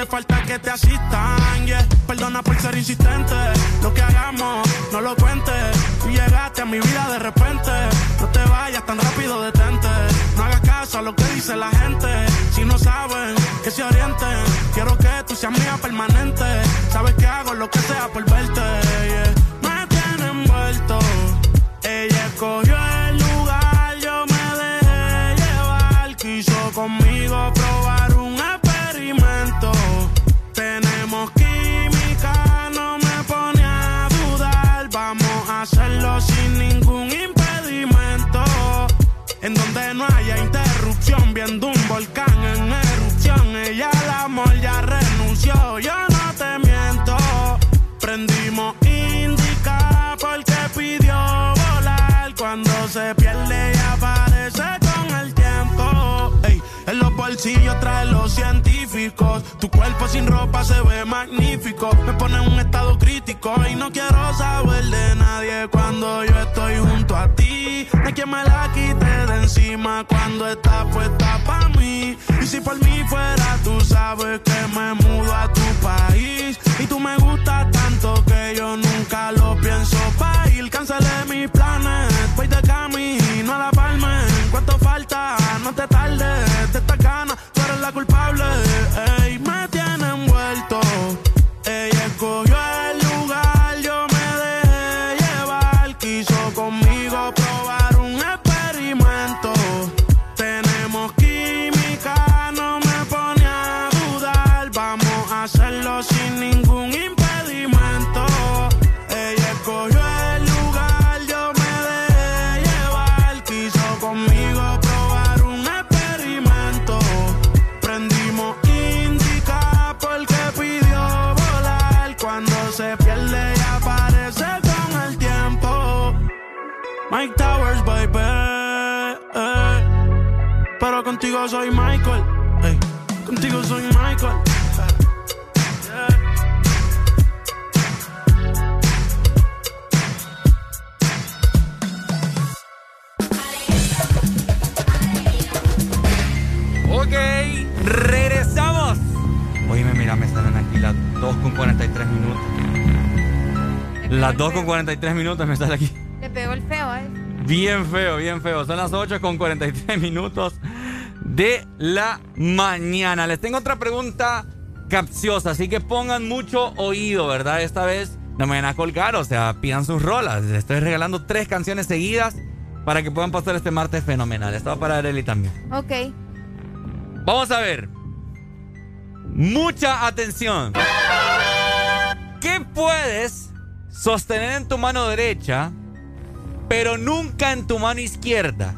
Hace falta que te asistan. Yeah. Perdona por ser insistente, lo que hagamos no lo cuentes. Tú llegaste a mi vida de repente, no te vayas tan rápido, detente. No hagas caso a lo que dice la gente, si no saben que se orienten. Quiero que tú seas mía permanente, sabes que hago lo que sea por verte. 43 minutos me sale aquí. Le pegó el feo, ¿eh? Bien feo, bien feo. Son las 8 con 43 minutos de la mañana. Les tengo otra pregunta capciosa, así que pongan mucho oído, ¿verdad? Esta vez no me van a colgar, o sea, pidan sus rolas. Les estoy regalando tres canciones seguidas para que puedan pasar este martes fenomenal. Esto va para Arely también. Ok. Vamos a ver. Mucha atención. ¿Qué puedes sostener en tu mano derecha, pero nunca en tu mano izquierda?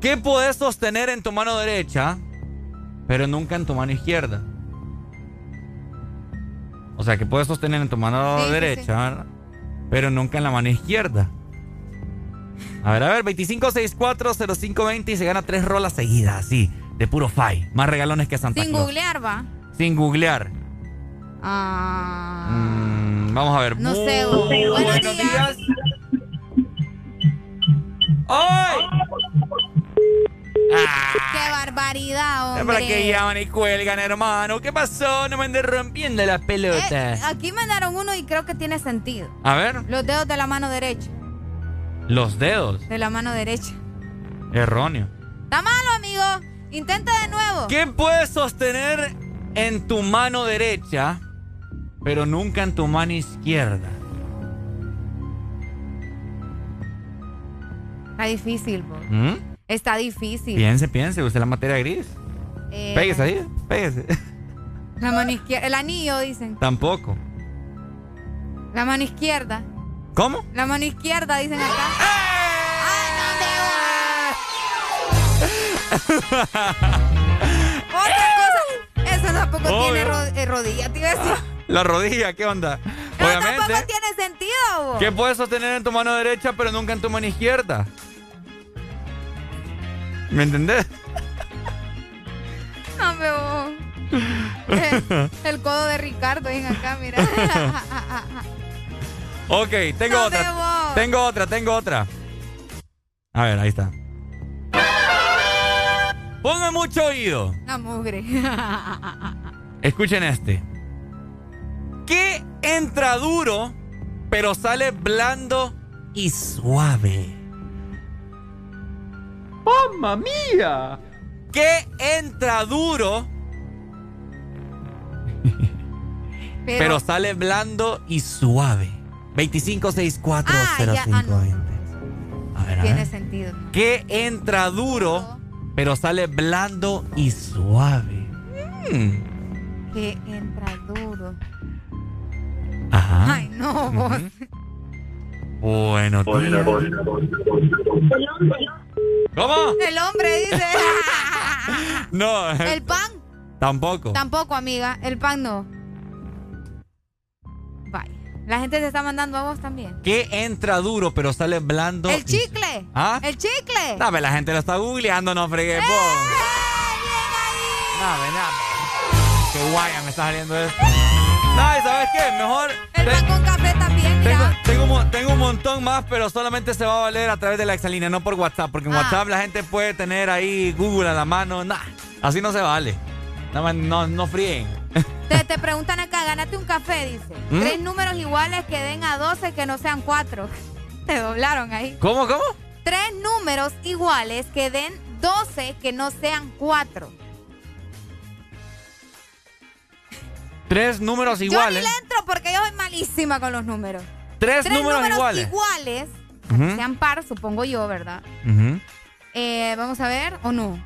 ¿Qué puedes sostener en tu mano derecha, pero nunca en tu mano izquierda? O sea, que puedes sostener en tu mano Sí, derecha, pero nunca en la mano izquierda. A ver, a ver, 25640520 y se gana tres rolas seguidas, así, de puro fai. Más regalones que Santa Sin Claus. googlear, va. Sin googlear. Ah. Mm, vamos a ver. No sé. Bu- Buenos, buenos días. ¡Ay! ¡Qué barbaridad, Es para hombre! que llaman y cuelgan, hermano. ¿Qué pasó? No me andes rompiendo la pelota. Eh, aquí mandaron uno y creo que tiene sentido. A ver, Los dedos de la mano derecha. los dedos. De la mano derecha. Erróneo. Está malo, amigo. Intenta de nuevo. ¿Qué puedes sostener en tu mano derecha, pero nunca en tu mano izquierda? Está difícil. ¿Mm? Está difícil. Piense, piense, use la materia gris. Eh, Pégese ahí, pégese. La mano izquierda. El anillo, dicen. Tampoco. La mano izquierda. ¿Cómo? La mano izquierda, dicen acá. Otra cosa. Eso tampoco Obvio. tiene ro- eh, rodilla, te iba a decir. La rodilla, ¿qué onda? Obviamente. tampoco tiene sentido. ¿Qué puedes sostener en tu mano derecha, pero nunca en tu mano izquierda? ¿Me entendés? No, pero... El codo de Ricardo, ven acá, mira. ok, tengo otra. Tengo otra, tengo otra. A ver, ahí está. Pongan mucho oído. La mugre. Escuchen este. ¿Qué entra duro, pero sale blando y suave? ¡Mamma mía! ¿Qué entra duro, pero, sale blando y suave? 25640520. Ah, a ver, a Tiene sentido. ¿Qué entra duro, pero sale blando y suave? Mm. ¿Qué entra duro? Ajá. Ay, no, vos. Bueno, tío. ¿Cómo? El hombre dice. no. ¿El pan? Tampoco. Tampoco, amiga. El pan no. La gente se está mandando a vos también. ¿Qué entra duro pero sale blando? El chicle. ¿Ah? El chicle. Dame, la gente lo está googleando, no fregué. ¡Eh! Dame, dame. Qué guaya me está saliendo esto. No, ¿sabes qué? Mejor. El pan con café también, mira. Tengo, tengo, un montón más, pero solamente se va a valer a través de la exalínea, no por WhatsApp. Porque en ah. WhatsApp la gente puede tener ahí Google a la mano. Nah, así no se vale. No, no fríen. Te, te, preguntan acá, gánate un café, dice. ¿Mm? Tres números iguales que den a 12 que no sean cuatro. Te doblaron ahí. ¿Cómo, cómo? Tres números iguales que den 12 que no sean cuatro. Tres números iguales. Yo ni le entro porque yo soy malísima con los números. Tres, números, iguales. iguales, sean par, supongo yo, ¿verdad? Eh, vamos a ver, ¿o no?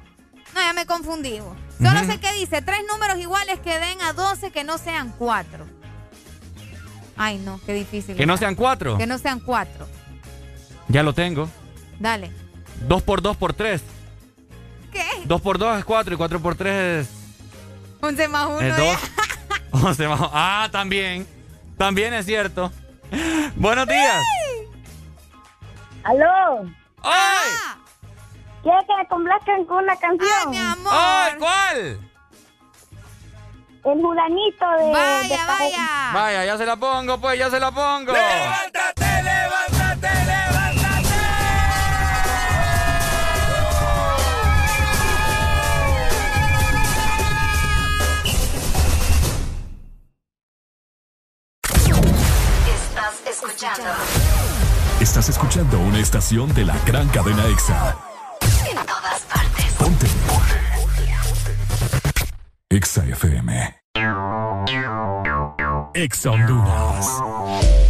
No, ya me confundí. Solo sé que dice tres números iguales que den a 12 que no sean cuatro. Ay, no, qué difícil. ¿Que no sean cuatro? Que no sean cuatro. Ya lo tengo. Dale. Dos por dos por tres. ¿Qué? Dos por dos es cuatro y cuatro por tres es... Once más uno. Es dos. Once más Ah, también. También es cierto. Buenos días. ¡Aló! ¡Ay! ¿Quieres que me complazcan con una canción? ¡Ay, mi amor! ¡Ay, cuál! El Julanito de... Vaya, vaya. Vaya, ya se la pongo, pues, ya se la pongo. ¡Levántate, levántate, levántate! Estás escuchando. Estás escuchando una estación de la gran cadena EXA. Partes. Ponte. EXA FM. Honduras.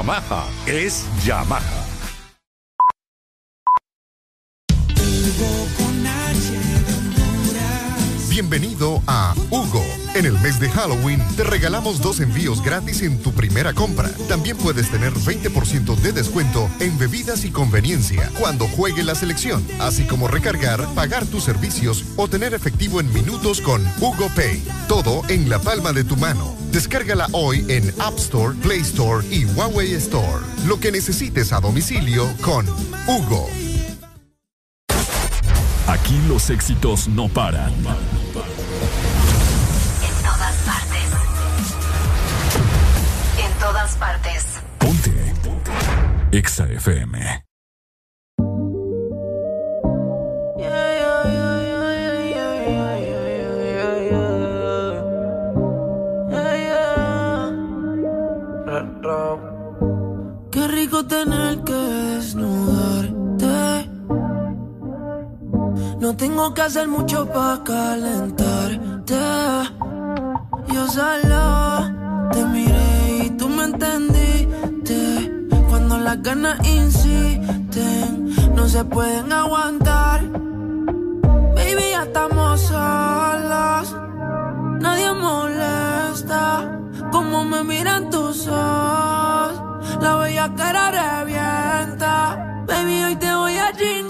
Yamaha es Yamaha. Bienvenido a Hugo. En el mes de Halloween te regalamos dos envíos gratis en tu primera compra. También puedes tener 20% de descuento en bebidas y conveniencia cuando juegue la selección, así como recargar, pagar tus servicios o tener efectivo en minutos con Hugo Pay. Todo en la palma de tu mano. Descárgala hoy en App Store, Play Store y Huawei Store. Lo que necesites a domicilio con Hugo. Aquí los éxitos no paran. Partes. Ponte. Exa FM. Qué rico tener que desnudarte. No tengo que hacer mucho para calentarte. Yo solo te miré entendiste. Cuando las ganas insisten, no se pueden aguantar. Baby, ya estamos solos. Nadie molesta. Como me miran tus ojos, la bella cara revienta. Baby, hoy te voy a chingar.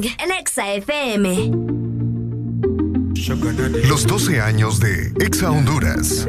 King en Exa FM. Los 12 años de Exa Honduras.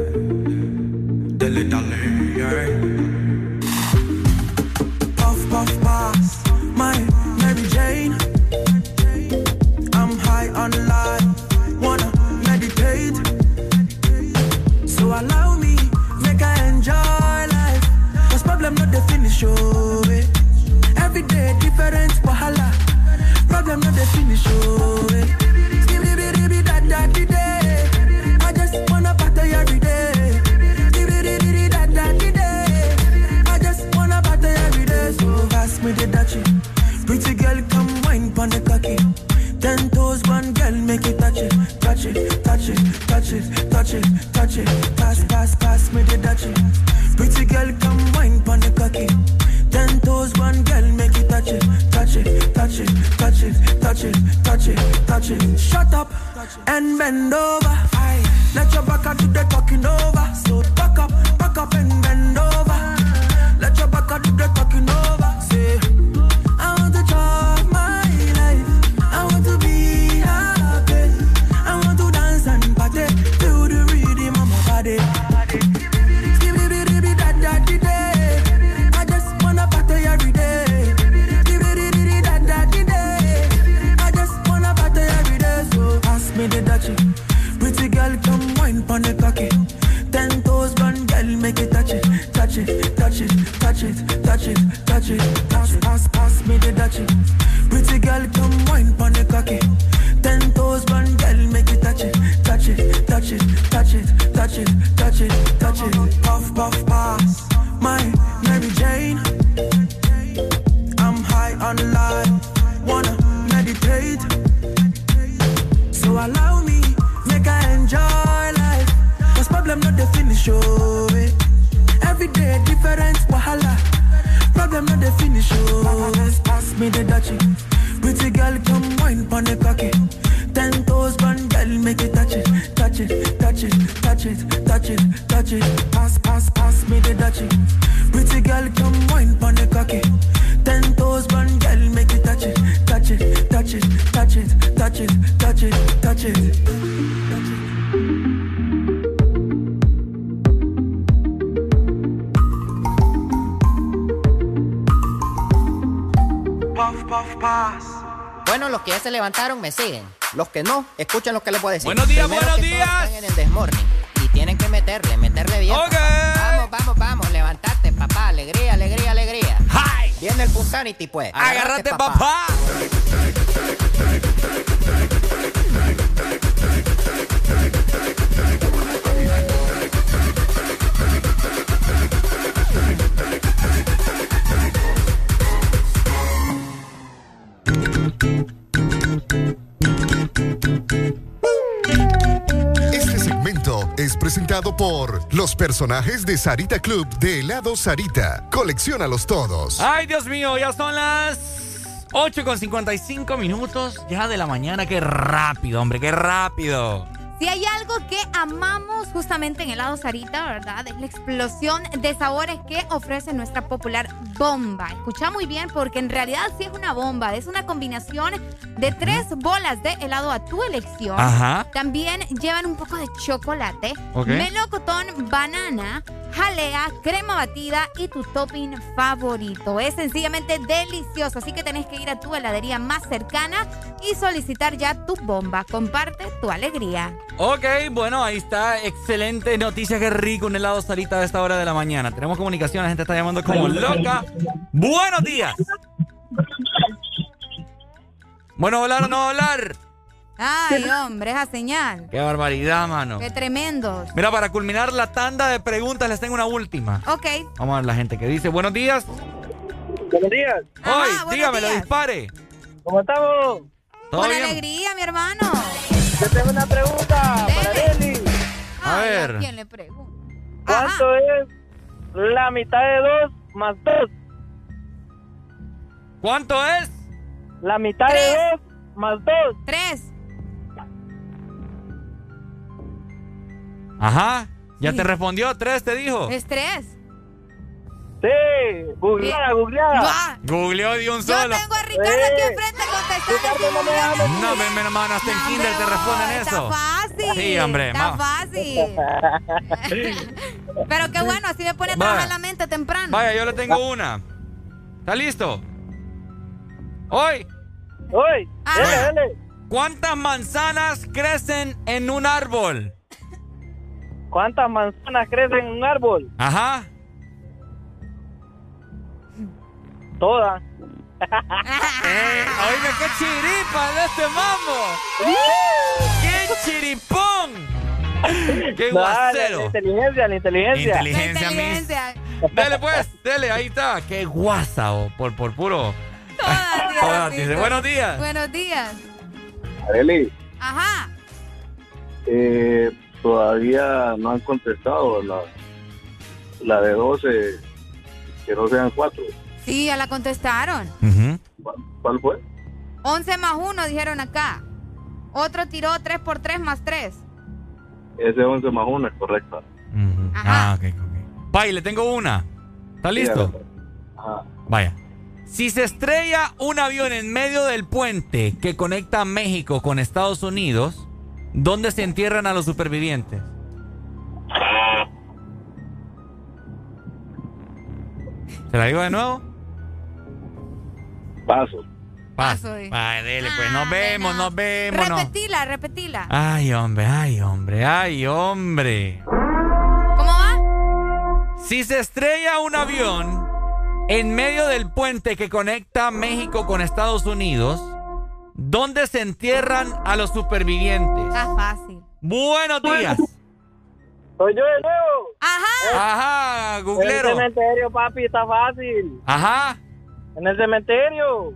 me siguen. Los que no, escuchen lo que les voy a decir. Buenos días, buenos días. En el desmorning y tienen que meterle, meterle bien. Vamos, vamos, vamos, levantarte papá. Alegría, alegría, alegría. Hi. Viene el Punsanity, pues. Agárrate, papá. Presentado por los personajes de Sarita Club de helado Sarita. Colecciónalos todos. Ay, Dios mío, ya son las 8 con 55 minutos ya de la mañana. Qué rápido, hombre, qué rápido. Si hay algo que amamos justamente en helado Sarita, ¿verdad? Es la explosión de sabores que ofrece nuestra popular bomba. Escucha muy bien porque en realidad sí es una bomba. Es una combinación de tres bolas de helado a tu elección. Ajá. También llevan un poco de chocolate, Ok. melocotón, banana, jalea, crema batida y tu topping favorito. Es sencillamente delicioso, así que tenés que ir a tu heladería más cercana y solicitar ya tu bomba. Comparte tu alegría. Ok, bueno, ahí está. Excelente noticia, qué rico un helado Sarita a esta hora de la mañana. Tenemos comunicación, la gente está llamando como loca. Buenos días. Bueno, hablar o no hablar. Ay, hombre, esa señal. Qué barbaridad, mano. Qué tremendos. Mira, para culminar la tanda de preguntas, les tengo una última. Ok. Vamos a ver la gente que dice, buenos días. Buenos días. Hoy, buenos dígamelo, días. dispare. ¿Cómo estamos? ¿Todo Con bien? alegría, mi hermano. Yo tengo una pregunta para Deli. A Ay, ver. quién le pregunta? ¿Cuánto es la mitad de dos más dos? ¿Cuánto es? La mitad de dos más dos. Tres. Ajá. ¿Ya te respondió? ¿Tres te dijo? Es tres. Sí, googleada, googleada. Va. Googleó de un Yo solo. tengo a Ricardo aquí enfrente contestando. No, mi, mi hermano, hasta en Kinder te responden eso. Está fácil. Sí, hombre. Está ma- fácil. Pero qué bueno, así me pone a trabajar la mente temprano. Vaya, yo le tengo una. ¿Está listo? Hoy. Hoy. Dele, dele. ¿Cuántas manzanas crecen en un árbol? ¿Cuántas manzanas crecen en un árbol? Ajá. Todas. Eh, oiga, qué chiripa de este mambo. ¡Qué chiripón! ¡Qué No, guacero! La inteligencia, la inteligencia. Inteligencia, mis. Inteligencia. Dele pues, dele, ahí está. ¡Qué guasa! oh, por, por puro. Todas, Todas, dice, buenos días. Buenos días. Arely, Ajá. eh, todavía no han contestado la, la de 12, que no sean 4. Sí, ya la contestaron. ¿Cuál fue? 11 más 1 dijeron acá. Otro tiró 3 por 3 más 3. Ese 11 más 1 es correcta. Ah, ok, ok. Pai, le tengo una. ¿Está listo? Vaya. Si se estrella un avión en medio del puente que conecta México con Estados Unidos, ¿dónde se entierran a los supervivientes? ¿Se la digo de nuevo? Paso. Paso. eh. Ay, dele, pues nos vemos, nos vemos. no. Repetila, repetila. Ay, hombre, ay, hombre, ay, hombre. ¿Cómo va? Si se estrella un avión en medio del puente que conecta México con Estados Unidos, ¿dónde se entierran a los supervivientes? Está fácil. Buenos días. Soy yo de nuevo. Ajá. Ajá, En googlero. el cementerio, papi, está fácil. Ajá. En el cementerio.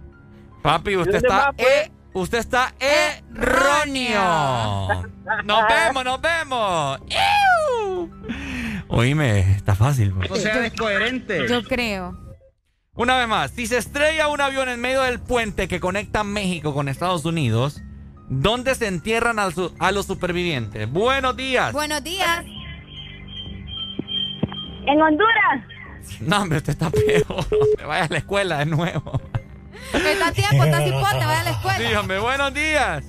Papi, usted ¿Dónde está, e- usted está erróneo. Nos vemos, nos vemos. ¡Iu! Oíme, está fácil. pues. O sea, descoherente. Yo creo. Una vez más, si se estrella un avión en medio del puente que conecta México con Estados Unidos, ¿dónde se entierran a, su- a los supervivientes? Buenos días. Buenos días. En Honduras. No, hombre, usted está peor. hombre. Vaya a la escuela de nuevo. Está a tiempo, está cipote, vaya a la escuela. Hombre, buenos días.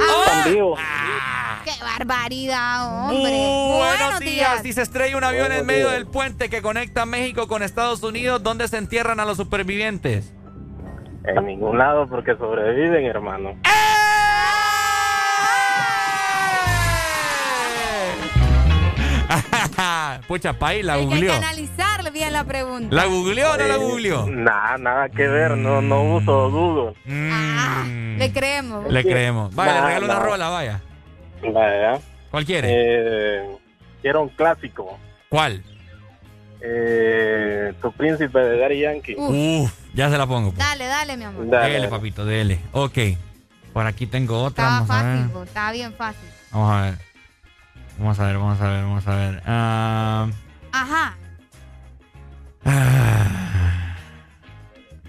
Ah. ¡Qué barbaridad, hombre! Buenos, días. Si se estrella un avión en medio del puente que conecta México con Estados Unidos, ¿dónde se entierran a los supervivientes? En ningún lado porque sobreviven, hermano. Pucha, Pai, la Hay que analizarle bien la pregunta. ¿La googleó o no la Eh, googleó? Nada, nada que ver. No, no uso Google. Le creemos. Le creemos. Vaya, le Nah, regalo una nah. rola, vaya. Vaya. ¿Cuál quiere? Eh, quiero un clásico. ¿Cuál? Eh, tu príncipe de Daddy Yankee. Uf, ya se la pongo. pues. Dale, dale, mi amor. Dale. Dele, papito, dele. Ok. Por aquí tengo otra. Estaba Vamos a ver. fácil, po, estaba bien fácil. Vamos a ver. Vamos a ver, vamos a ver, vamos a ver. Ah, Ajá.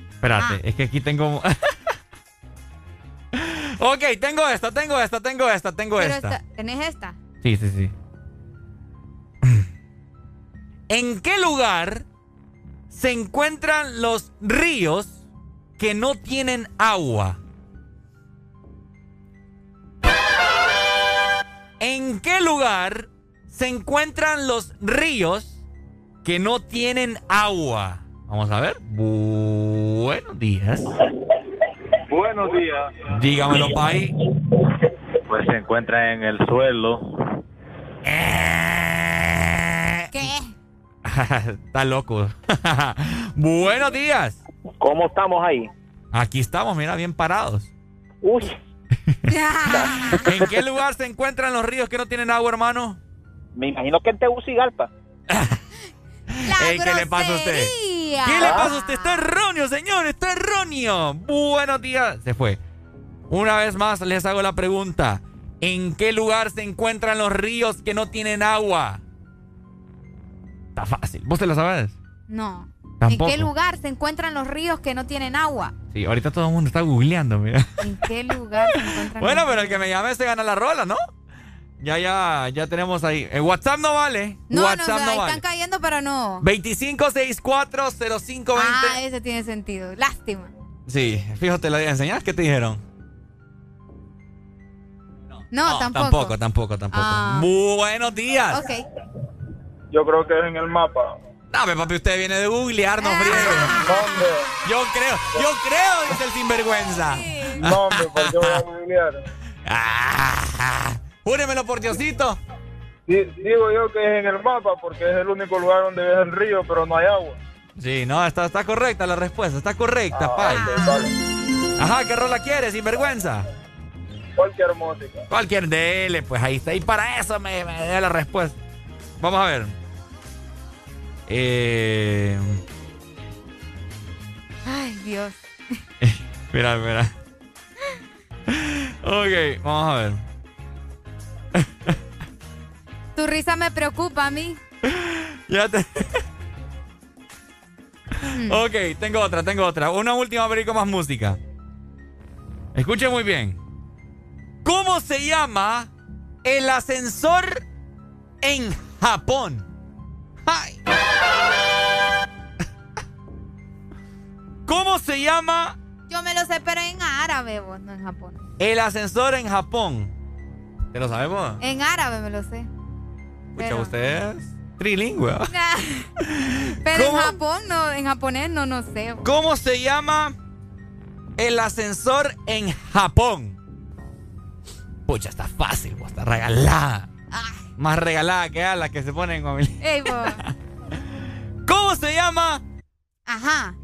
espérate, Ah. es que aquí tengo. ok, tengo esta, tengo esta, tengo esta, tengo Pero esta. esta, ¿tenés esta? Sí, sí, sí. ¿En qué lugar se encuentran los ríos que no tienen agua? ¿En qué lugar se encuentran los ríos que no tienen agua? Vamos a ver. Buenos días. Buenos días. Dígamelo, Pai. Pues se encuentra en el suelo. ¿Qué? Está loco. Buenos días. ¿Cómo estamos ahí? Aquí estamos, mira, bien parados. Uy, ¿En qué lugar se encuentran los ríos que no tienen agua, hermano? me imagino que en Tegucigalpa. Ey, ¿Qué le pasa a usted? ¿Qué le pasa a usted? Está erróneo, señor, está erróneo. Buenos días. Se fue. Una vez más les hago la pregunta. ¿En qué lugar se encuentran los ríos que no tienen agua? Está fácil. ¿Vos te lo sabes? No. Tampoco. ¿En qué lugar se encuentran los ríos que no tienen agua? Sí, ahorita todo el mundo está googleando, mira. ¿En qué lugar se encuentran Bueno, pero el que me llame se gana la rola, ¿no? Ya, ya, ya tenemos ahí. El WhatsApp no vale. No, no, WhatsApp o sea, no, están vale. cayendo, pero no. 25640520. Ah, ese tiene sentido. Lástima. Sí, fíjate, la enseñas ¿qué te dijeron? No, tampoco. Tampoco, tampoco, tampoco. Ah. Buenos días. Ok. Yo creo que es en el mapa. Dame, papi, usted viene de googlear, no friegue. Yo creo, yo creo, dice el sinvergüenza. No, hombre, ¿por qué voy a googlear? Ah, júremelo por Diosito. Di- Digo yo que es en el mapa porque es el único lugar donde ves el río, pero no hay agua. Sí, no, está, está correcta la respuesta, está correcta, Pai. Ajá, ¿qué rola quieres, sinvergüenza? Cualquier música. Cualquier dele, pues ahí está. Y para eso me, me da la respuesta. Vamos a ver. Eh, Ay, Dios. mira, mira. Ok, vamos a ver. Tu risa me preocupa a mí. Ya te... ok, tengo otra, tengo otra. Una última perico más música. Escuche muy bien. ¿Cómo se llama el ascensor en Japón? Ay. ¿Cómo se llama Yo me lo sé, pero en árabe, vos, no en Japón. el ascensor en Japón? ¿Te lo sabemos? En árabe me lo sé. Escucha, pero- usted es trilingüe. Pero ¿Cómo? en Japón, no, en japonés no, no sé. vos. ¿Cómo se llama el ascensor en Japón? Pucha, está fácil, vos, está regalada. Más regalada que a la que se ponen con Ey, vos. ¿Cómo se llama Ajá.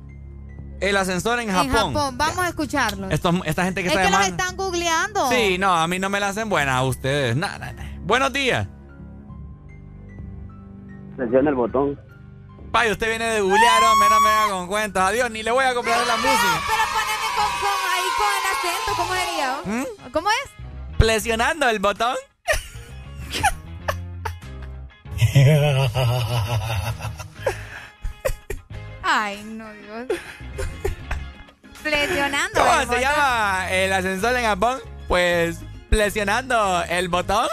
El ascensor en En Japón? Vamos a escucharlo. Estos- esta gente que es está que los llamando. están googleando. Sí, no, a mí no me la hacen buenas a ustedes. Nada, nada. Buenos días. Presiona el botón. Pay, usted viene de googlear, hombre, no me haga con cuentas. Adiós, ni le voy a comprar la música. Pero poneme con, con- ahí con el acento, ¿cómo sería? ¿Mm? ¿Cómo es? Presionando el botón. Ay, no, Dios. Flexionando. ¿Cómo el se botón. llama el ascensor en Japón? Pues presionando el botón.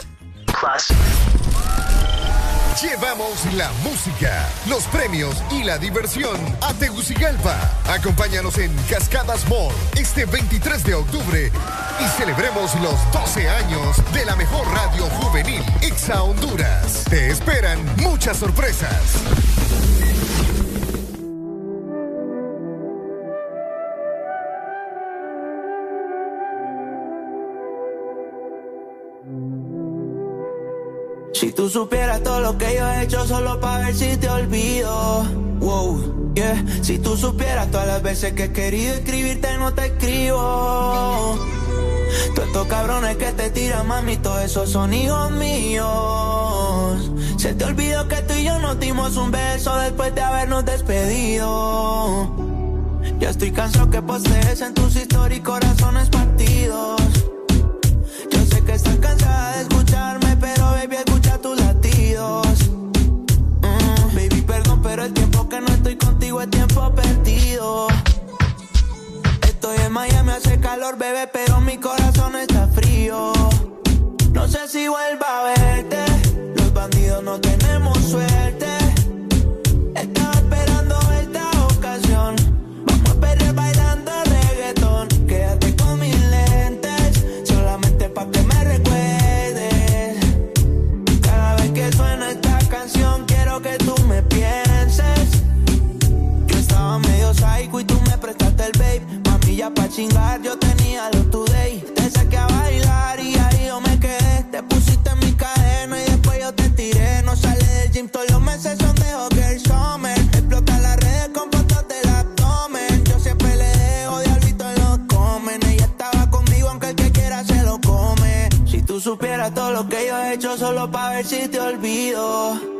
Llevamos la música, los premios y la diversión a Tegucigalpa. Acompáñanos en Cascadas Mall este 23 de octubre y celebremos los 12 años de la mejor radio juvenil, Ixa Honduras. Te esperan muchas sorpresas. Si tú supieras todo lo que yo he hecho solo para ver si te olvido. Wow, yeah. Si tú supieras todas las veces que he querido escribirte no te escribo. Todos estos cabrones que te tiran, mami, todos esos son hijos míos. Se te olvidó que tú y yo nos dimos un beso después de habernos despedido. Ya estoy cansado que postees en tus historias corazones partidos. Yo sé que estás cansada de escucharme, Estoy en Miami, hace calor, bebé, pero mi corazón está frío. No sé si vuelva a verte, los bandidos no tenemos suerte. Psycho y tú me prestaste el babe. Mami, ya pa' chingar, yo tenía lo today. Te saqué a bailar y ahí yo me quedé. Te pusiste en mi cadena y después yo te tiré. No sale del gym, todos los meses son de Hogger Summer. Explota las redes con fotos del abdomen. Yo siempre le dejo diablito en los comen. Ella estaba conmigo aunque el que quiera se lo come. Si tú supieras todo lo que yo he hecho solo pa' ver si te olvido.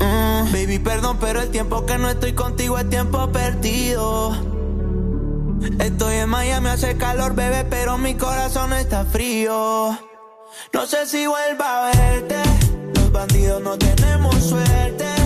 Mm, baby, perdón, pero el tiempo que no estoy contigo es tiempo perdido. Estoy en Miami, hace calor, bebé, pero mi corazón está frío. No sé si vuelva a verte. Los bandidos no tenemos suerte.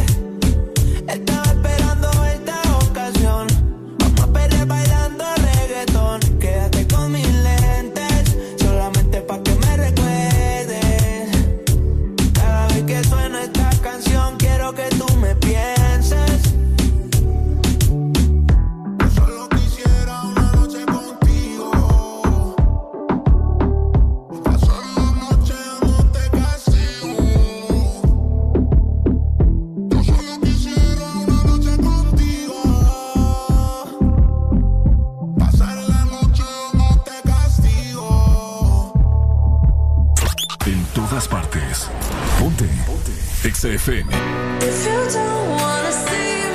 Todas partes. Ponte. Ponte. If you don't see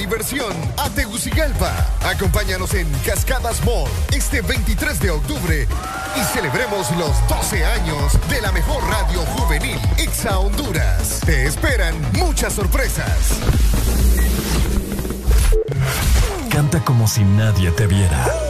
diversión a Tegucigalpa. Acompáñanos en Cascadas Mall este 23 de octubre y celebremos los 12 años de la mejor radio juvenil Ixa Honduras. Te esperan muchas sorpresas. Canta como si nadie te viera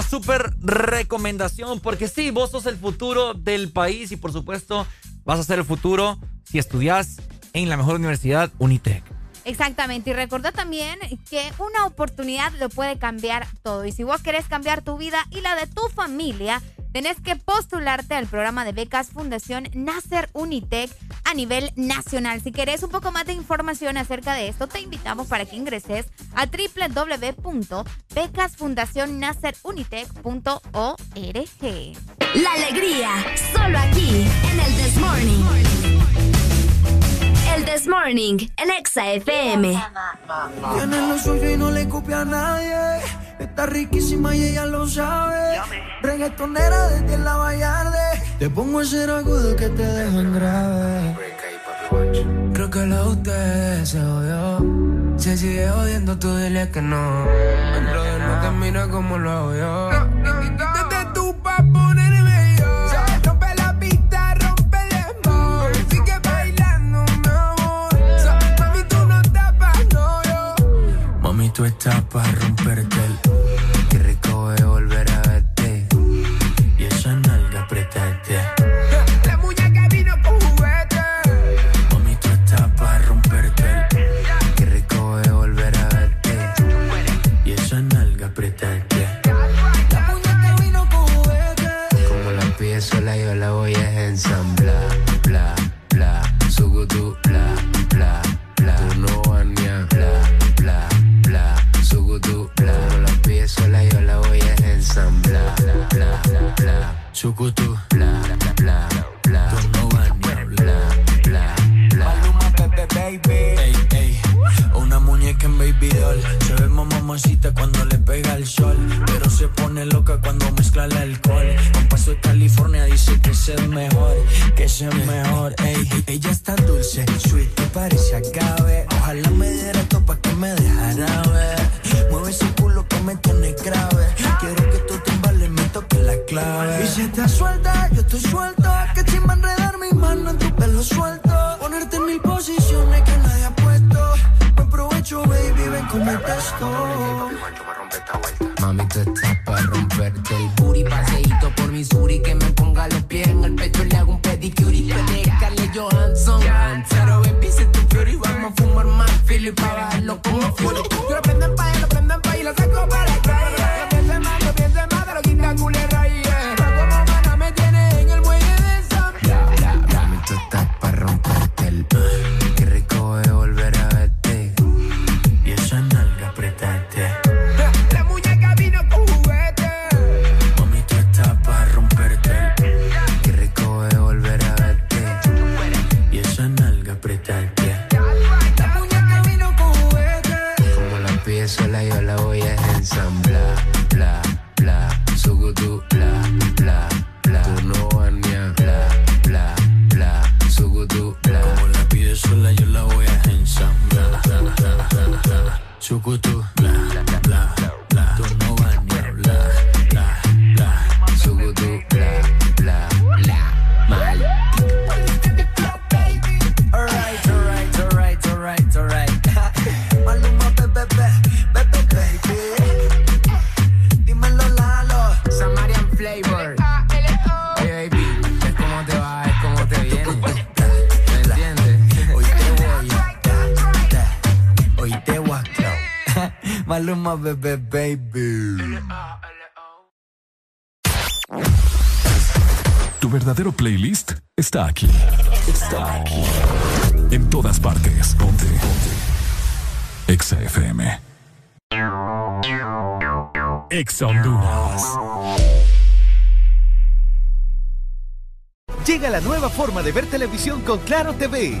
una súper recomendación, porque sí, vos sos el futuro del país y por supuesto vas a ser el futuro si estudias en la mejor universidad, Unitec. Exactamente, y recordá también que una oportunidad lo puede cambiar todo. Y si vos querés cambiar tu vida y la de tu familia, tenés que postularte al programa de becas Fundación Nacer Unitec a nivel nacional. Si querés un poco más de información acerca de esto, te invitamos para que ingreses a www becas fundación La alegría, solo aquí, en el This Morning. El This Morning, en Exa FM. Tiene lo suyo y no le copia a nadie. Está riquísima y ella lo sabe. Reggaetonera desde la Vallarde. Te pongo ese agudo que te dejan grave. Creo que lo de ustedes se odió. Se sigue odiando, tú dile que no. No ah. te como lo hago yo. Desde tú pa' ponerme yo. Rompe la pista, rompe el smog. Sigue bailando, mi amor. Ah. Mami, tú no tapas, no yo. Mami, tú estás pa' Tu verdadero playlist está aquí. Está aquí. En todas partes. Ponte. Ponte. Exa FM. Exa Honduras. Llega la nueva forma de ver televisión con Claro TV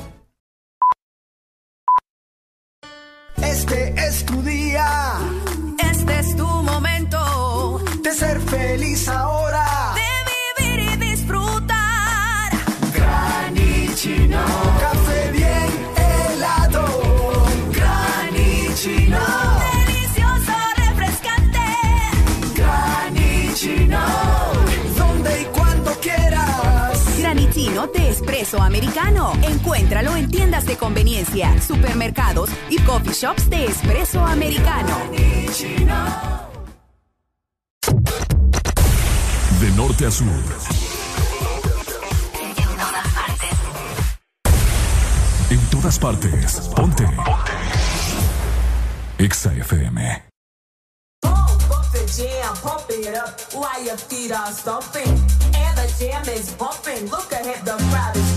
americano. Encuéntralo en tiendas de conveniencia, supermercados y coffee shops de espresso americano. De norte a sur. En todas partes. En todas partes. Ponte. Exa FM. jam, pump it up while your feet are stomping. And the jam is bumping. Look ahead, the crowd is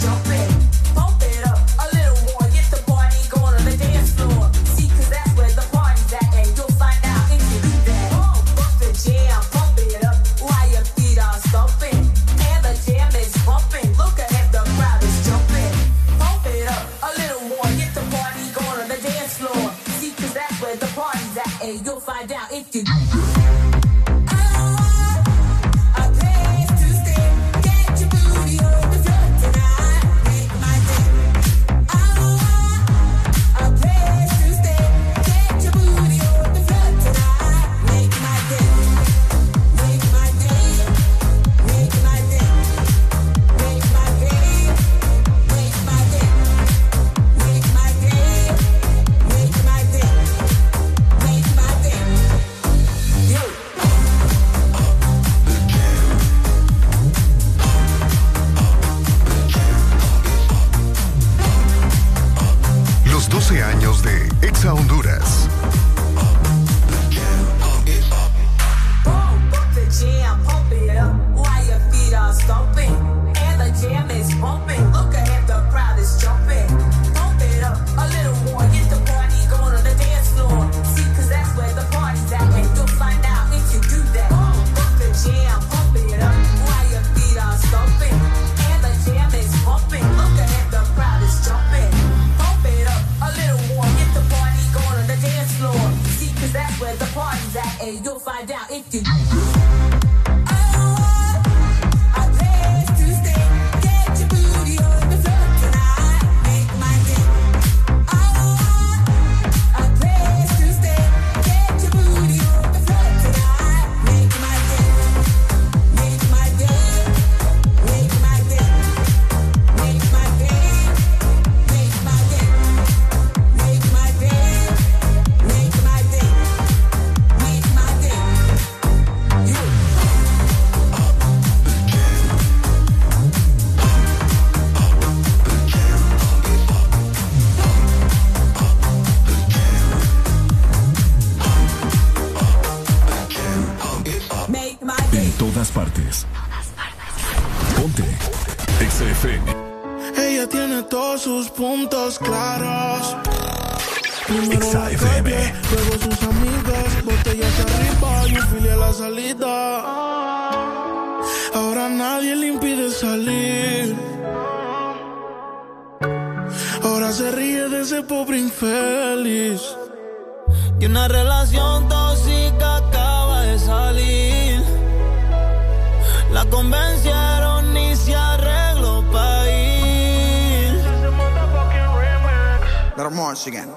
once again.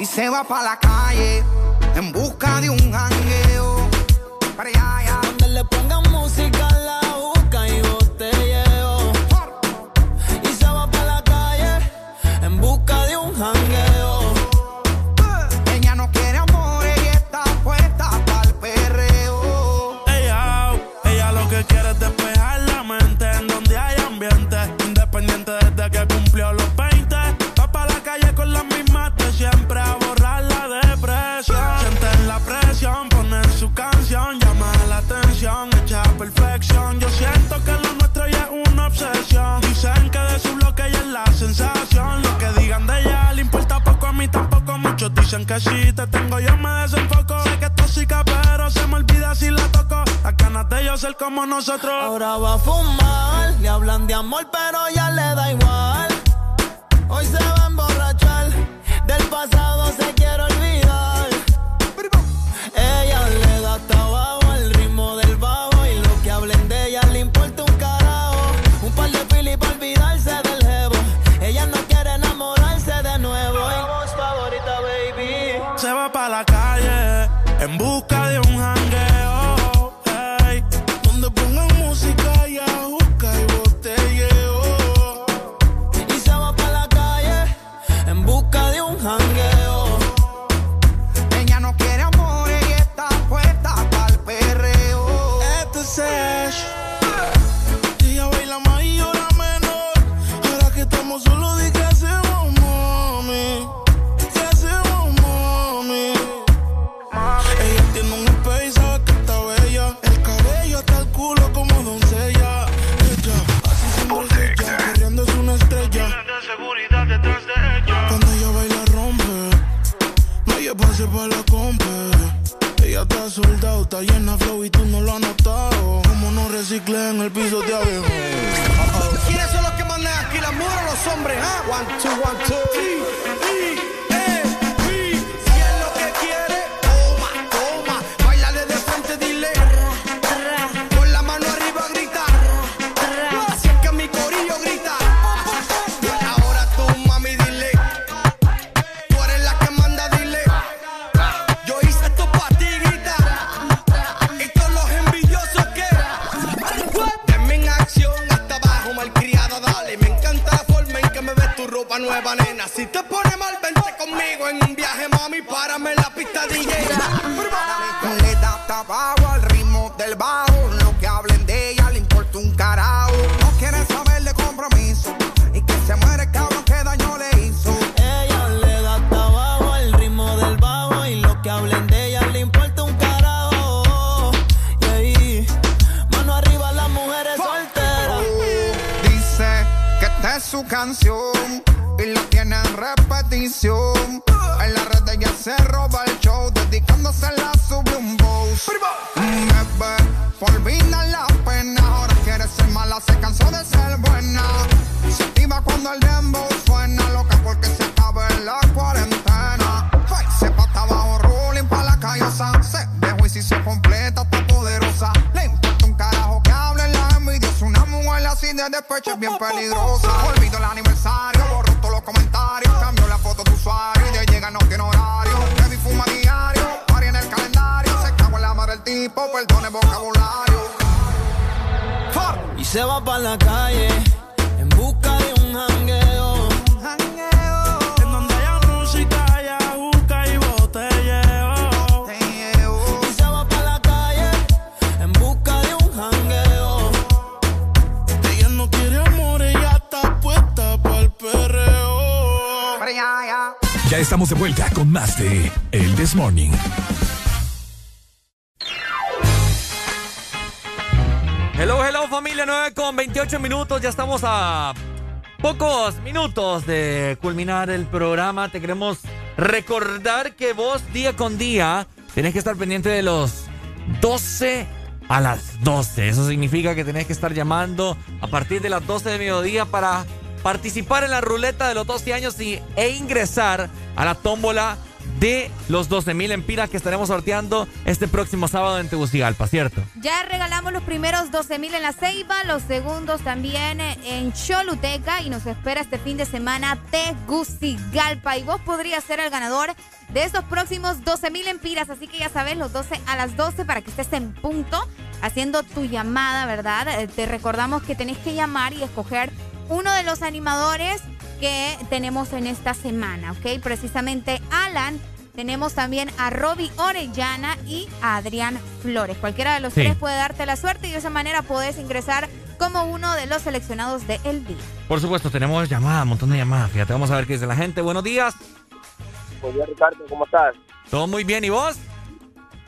Y se va para la calle en busca de un jangueo. Ahora va a fumar, le hablan de amor, pero ya le da igual. Hoy se va a emborrachar, del pasado se canción y la tiene en repetición. En la red ella se roba el show, dedicándose la sube un boss. Me ve, olvida la pena, ahora quiere ser mala, se cansó de ser buena. Se activa cuando el dembow de despecho es bien peligrosa. Olvido el aniversario, borro todos los comentarios, cambio la foto de usuario y de llega no tiene horario. Heavy fuma diario, party en el calendario, se cago en la madre del tipo, perdone vocabulario. Y se va para la calle estamos de vuelta con más de El This Morning. Hello, hello familia, 9 con 28 minutos. Ya estamos a pocos minutos de culminar el programa. Te queremos recordar que vos día con día tenés que estar pendiente de los 12 a las 12. Eso significa que tenés que estar llamando a partir de las 12 de mediodía para participar en la ruleta de los 12 años y, e ingresar a la tómbola de los 12 mil empiras que estaremos sorteando este próximo sábado en Tegucigalpa, ¿cierto? Ya regalamos los primeros 12 mil en la Ceiba, los segundos también en Choluteca y nos espera este fin de semana Tegucigalpa. Y vos podrías ser el ganador de estos próximos 12 mil empiras. Así que ya sabes, los 12 a las 12 para que estés en punto haciendo tu llamada, ¿verdad? Eh, Te recordamos que tenés que llamar y escoger uno de los animadores que tenemos en esta semana, ¿ok? Precisamente Alan. Tenemos también a Robbie Orellana y a Adrián Flores. Cualquiera de los Sí. tres puede darte la suerte y de esa manera podés ingresar como uno de los seleccionados de El Día. Por supuesto, tenemos llamadas, un montón de llamadas. Fíjate, vamos a ver qué dice la gente. Buenos días. Buen día, Ricardo, ¿cómo estás? ¿Todo muy bien? ¿Y vos?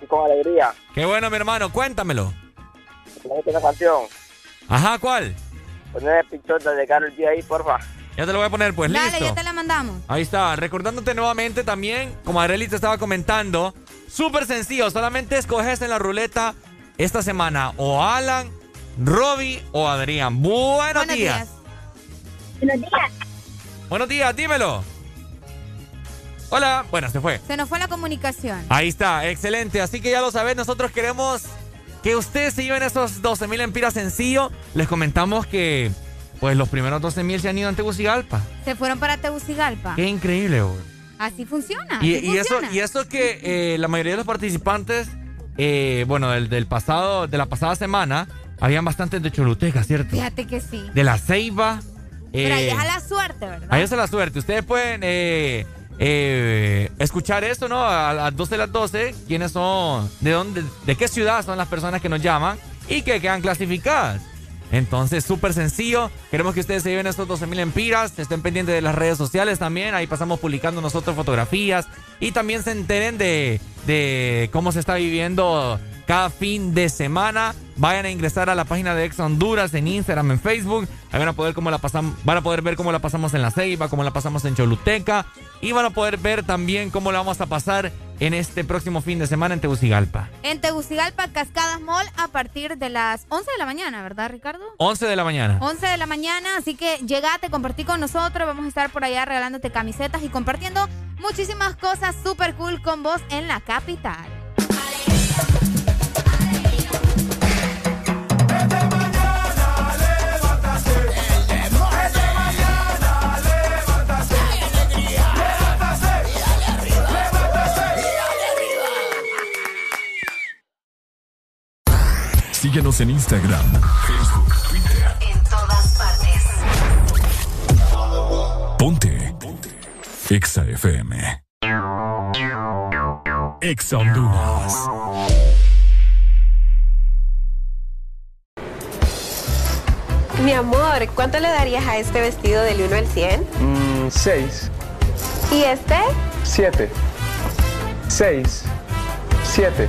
Y con alegría. Qué bueno, mi hermano. Cuéntamelo. Ponete una canción. Ajá, ¿cuál? Poner pichota de Carol G ahí, porfa. Ya te lo voy a poner, pues Dale, listo. ya te la mandamos. Ahí está, recordándote nuevamente también, como Arely te estaba comentando, súper sencillo, solamente escoges en la ruleta esta semana o Alan, Robbie o Adrián. Buenos, Buenos días. días. Buenos días. Buenos días, dímelo. Hola, bueno, se fue. Se nos fue la comunicación. Ahí está, excelente. Así que ya lo sabes, nosotros queremos que ustedes se lleven esos 12 mil empiras sencillo. Les comentamos que pues los primeros 12 mil se han ido en Tegucigalpa. Se fueron para Tegucigalpa. Qué increíble, güey. Así funciona. Y, así y eso, y eso que eh, la mayoría de los participantes, eh, bueno, del, del pasado, de la pasada semana, habían bastantes de Choluteca, ¿cierto? Fíjate que sí. De la Ceiba. Pero ahí eh, es a la suerte, ¿verdad? ahí es a la suerte. Ustedes pueden eh, escuchar esto, ¿no? A las 12 de las 12, quiénes son, de dónde, de qué ciudad son las personas que nos llaman y que quedan clasificadas. Entonces, súper sencillo. Queremos que ustedes se lleven estos 12 mil empiras. Estén pendientes de las redes sociales también. Ahí pasamos publicando nosotros fotografías. Y también se enteren de, de cómo se está viviendo cada fin de semana. Vayan a ingresar a la página de Ex Honduras en Instagram, en Facebook. Ahí van a poder cómo la pasamos, van a poder ver cómo la pasamos en la Ceiba, cómo la pasamos en Choluteca. Y van a poder ver también cómo la vamos a pasar en este próximo fin de semana en Tegucigalpa. En Tegucigalpa, Cascadas Mall, a partir de las 11 de la mañana, ¿verdad, Ricardo? 11 de la mañana. 11 de la mañana, así que llegate, compartí con nosotros. Vamos a estar por allá regalándote camisetas y compartiendo muchísimas cosas súper cool con vos en la capital. Síguenos en Instagram, Facebook, Twitter. En todas partes. Ponte. Ponte. Exa FM. Exa Honduras. Mi amor, ¿cuánto le darías a este vestido del 1 al 100? Mm, seis, ¿Y este? siete, seis, siete.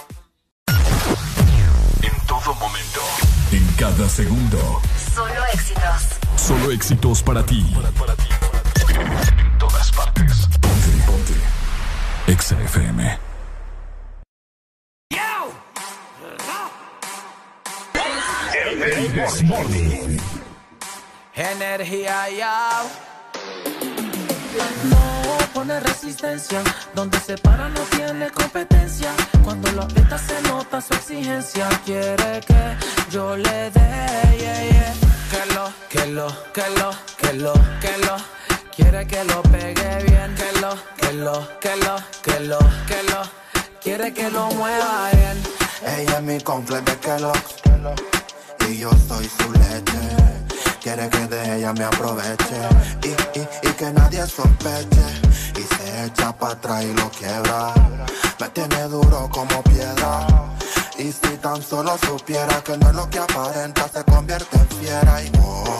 Momento. En cada segundo. Solo éxitos. Solo éxitos para ti. En todas partes. Ponte, ponte. Exa FM. Energía ya. Pone resistencia, donde se para no tiene competencia. Cuando lo aprieta se nota su exigencia. Quiere que yo le dé, yeah, yeah. que lo, que lo, que lo, que lo, que lo. Quiere que lo pegue bien, que lo, que lo, que lo, que lo, que lo. Quiere que lo mueva bien. Ella es mi completo de Kellogg's y yo soy su leche. Quiere que de ella me aproveche y, y, y que nadie sospeche. Y se echa para atrás y lo quiebra. Me tiene duro como piedra. Y si tan solo supiera que no es lo que aparenta, se convierte en fiera. Y oh,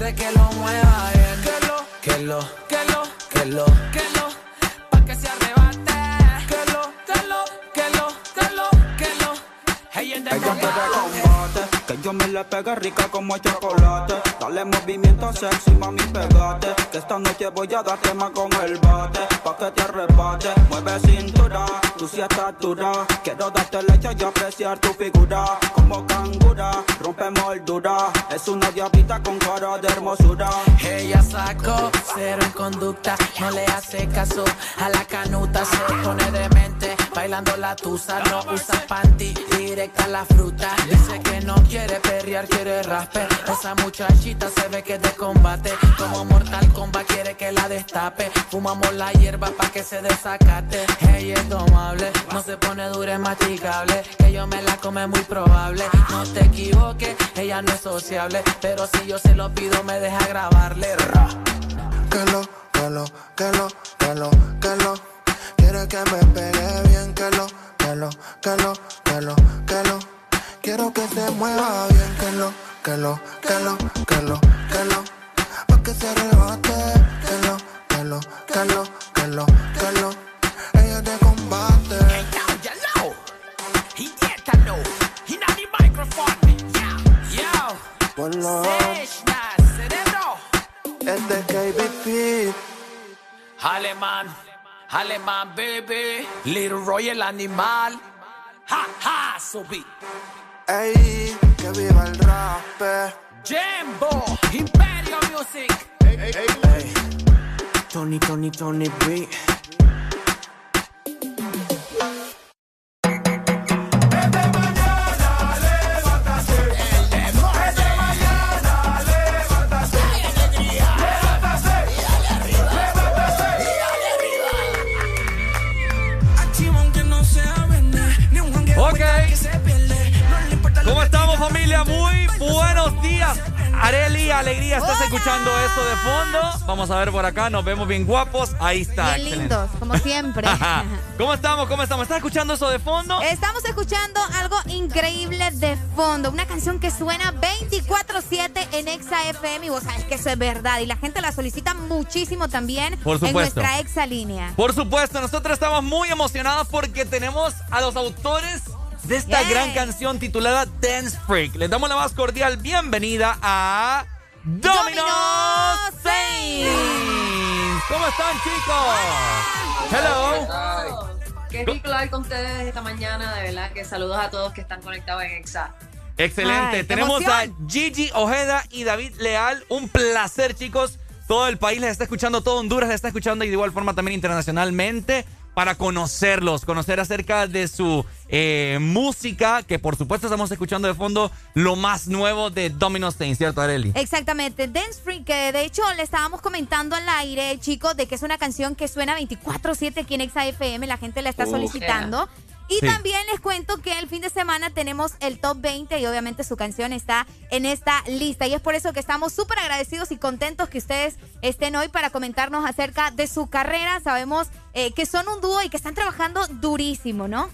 Quiere que lo mueva bien. Que lo, que lo, que lo, que lo, que lo. Pa' que se arrebate. Que lo, que lo, que lo, que lo, que lo. Hey, en yo me le pegue rica como el chocolate. Dale movimiento sexy, mami, pegate. Que esta noche voy a darte más con el bate. Pa' que te arrebate, mueve cintura, tú sí estás dura. Quiero darte leche y apreciar tu figura. Como cangura, rompe moldura. Es una diablita con cara de hermosura. Ella sacó cero en conducta, no le hace caso a la canuta, se pone demente, bailando la tusa, no usa panty, directa la fruta. Dice que no quiere perrear, quiere raspe. Esa muchachita se ve que es de combate, como Mortal Kombat quiere que la destape. Fumamos la hierba pa' que se desacate. Ella es domable, no se pone dura, es masticable. Que yo me la come muy probable. No te equivoques, ella no es sociable, pero si yo se lo pido me deja grabarle. Que lo, que lo, que lo. Quiere que me pegue bien, que lo, que lo, que lo, que lo, que lo. Quiero que se mueva bien, que lo, que lo, que lo, que lo, que lo. Pa' que se arrebate, que lo, que lo, que lo, que lo, que lo. Ella te combate. Ponlo. Este es KBP. Alemán, alemán, baby. Little Roy el animal. Ha, ha, subí. Ey, que viva el rap. Jimbo, Imperio Music. Ey. Tony, Tony, Tony B. familia? Muy buenos días. Areli, alegría, estás escuchando esto de fondo. Vamos a ver por acá, nos vemos bien guapos. Ahí está. Bien lindos, como siempre. ¿Cómo estamos? ¿Cómo estamos? ¿Estás escuchando eso de fondo? Estamos escuchando algo increíble de fondo. Una canción que suena 24-7 en Exa FM. Y vos sabés que eso es verdad. Y la gente la solicita muchísimo también en nuestra Exa línea. Por supuesto, nosotros estamos muy emocionados porque tenemos a los autores de esta gran canción titulada Dance Freak. Les damos la más cordial bienvenida a Domino Saints. ¿Cómo están, chicos? Hello. Qué rico hablar con ustedes esta mañana, de verdad que saludos a todos que están conectados en EXA. Excelente. Tenemos a Gigi Ojeda y David Leal. Un placer, chicos. Todo el país les está escuchando, todo Honduras les está escuchando y de igual forma también internacionalmente para conocerlos, conocer acerca de su eh, música, que por supuesto estamos escuchando de fondo lo más nuevo de Domino Stein, ¿cierto, Areli? Exactamente, Dance Freak, que de hecho le estábamos comentando al aire, chicos, de que es una canción que suena 24-7 aquí en XAFM, la gente la está solicitando. Y también les cuento que el fin de semana tenemos el top 20 y obviamente su canción está en esta lista. Y es por eso que estamos súper agradecidos y contentos que ustedes estén hoy para comentarnos acerca de su carrera. Sabemos eh, que son un dúo y que están trabajando durísimo, ¿no?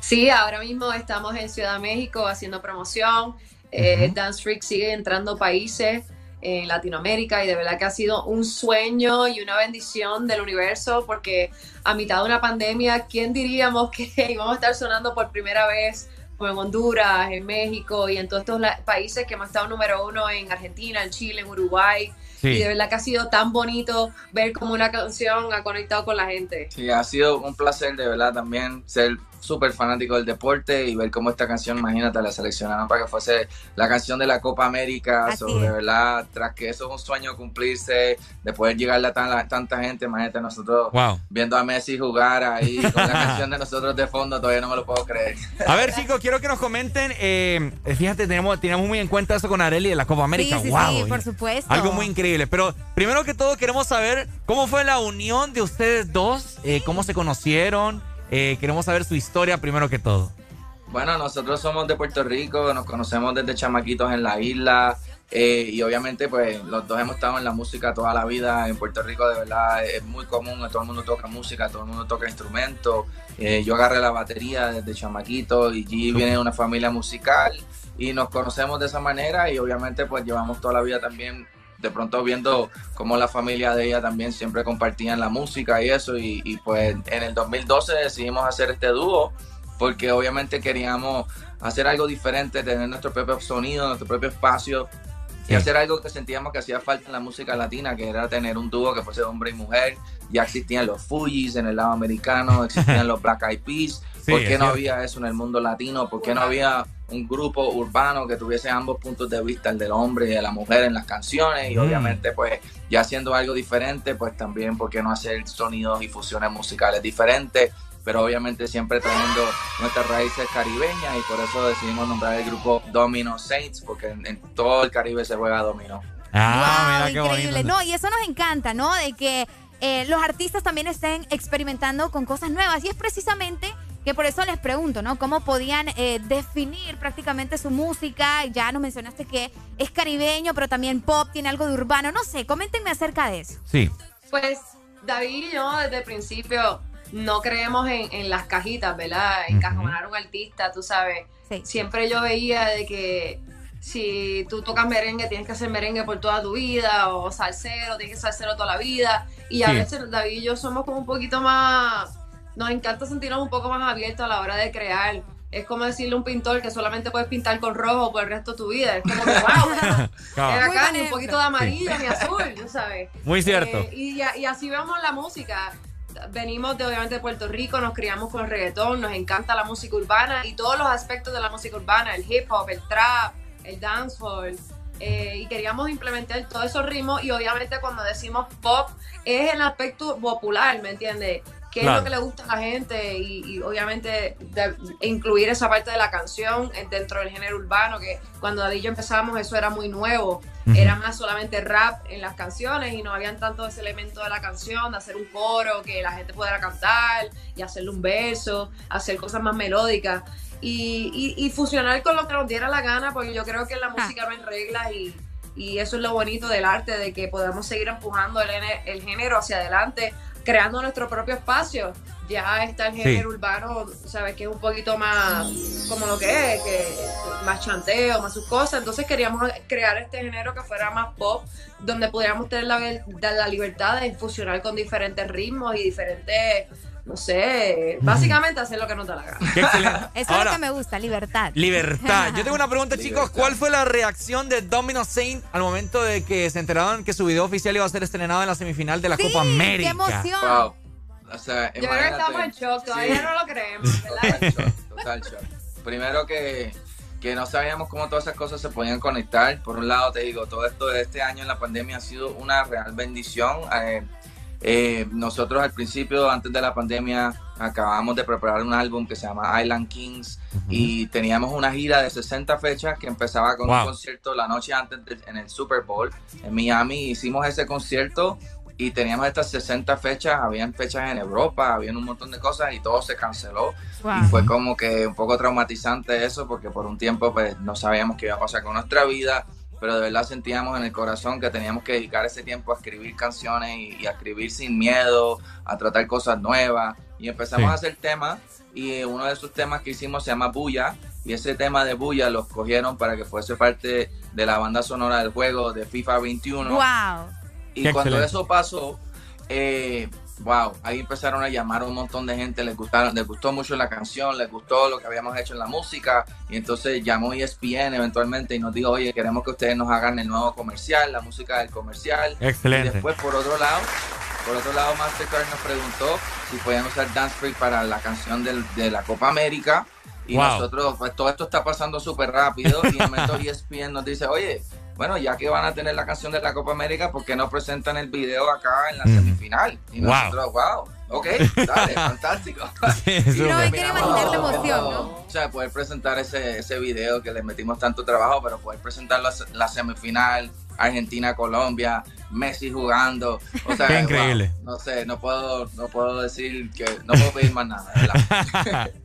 Sí, ahora mismo estamos en Ciudad de México haciendo promoción. Eh, Dance Freak sigue entrando países en Latinoamérica y de verdad que ha sido un sueño y una bendición del universo porque a mitad de una pandemia, ¿quién diríamos que íbamos a estar sonando por primera vez en Honduras, en México y en todos estos países que hemos estado número uno en Argentina, en Chile, en Uruguay? Y de verdad que ha sido tan bonito ver cómo una canción ha conectado con la gente. Sí, ha sido un placer de verdad también ser súper fanático del deporte y ver cómo esta canción, imagínate, la seleccionaron para que fuese la canción de la Copa América. de verdad, tras que eso es un sueño cumplirse, de poder llegarle a, tanta gente, imagínate nosotros viendo a Messi jugar ahí con la canción de nosotros de fondo, todavía no me lo puedo creer. A ver, chicos, quiero que nos comenten. Eh, fíjate, tenemos, tenemos muy en cuenta eso con Areli de la Copa América. Sí, sí, por supuesto. Algo muy increíble. Pero primero que todo, queremos saber cómo fue la unión de ustedes dos, eh, cómo se conocieron. Eh, queremos saber su historia primero que todo. Bueno, nosotros somos de Puerto Rico, nos conocemos desde chamaquitos en la isla eh, y obviamente pues los dos hemos estado en la música toda la vida. En Puerto Rico de verdad es muy común, todo el mundo toca música, todo el mundo toca instrumentos. Eh, yo agarré la batería desde chamaquito y G viene de una familia musical y nos conocemos de esa manera y obviamente pues llevamos toda la vida también de pronto viendo cómo la familia de ella también siempre compartían la música y eso, y, pues en el 2012 decidimos hacer este dúo porque obviamente queríamos hacer algo diferente, tener nuestro propio sonido, nuestro propio espacio y hacer algo que sentíamos que hacía falta en la música latina, que era tener un dúo que fuese hombre y mujer. Ya existían los Fujis en el lado americano, existían los Black Eyed Peas. ¿Por qué no había eso en el mundo latino? ¿Por qué no había un grupo urbano que tuviese ambos puntos de vista, el del hombre y de la mujer en las canciones y mm. obviamente pues ya haciendo algo diferente, pues también por qué no hacer sonidos y fusiones musicales diferentes, pero obviamente siempre trayendo nuestras raíces caribeñas y por eso decidimos nombrar el grupo Domino Saints porque en, todo el Caribe se juega domino. Ah, mira qué increíble. No, y eso nos encanta, ¿no? De que eh, los artistas también estén experimentando con cosas nuevas y es precisamente que por eso les pregunto, ¿no? ¿Cómo podían eh, definir prácticamente su música? Ya nos mencionaste que es caribeño, pero también pop, tiene algo de urbano. No sé, coméntenme acerca de eso. Sí. Pues David y yo desde el principio no creemos en, las cajitas, ¿verdad? En uh un artista, tú sabes. Siempre yo veía de que si tú tocas merengue, tienes que hacer merengue por toda tu vida, o salsero, tienes que ser salsero toda la vida. Y a veces David y yo somos como un poquito más nos encanta sentirnos un poco más abiertos a la hora de crear. Es como decirle a un pintor que solamente puedes pintar con rojo por el resto de tu vida. Es como que, wow, es acá ni un poquito de amarillo ni azul, ¿tú sabes? Muy cierto. Eh, y, y, así vemos la música. Venimos de, obviamente, de Puerto Rico, nos criamos con el reggaetón, nos encanta la música urbana y todos los aspectos de la música urbana, el hip hop, el trap, el dancehall. Eh, y queríamos implementar todos esos ritmos y obviamente cuando decimos pop es el aspecto popular, ¿me entiendes? Qué es lo que le gusta a la gente y, obviamente incluir esa parte de la canción dentro del género urbano, que cuando David y yo empezamos eso era muy nuevo, era más solamente rap en las canciones y no habían tanto ese elemento de la canción, de hacer un coro, que la gente pudiera cantar y hacerle un verso, hacer cosas más melódicas. Y, y, fusionar con lo que nos diera la gana, porque yo creo que en la música no hay reglas y, y eso es lo bonito del arte, de que podemos seguir empujando el, el género hacia adelante, creando nuestro propio espacio. Ya está el género urbano, sabes que es un poquito más como lo que es, que más chanteo, más sus cosas. Entonces queríamos crear este género que fuera más pop, donde pudiéramos tener la, la libertad de fusionar con diferentes ritmos y diferentes no sé, básicamente hacer lo que nos da la gana. Eso es lo que me gusta, libertad. Libertad. Yo tengo una pregunta, chicos. ¿Cuál fue la reacción de Domino Saint al momento de que se enteraron que su video oficial iba a ser estrenado en la semifinal de la Copa América? ¡Qué emoción! Wow. O sea, Yo creo que estamos en shock, todavía Sí. no lo creemos, ¿verdad? Total shock. Primero que, que no sabíamos cómo todas esas cosas se podían conectar. Por un lado, te digo, todo esto de este año en la pandemia ha sido una real bendición. Eh, eh, nosotros al principio, antes de la pandemia, acabamos de preparar un álbum que se llama Island Kings y teníamos una gira de 60 fechas que empezaba con Wow. un concierto la noche antes de- en el Super Bowl en Miami. Hicimos ese concierto y teníamos estas 60 fechas, habían fechas en Europa, habían un montón de cosas y todo se canceló. Wow. Y fue como que un poco traumatizante eso porque por un tiempo pues no sabíamos qué iba a pasar con nuestra vida, pero de verdad sentíamos en el corazón que teníamos que dedicar ese tiempo a escribir canciones y, y a escribir sin miedo, a tratar cosas nuevas. Y empezamos Sí. a hacer temas y uno de esos temas que hicimos se llama Bulla y ese tema de Bulla lo escogieron para que fuese parte de la banda sonora del juego de FIFA 21. ¡Wow! Y Qué cuando excelente. eso pasó, eh, wow, ahí empezaron a llamar a un montón de gente, les, gustaron, les gustó mucho la canción, les gustó lo que habíamos hecho en la música, y entonces llamó ESPN eventualmente y nos dijo, oye, queremos que ustedes nos hagan el nuevo comercial, la música del comercial. Excelente. Y después, por otro lado, por otro lado, Mastercard nos preguntó si podían usar Dance Freak para la canción de la Copa América. Y Wow. nosotros, pues todo esto está pasando súper rápido. Y de momento ESPN nos dice, oye, bueno, ya que van a tener la canción de la Copa América, ¿por qué no presentan el video acá en la Mm. semifinal? Y Wow. nosotros, wow, ok, dale, fantástico. Sí, Y. No, hay que imaginar la emoción, ¿no? O sea, poder presentar ese, ese video que le metimos tanto trabajo, pero poder presentar la, la semifinal, Argentina-Colombia, Messi jugando. O sea, Qué wow, increíble. no sé, no puedo, no puedo decir que no puedo pedir más nada, ¿verdad?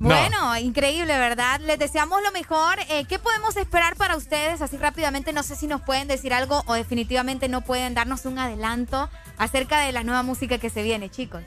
No. Bueno, increíble, ¿verdad? Les deseamos lo mejor. Eh, ¿Qué podemos esperar para ustedes? Así rápidamente, no sé si nos pueden decir algo o definitivamente no pueden darnos un adelanto acerca de la nueva música que se viene, chicos.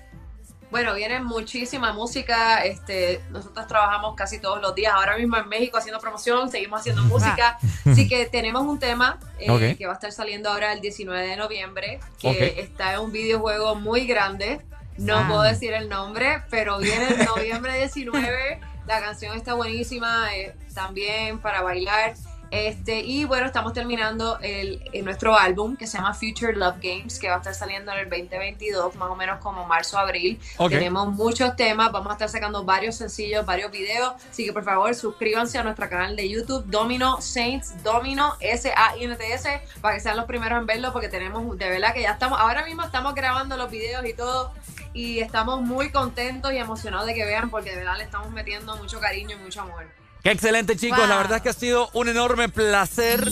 Bueno, viene muchísima música. Este, nosotros trabajamos casi todos los días. Ahora mismo en México haciendo promoción, seguimos haciendo música. Así que tenemos un tema eh, Ok. que va a estar saliendo ahora el 19 de noviembre, que Ok. está en un videojuego muy grande. No Ah. puedo decir el nombre, pero viene el noviembre 19. La canción está buenísima eh, también para bailar. Este, y bueno, estamos terminando el, el- nuestro álbum que se llama Future Love Games, que va a estar saliendo en el 2022, más o menos como marzo, abril. Ok. Tenemos muchos temas, vamos a estar sacando varios sencillos, varios videos. Así que por favor, suscríbanse a nuestro canal de YouTube, Domino Saints, Domino S-A-I-N-T-S, para que sean los primeros en verlo, porque tenemos, de verdad que ya estamos, ahora mismo estamos grabando los videos y todo. Y estamos muy contentos y emocionados de que vean, porque de verdad le estamos metiendo mucho cariño y mucho amor. Qué excelente, chicos. Wow. La verdad es que ha sido un enorme placer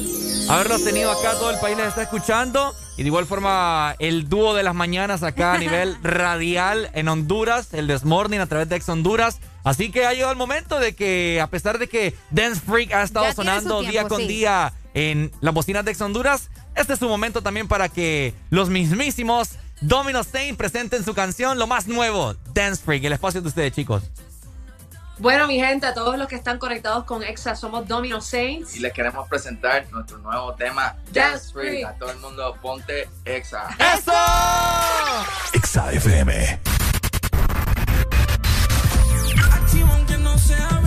haberlos tenido acá. Todo el país les está escuchando. Y de igual forma, el dúo de las mañanas acá a nivel radial en Honduras, el Desmorning a través de Ex Honduras. Así que ha llegado el momento de que, a pesar de que Dance Freak ha estado Ya sonando tiempo, día con sí. día en las bocinas de Ex Honduras, este es su momento también para que los mismísimos Domino Saint presenten su canción, lo más nuevo, Dance Freak. El espacio de ustedes, chicos. Bueno, mi gente, a todos los que están conectados con EXA, somos Domino Saints. Y les queremos presentar nuestro nuevo tema, Dance Dance Free. Free. A todo el mundo, ponte exa. ¡Eso! Exa FM. Activo aunque no sea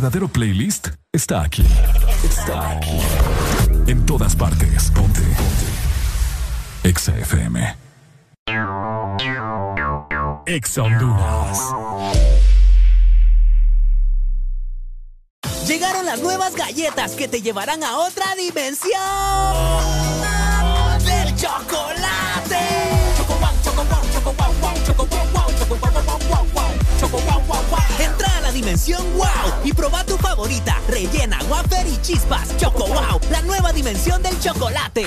verdadero playlist está aquí. Está aquí. En todas partes. Ponte. Ponte. Exa FM. Exa Honduras. Llegaron las nuevas galletas que te llevarán a otra dimensión dimensión wow y proba tu favorita, rellena, wafer y chispas. Choco wow, la nueva dimensión del chocolate.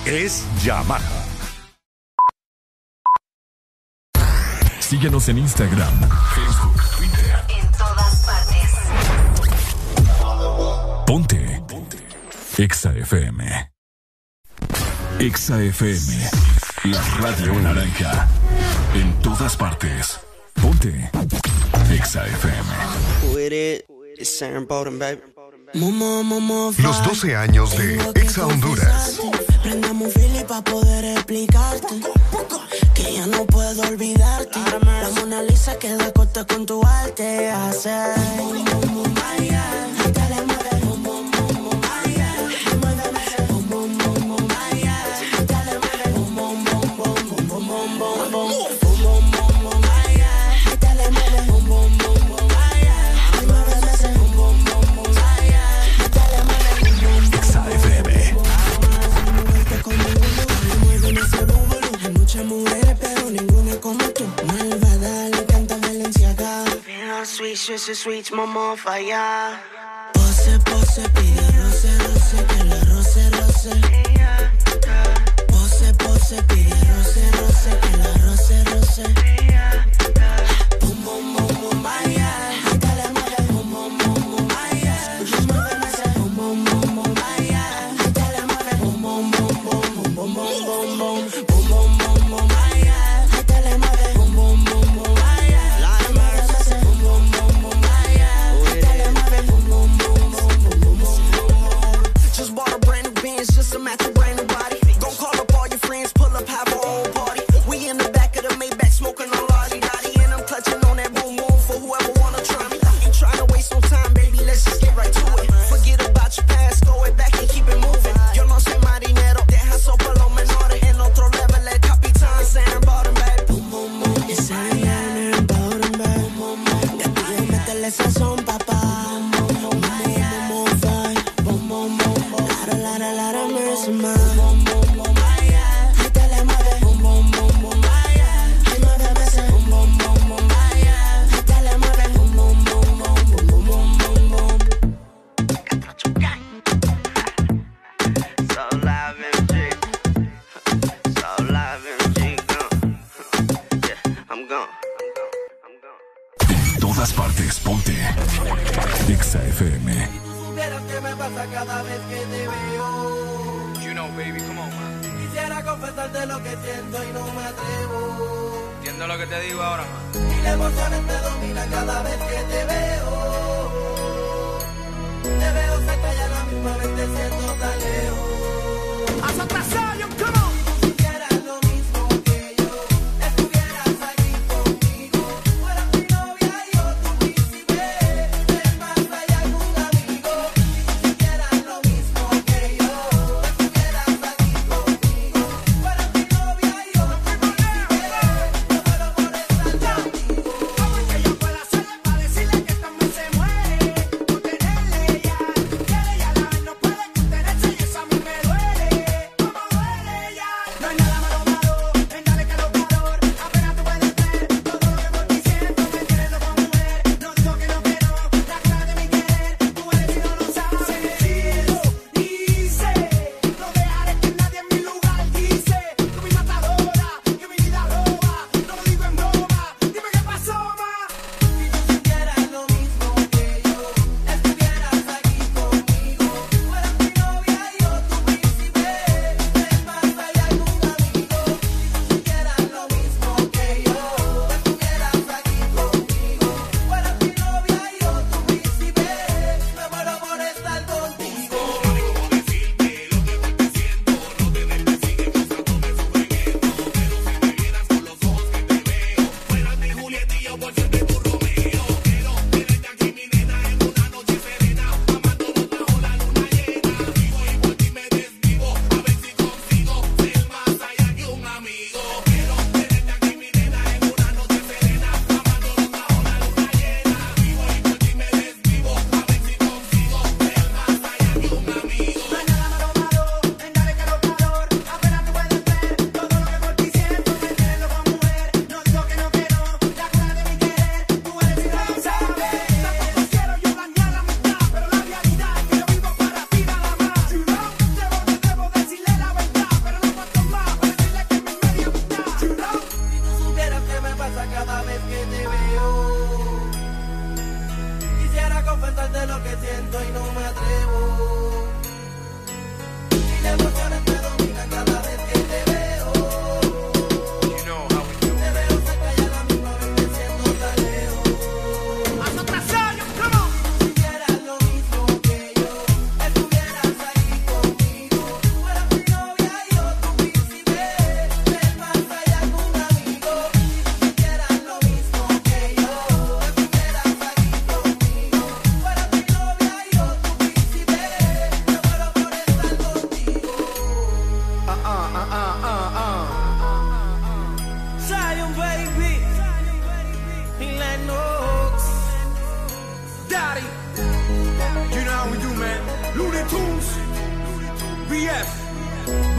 es Yamaha. Síguenos en Instagram, Facebook, Twitter. En todas partes. Ponte. Ponte. Exa FM. Exa FM. La radio naranja. En todas partes. Ponte. Exa FM. Los 12 años de Exa Honduras. Prendamos Philly para poder explicarte que ya no puedo olvidarte. La Mona Lisa queda corta con tu arte. Hace. Exa Sweet, sweet, sweet, mamá, falla. Pose, pose, pide roce, roce, que la roce, roce. Pose, pose, pide roce, roce, que la roce, roce.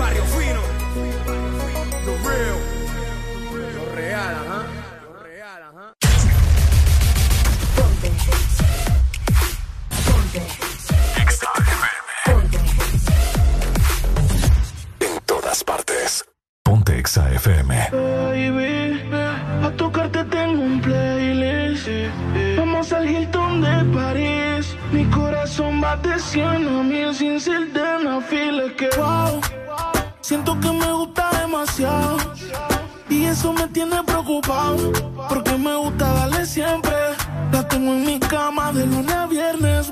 Barrio fino. Lo real. Lo real. Lo real, En todas partes. Ponte Exa FM. Baby, a tocarte tengo un playlist. Vamos al Hilton de París. Mi corazón bate a mil en mi cama de lunes a viernes.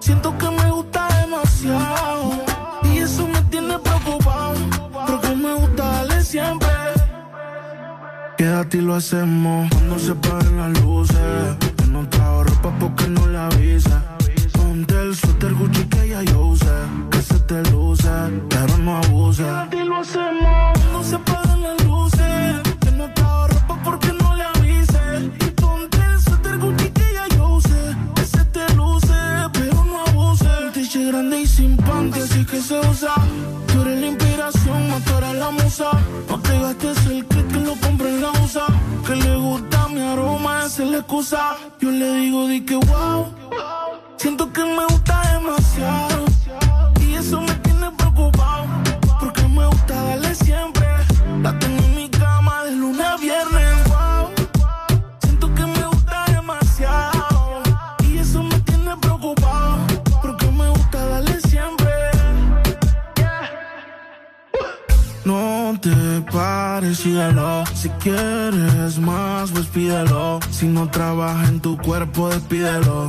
Siento que me gusta demasiado y eso me tiene preocupado, porque me gusta darle siempre. Quédate y lo hacemos cuando se paren las luces. pídelo.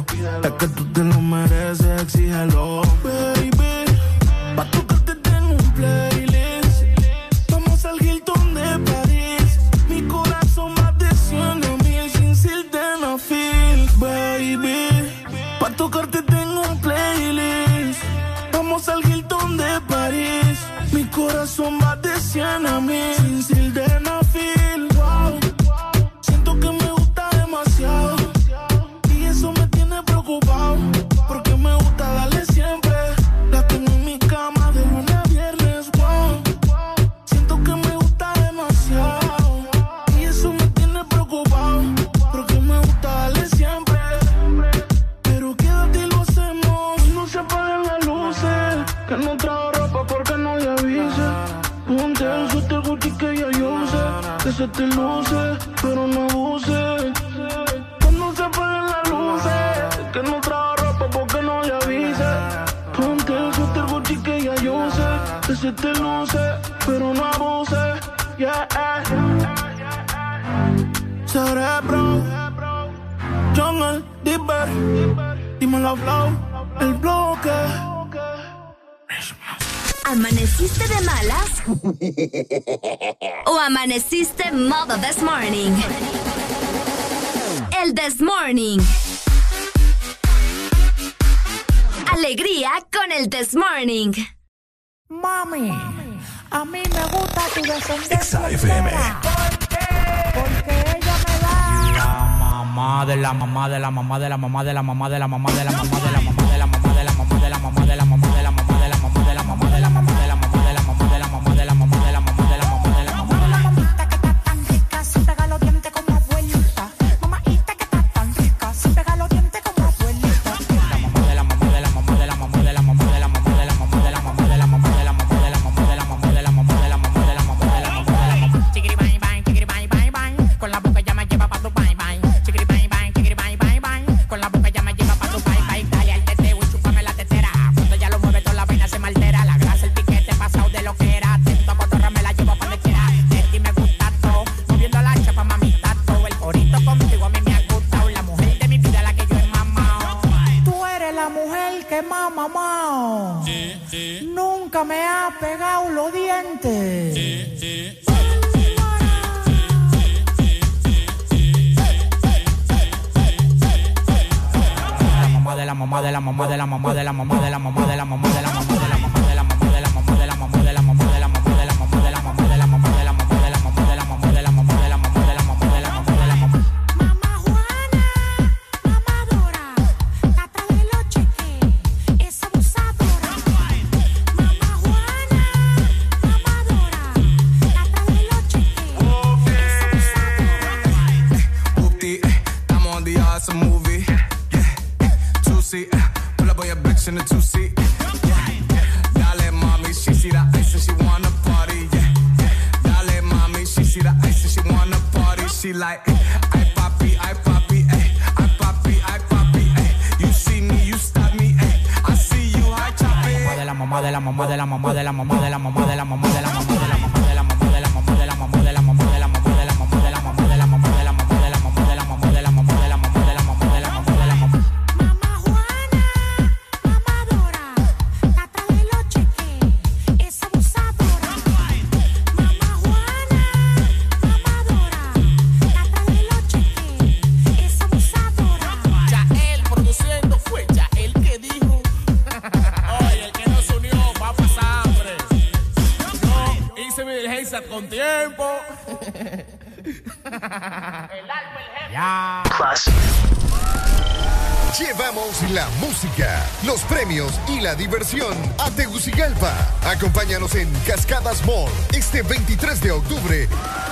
y la diversión a Tegucigalpa. Acompáñanos en Cascadas Mall este 23 de octubre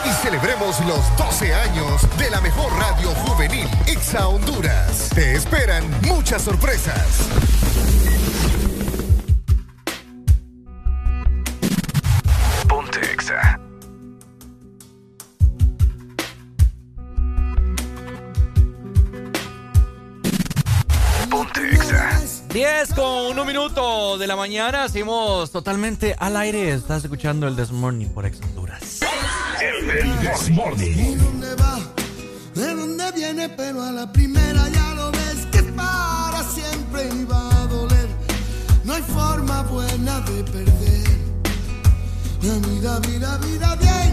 y celebremos los 12 años de la mejor radio juvenil, Exa Honduras. Te esperan muchas sorpresas. mañana. Seguimos totalmente al aire. Estás escuchando el Desmorning por Ex Honduras. El, el Desmorning. ¿Dónde va? ¿De dónde viene? Pero a la primera ya lo ves que para siempre iba a doler. No hay forma buena de perder. La vida, vida, vida, vida.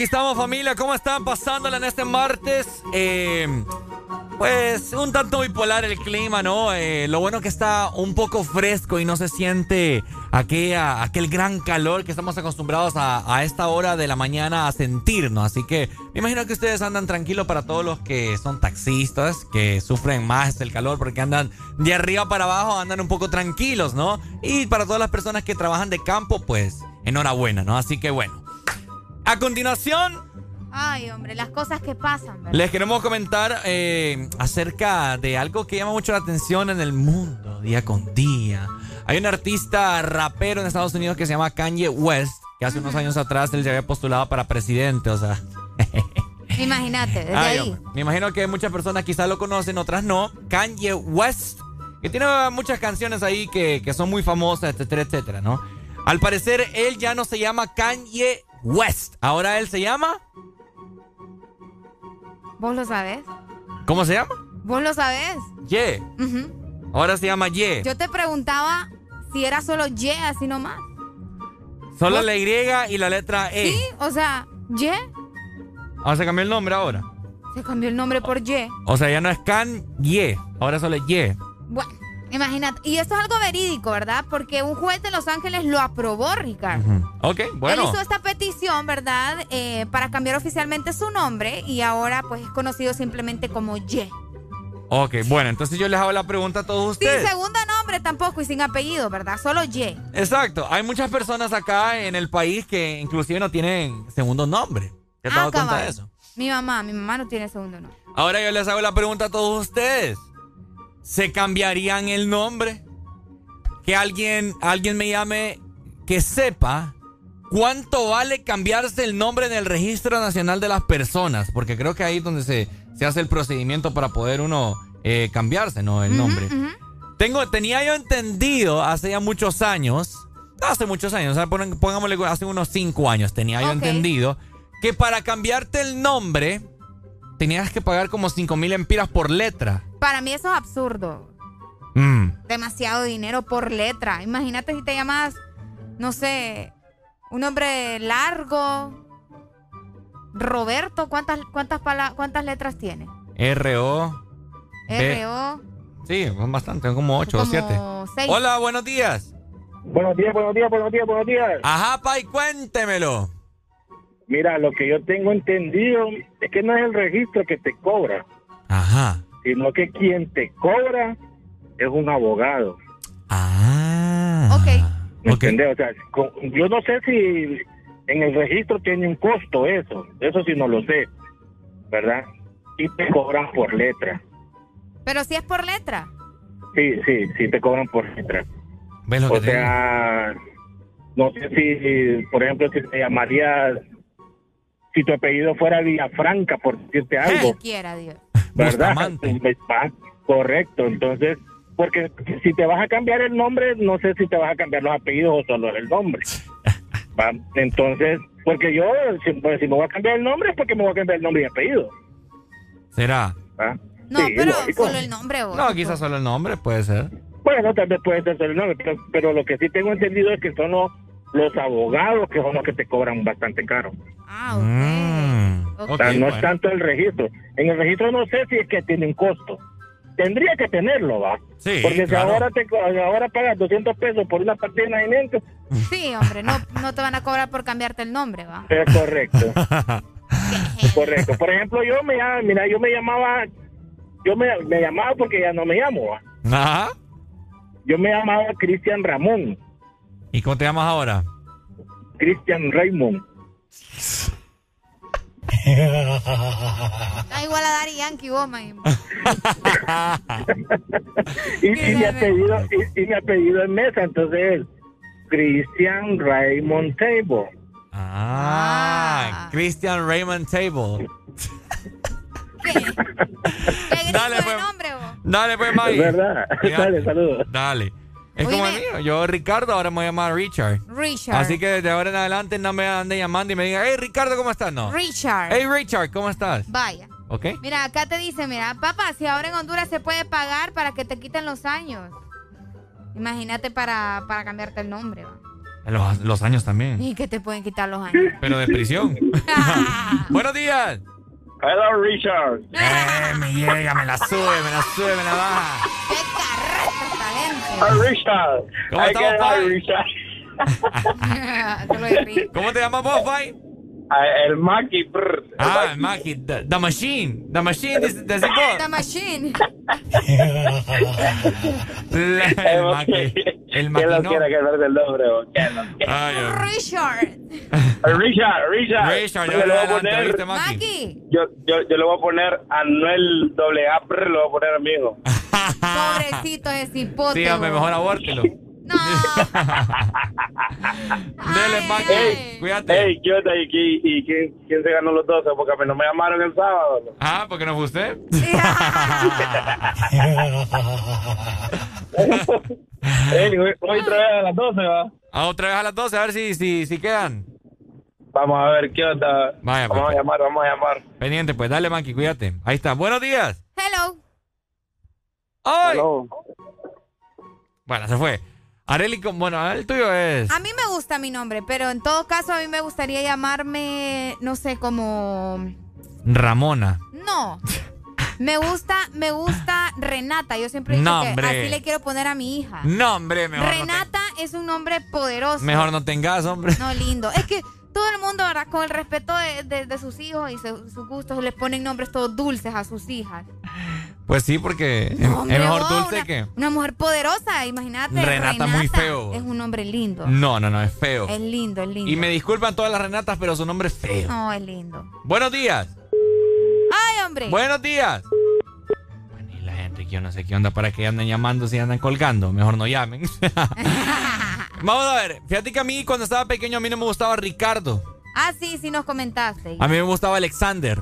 Aquí estamos familia, ¿cómo están pasándola en este martes? Eh, pues un tanto bipolar el clima, ¿no? Eh, lo bueno que está un poco fresco y no se siente aquel gran calor que estamos acostumbrados a, a esta hora de la mañana a sentirnos. Así que me imagino que ustedes andan tranquilos para todos los que son taxistas, que sufren más el calor porque andan de arriba para abajo, andan un poco tranquilos, ¿no? Y para todas las personas que trabajan de campo, pues enhorabuena, ¿no? Así que bueno. A continuación, Ay, hombre, las cosas que pasan, ¿verdad? les queremos comentar eh, acerca de algo que llama mucho la atención en el mundo, día con día. Hay un artista rapero en Estados Unidos que se llama Kanye West, que hace unos años atrás él se había postulado para presidente, o sea. Imagínate, desde Ay, ahí. hombre, me imagino que muchas personas quizás lo conocen, otras no. Kanye West, que tiene muchas canciones ahí que, que son muy famosas, etcétera, etcétera, ¿no? Al parecer, él ya no se llama Kanye West. Ahora él se llama. ¿Vos lo sabés? ¿Cómo se llama? ¿Vos lo sabés? Ye. Ahora se llama Ye. Yo te preguntaba si era solo Y así nomás. Solo la Y y la letra E. Sí, o sea, Y. Ahora se cambió el nombre ahora. Se cambió el nombre por Y. O sea, ya no es Kanye. Ahora solo es Ye. Bueno, imagínate. Y esto es algo verídico, ¿verdad? Porque un juez de Los Ángeles lo aprobó, Ricardo. Ok, bueno. Él hizo esta petición, ¿verdad? Eh, para cambiar oficialmente su nombre y ahora pues es conocido simplemente como Y. Ok, bueno, entonces yo les hago la pregunta a todos Sin ustedes. segundo nombre tampoco y sin apellido, ¿verdad? Solo Y. Exacto. Hay muchas personas acá en el país que inclusive no tienen segundo nombre. ¿Te has Ah, dado cuenta de eso? Mi mamá, mi mamá no tiene segundo nombre. Ahora yo les hago la pregunta a todos ustedes. ¿Se cambiarían el nombre? Que alguien, alguien me llame que sepa cuánto vale cambiarse el nombre en el Registro Nacional de las Personas. Porque creo que ahí es donde se, se hace el procedimiento para poder uno eh, cambiarse, ¿no? El nombre. Tengo, tenía yo entendido hace ya muchos años, hace muchos años, o sea, pon- pongámosle hace unos cinco años, tenía yo entendido que para cambiarte el nombre tenías que pagar como 5 mil empiras por letra. Para mí eso es absurdo. Mm. Demasiado dinero por letra. Imagínate si te llamas, no sé, un nombre largo. Roberto, ¿cuántas, cuántas, cuántas letras tiene? R-O. R-O. Sí, son bastante, son como 8 o Como 7. seis. Hola, buenos días. Buenos días, buenos días, buenos días, buenos días. Ajá, Pai, cuéntemelo. Mira, lo que yo tengo entendido es que no es el registro que te cobra, Ajá. Sino que quien te cobra es un abogado. Ah. Ok. ¿Me entendés? O sea, con- yo no sé si en el registro tiene un costo eso, eso sí no lo sé, ¿verdad? Y te cobran por letra. Pero si es por letra. Sí, sí, sí te cobran por letra. ¿Ves lo o que sea, no sé si, por ejemplo, si te llamarías, si tu apellido fuera Villafranca, por decirte algo, Quiera Dios. ¿Verdad? Ah, Correcto, entonces, porque si te vas a cambiar el nombre, no sé si te vas a cambiar los apellidos o solo el nombre. Va, Entonces, porque yo, si, pues, si me voy a cambiar el nombre, es porque me voy a cambiar el nombre y apellido. ¿Será? ¿va? No, Sí, pero lógico. solo el nombre. vos. No, quizás solo el nombre, puede ser. Bueno, tal vez puede ser solo el nombre, pero, pero lo que sí tengo entendido es que son los, los abogados que son los que te cobran bastante caro. Ah, Mm. O sea, no es tanto el registro. En el registro no sé si es que tiene un costo. Tendría que tenerlo, va. Sí, Porque si ahora te ahora pagas 200 pesos por una partida de nacimiento, Sí, hombre, no, no te van a cobrar por cambiarte el nombre, va. es correcto. Es correcto. Por ejemplo, yo me llam- mira, yo me llamaba yo me, me llamaba porque ya no me llamo. va. Ajá. Yo me llamaba Cristian Ramón, ¿Y cómo te llamas ahora? Cristian Raymond. Está igual a Dari Yankee, vos, y, y mi apellido y, y mi apellido es Mesa, entonces Cristian Raymond Table. Ah, Christian Raymond Table. Dale, pues. Dale, pues, Mike. Es verdad. Dale, saludos. Dale. Es como el mío. Yo, Ricardo, ahora me voy a llamar Richard. Richard. Así que desde ahora en adelante no me ande llamando y me digan, hey, Ricardo, ¿cómo estás? No. Richard. Hey, Richard, ¿cómo estás? Vaya. ¿Ok? Mira, acá te dice, mira, papá, si ahora en Honduras se puede pagar para que te quiten los años. Imagínate para, para cambiarte el nombre, va. Los, los años también. Y que te pueden quitar los años. Pero de prisión. Buenos días. Hello, Richard. Eh, me llega, me la sube, me la sube, me la baja. ¡Qué Richard. ¿Cómo estamos, Pai? ¿Cómo te llamas vos, Pai? El Maki. brr. Ah, el Maki. The, the Machine. The Machine, dice- decís vos. The machine. El Maki. El ¿Quién Maki lo no. quiere que verde el nombre? o ¿Quién lo quiere? Ay. Richard. Richard, Richard. Richard, Yo le voy a poner. ¿viste, Maki? Maki. Yo, yo, yo le voy a poner Anuel doble A, brr, le voy a poner a mi hijo. Pobrecito ese cipote. Sí, mejor abórtelo. No. Dele, Maki. Ey, Cuídate. Ey, ¿qué onda? ¿Y, y quién, quién se ganó los 12? Porque a mí no me llamaron el sábado. ¿no? Ah, porque no fue usted. Ey, hoy, hoy otra vez a las 12, ¿va? Ah, otra vez a las 12, a ver si, si, si quedan. Vamos a ver qué onda. Vaya, vamos pues. a llamar, vamos a llamar. Pendiente, pues dale, Maki, cuídate. Ahí está. Buenos días. Hello. ¡Ay! Bueno, se fue. Areli, bueno, el tuyo es. A mí me gusta mi nombre, pero en todo caso a mí me gustaría llamarme, no sé, como... Ramona. No. Me gusta, me gusta Renata. Yo siempre No, que así le quiero poner a mi hija. No, hombre, mejor no, Renata es un nombre poderoso. mejor no tengas, hombre. No, lindo. Es que todo el mundo, ¿verdad? Con el respeto de, de- de sus hijos y su- sus gustos, les ponen nombres todos dulces a sus hijas. Pues sí, porque es- No, hombre, es mejor vos, dulce una, que. Una mujer poderosa, imagínate. Renata muy feo. Es un nombre lindo. No, no, no, es feo. Es lindo, es lindo. Y me disculpan todas las Renatas, pero su nombre es feo. No, es lindo. Buenos días. ¡Ay, hombre! Buenos días. Bueno, y la gente que yo no sé qué onda para que anden llamando si andan colgando. Mejor no llamen. Vamos a ver. Fíjate que a mí cuando estaba pequeño a mí no me gustaba Ricardo. Ah, sí, sí nos comentaste. A mí me gustaba Alexander.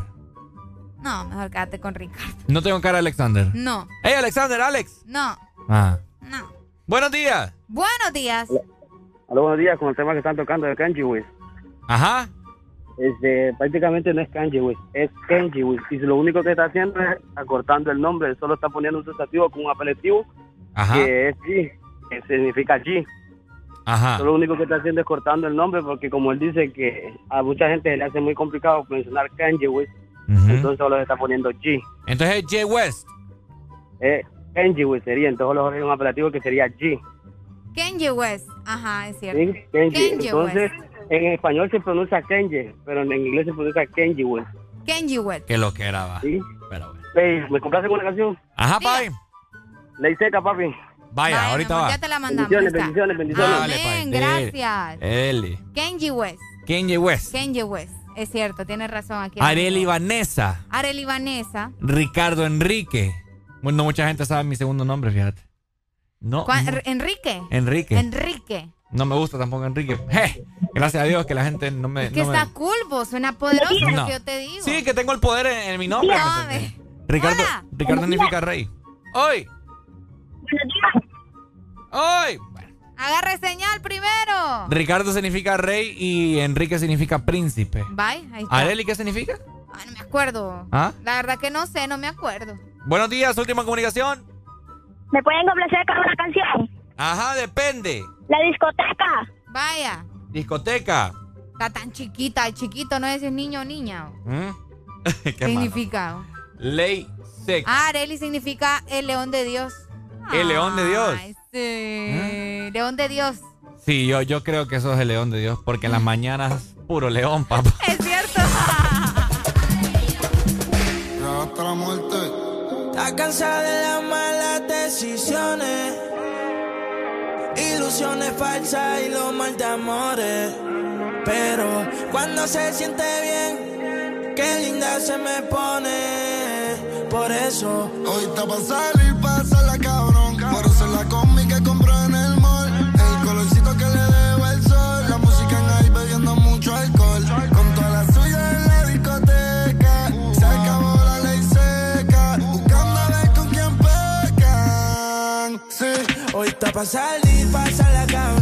No, mejor quédate con Ricardo. No tengo cara de Alexander. No, ¡Hey, Alexander, Alex! no, Ah. no. Buenos días. Buenos días. Hola, buenos días, con el tema que están tocando de Kanji West. Ajá. Este, prácticamente no es Kanji West, es Kenji West. Y lo único que está haciendo es acortando el nombre, solo está poniendo un sustantivo con un apelativo Ajá. que es G, que significa G. Ajá. Lo único que está haciendo es cortando el nombre porque como él dice que a mucha gente le hace muy complicado mencionar Kanji West, Entonces solo se está poniendo G. Entonces es Jay West. Eh, Kenji West sería, entonces solo es un apelativo que sería G. Kenji West. Ajá, es cierto. ¿sí? Kenji. Kenji Entonces, West. en español se pronuncia Kenji, pero en inglés se pronuncia Kenji West. Kenji West. Que lo que era, va. ¿sí? Pero bueno. Ey, ¿Me compraste con una canción? Ajá, papi. Ley seca, papi. Vaya, Vaya, ahorita amor, va. Ya te la mandamos. Bendiciones, bendiciones, bendiciones. Dale, Amén. Dele. gracias. Dele. Kenji West. Kenji West. Kenji West. Es cierto, tienes razón aquí. Areli Vanessa. Areli Vanessa. Ricardo Enrique. Bueno, mucha gente sabe mi segundo nombre, fíjate. No. ¿Cuál- no. Enrique. Enrique. Enrique. No me gusta tampoco Enrique. Je, gracias a Dios que la gente no me. Que no me- está cool, vos. Suena poderoso lo No. que yo te digo. Sí, que tengo el poder en, en mi nombre. No, ¿me? Ricardo, Hola. Ricardo significa rey. ¡Hoy! ¡Hoy! Agarre señal primero. Ricardo significa rey y Enrique significa príncipe. Bye, ahí está. ¿Areli qué significa? Ay, no me acuerdo. ¿Ah? La verdad que no sé, no me acuerdo. Buenos días, última comunicación. ¿Me pueden complacer con una canción? Ajá, depende. La discoteca. Vaya. Discoteca. Está tan chiquita, chiquito, no es si es niño o niña. ¿Mm? Qué ¿Qué malo. significa? Ley seca. Ah, Areli significa el león de Dios. El león de Dios. Ay, sí. León de Dios. Sí, yo, yo creo que eso es el león de Dios, porque en las mañanas puro león, papá. Es cierto. Hasta la muerte. Está cansada de las malas decisiones, ilusiones falsas y los mal de amores. Pero cuando se siente bien, qué linda se me pone. Por eso Hoy está pa' salir, la cabrón. Hoy está pa' salir, la cabrón.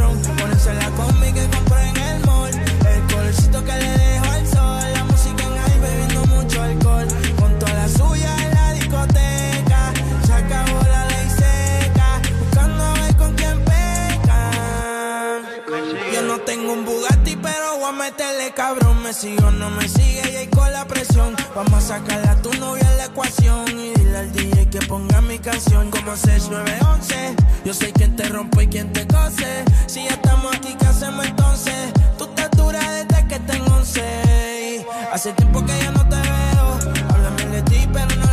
Me sigo, no me sigue y ahí con la presión. Vamos a sacarla a tu novia en la ecuación y dile al DJ que ponga mi canción como 6911. Yo soy quien te rompe y quien te cose. Si ya estamos aquí, ¿qué hacemos entonces? Tú estás dura desde que tengo 11. Hace tiempo que ya no te veo. Háblame de ti, pero no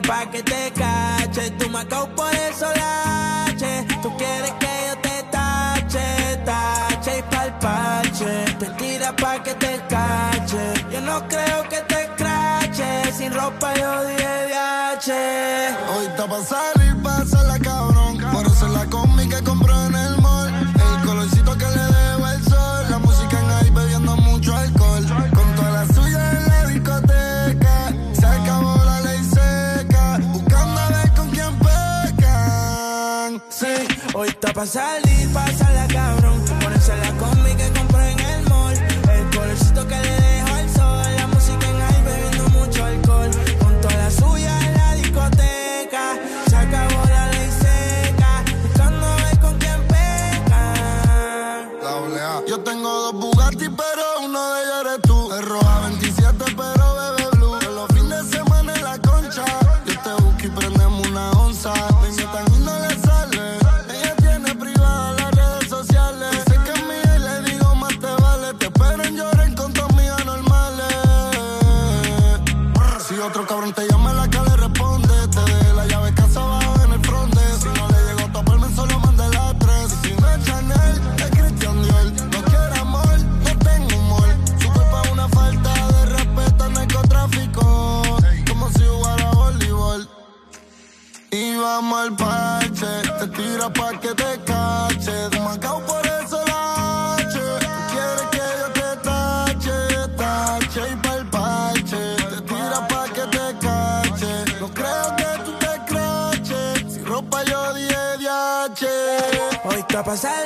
pa' que te cache. Tú me por eso está pa' salir, pásala cabrón. Ponerse Hoy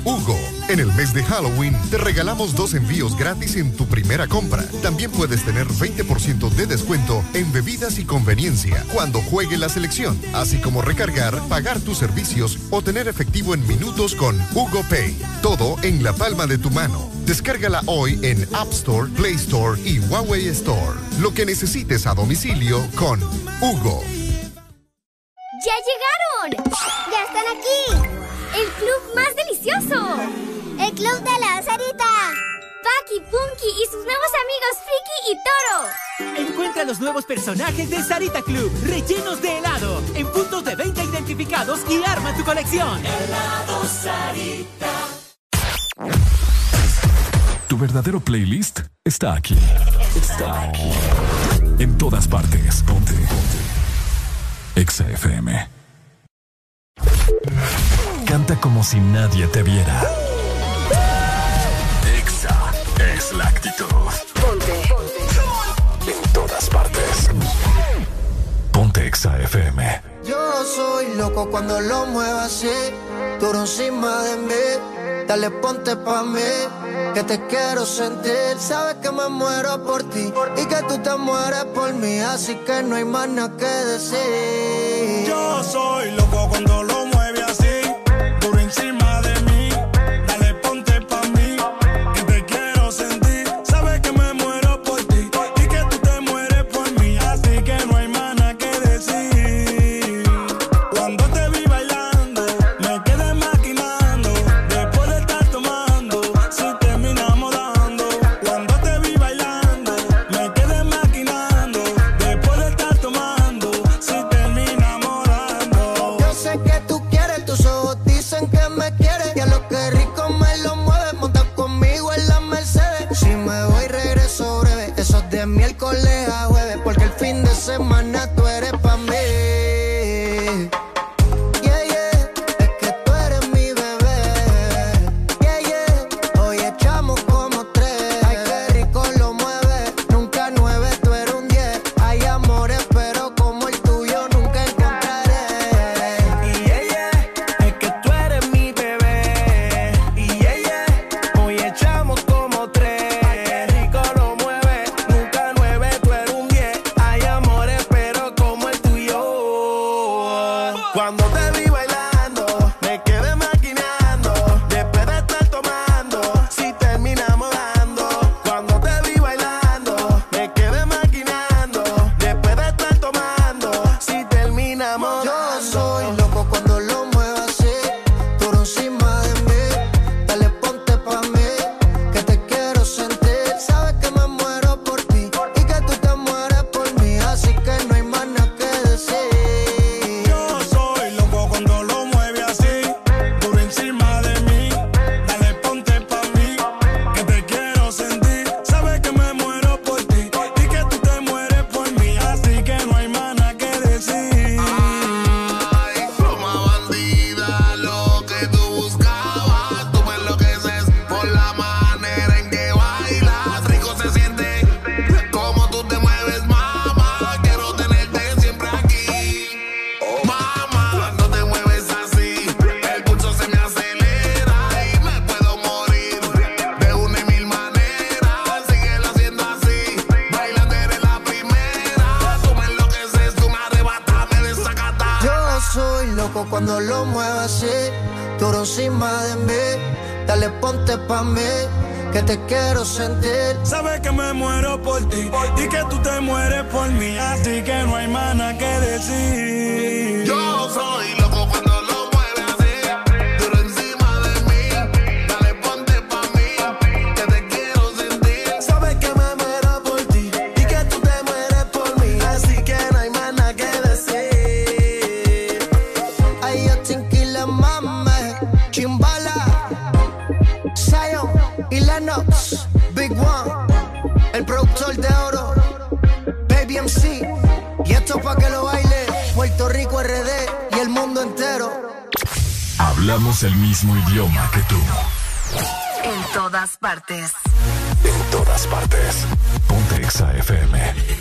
En el mes de Halloween te regalamos dos envíos gratis en tu primera compra. También puedes tener 20% de descuento en bebidas y conveniencia cuando juegue la selección, así como recargar, pagar tus servicios o tener efectivo en minutos con Hugo Pay. Todo en la palma de tu mano. Descárgala hoy en App Store, Play Store y Huawei Store. Lo que necesites a domicilio con Hugo. ¡Ya llegaron! ¡Ya están aquí! ¡El club más delicioso! ¡El club de la Sarita! Paki, Punky y sus nuevos amigos Friki y Toro. Encuentra los nuevos personajes de Sarita Club, rellenos de helado, en puntos de venta identificados y arma tu colección. Helado Sarita. Tu verdadero playlist está aquí. Está aquí. En todas partes. Ponte. Ponte. Exa FM. Canta como si nadie te viera. Es la actitud. Ponte. En todas partes. Ponte Exa FM. Yo soy loco cuando lo muevo así, duro encima de mí. Dale ponte pa' mí, que te quiero sentir. Sabes que me muero por ti y que tú te mueres por mí. Así que no hay más nada que decir. Yo soy loco cuando lo mueve En todas partes. Ponte Exa FM.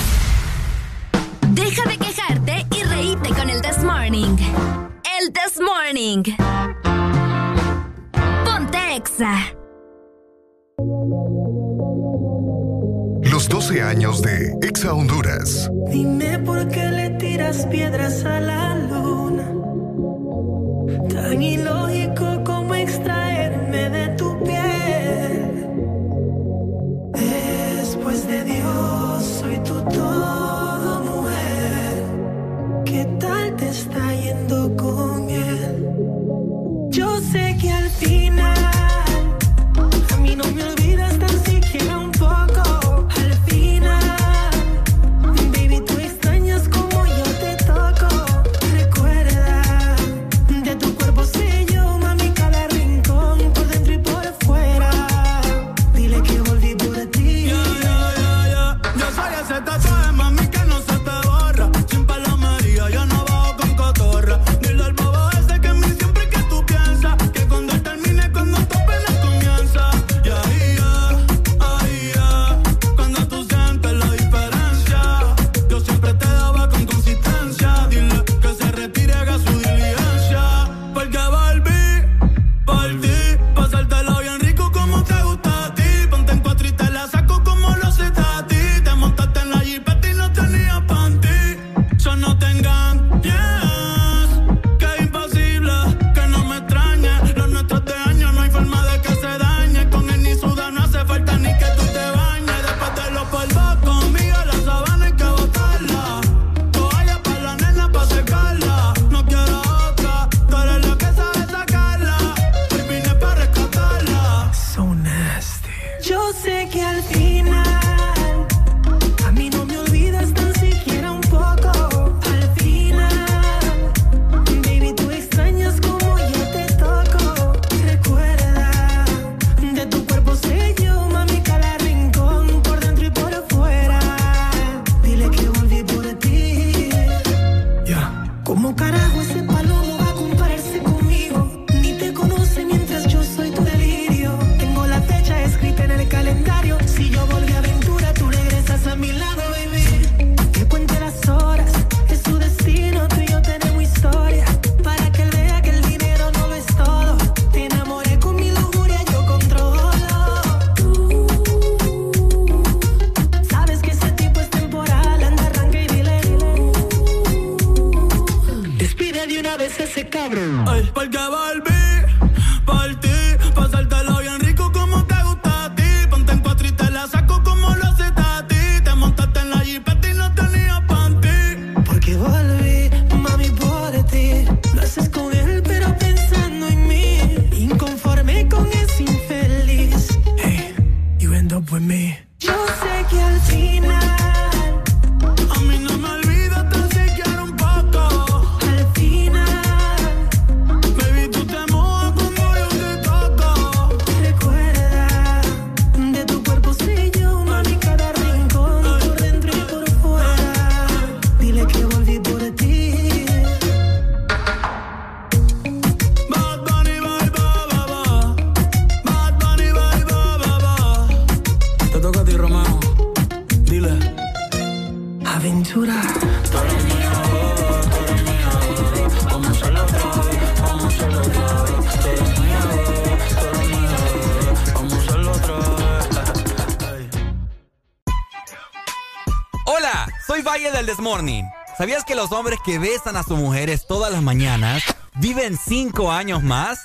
¿Sabías que los hombres que besan a sus mujeres todas las mañanas viven cinco años más?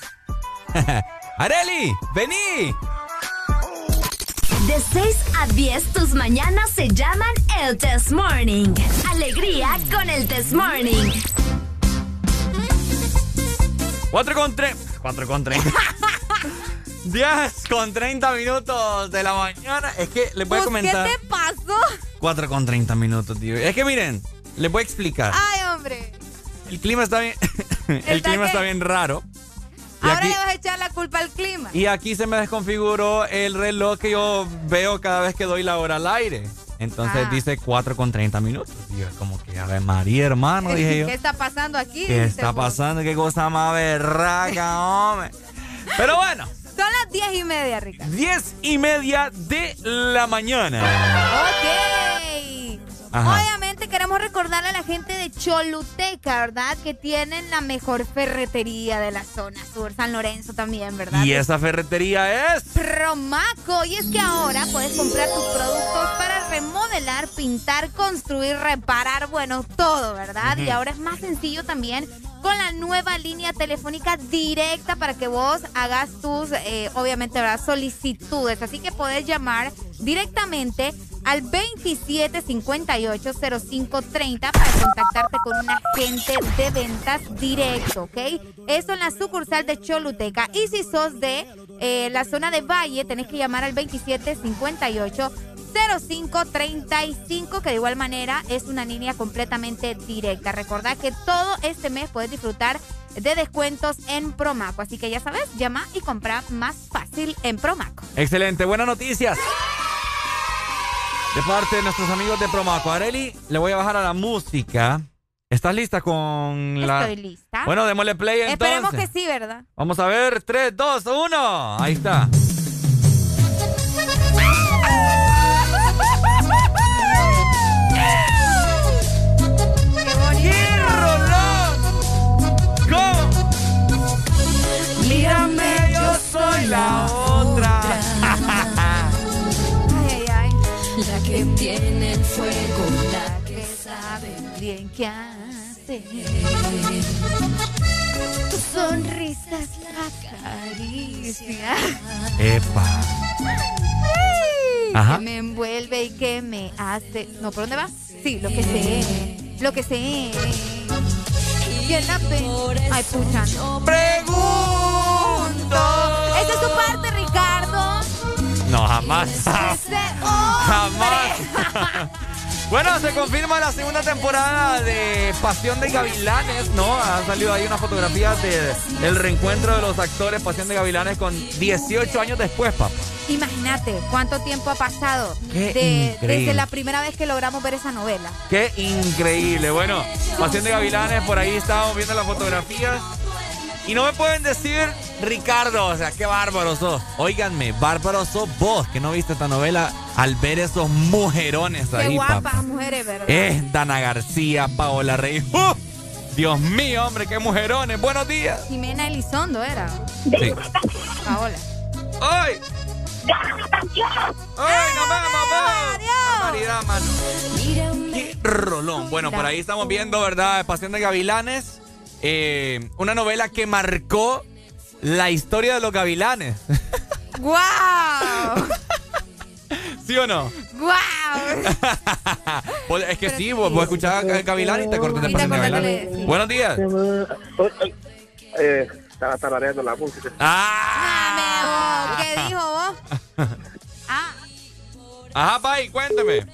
¡Areli! ¡Vení! De 6 a 10, tus mañanas se llaman el Test Morning. Alegría con el Test Morning. 4 con 3. 4 con 30. 10 con 30 minutos de la mañana. Es que les voy a Pues, comentar. ¿Qué te pasó? 4 con 30 minutos, tío. Es que miren, les voy a explicar. Ay, hombre. El clima está bien. el ¿Está clima está bien raro. Y Ahora aquí, le vas a echar la culpa al clima. y aquí se me desconfiguró el reloj que yo veo cada vez que doy la hora al aire. Entonces Ah. dice 4 con 30 minutos. Y yo como que, a ver, María, hermano, dije yo. ¿Qué está pasando aquí? ¿Qué está vos. pasando? ¿Qué cosa más berraca, hombre? Pero bueno, Son las diez y media, Ricardo. 10 y media de la mañana. Ok. Ajá. Choluteca, ¿verdad? Que tienen la mejor ferretería de la zona sur. San Lorenzo también, ¿verdad? Y esa ferretería es... Promaco. Y es que ahora puedes comprar tus productos para remodelar, pintar, construir, reparar, bueno, todo, ¿verdad? Y ahora es más sencillo también con la nueva línea telefónica directa para que vos hagas tus, eh, obviamente, ¿verdad? solicitudes. Así que podés llamar directamente al 2758-0530 para contactarte con un agente de ventas directo, ¿ok? Eso en la sucursal de Choluteca. Y si sos de eh, la zona de Valle, tenés que llamar al 2758 0535, que de igual manera es una línea completamente directa. Recordá que todo este mes puedes disfrutar de descuentos en Promaco. Así que ya sabes, llama y compra más fácil en Promaco. Excelente, buenas noticias. De parte de nuestros amigos de Promaco. Areli, le voy a bajar a la música. ¿Estás lista con la...? Estoy lista. Bueno, démosle play entonces. Esperemos que sí, ¿verdad? Vamos a ver, 3, 2, 1. Ahí está. ¡Qué rolón! ¿Cómo? Mírame, yo soy la bien qué hace. Tu sonrisa es la caricia. Epa. Ajá. Que me envuelve y que me hace. ¿No, por dónde va? Sí, lo que sé. Lo que sé. ¿Quién la pe- Ay, pucha. no. Pregunto. Esa es tu parte, Ricardo. No, jamás. Ese Jamás. Bueno, se confirma la segunda temporada de Pasión de Gavilanes, ¿no? Han salido ahí unas fotografías de, del reencuentro de los actores Pasión de Gavilanes con 18 años después, papá. Imagínate cuánto tiempo ha pasado de- desde la primera vez que logramos ver esa novela. Qué increíble. Bueno, Pasión de Gavilanes, por ahí estábamos viendo las fotografías. Y no me pueden decir, Ricardo, o sea, qué bárbaro sos. Óiganme, bárbaro sos vos, que no viste esta novela, al ver esos mujerones Qué ahí, guapas papá. mujeres, ¿verdad? Es Dana García, Paola Rey. ¡Uh! Dios mío, hombre, qué mujerones. Buenos días. Jimena Elizondo era. Sí. Paola. ¡Ay! ¡Ay, nos vemos! Barbaridad, mano. ¡Qué rolón! Bueno, por ahí estamos viendo, ¿verdad? Pasión de Gavilanes. Eh, una novela que marcó la historia de los gavilanes. ¡Guau! ¿Sí o no? ¡Guau! Pues es que sí, vos, vos escuchabas a Gavilán y te acordás de Y te Pasión de acordás Gavilanes. de- sí. Buenos días. Eh, estaba tarareando la música. ¡Ah! ¿Qué dijo vos? Ah, Ajá, Pai, cuénteme.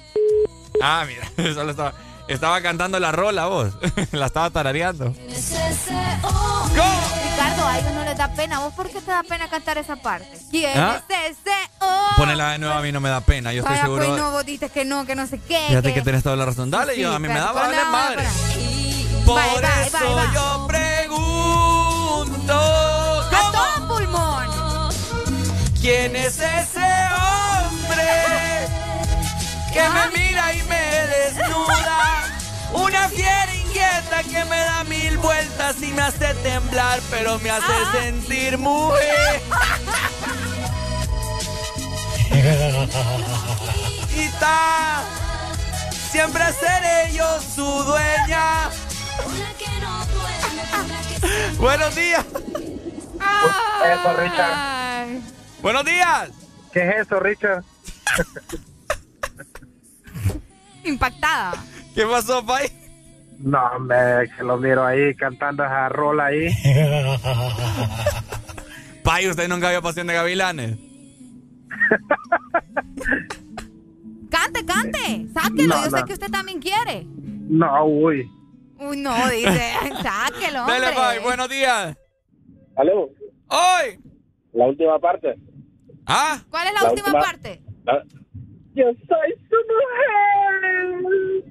Ah, mira, solo estaba, estaba cantando la rola vos. la estaba tarareando. Ricardo, a ellos no les da pena. ¿Vos por qué te da pena cantar esa parte? ¿Quién ¿Ah? es ese hombre? Ponela de nuevo, a mí no me da pena. Yo estoy Vaya, seguro. pues no, vos dices que no, que no sé qué. Fíjate que tenés toda la razón. Dale, yo, a mí me da vale madre. Por Bye, bye, eso bye, yo pregunto. A todo pulmón. ¿Quién es ese hombre que me mira y me desnuda? Una fiera inquieta que me da mil vueltas y me hace temblar, pero me hace sentir mujer. y está, siempre seré yo su dueña. Buenos días. Eso, Richard. Ay. Buenos días. ¿Qué es eso, Richard? Impactada. ¿Qué pasó, Pai? No, hombre, que lo miro ahí cantando esa rola ahí. Pai, ¿usted nunca vio Pasión de Gavilanes? Cante, cante. Sáquelo. No, Yo sé que usted también quiere. No, uy. Uy, no, dice. Sáquelo, hombre. Dale, Pai, buenos días. ¿Aló? ¡Hoy! La última parte. ¿Ah? ¿Cuál es la, La última, última- parte? Yo soy su mujer.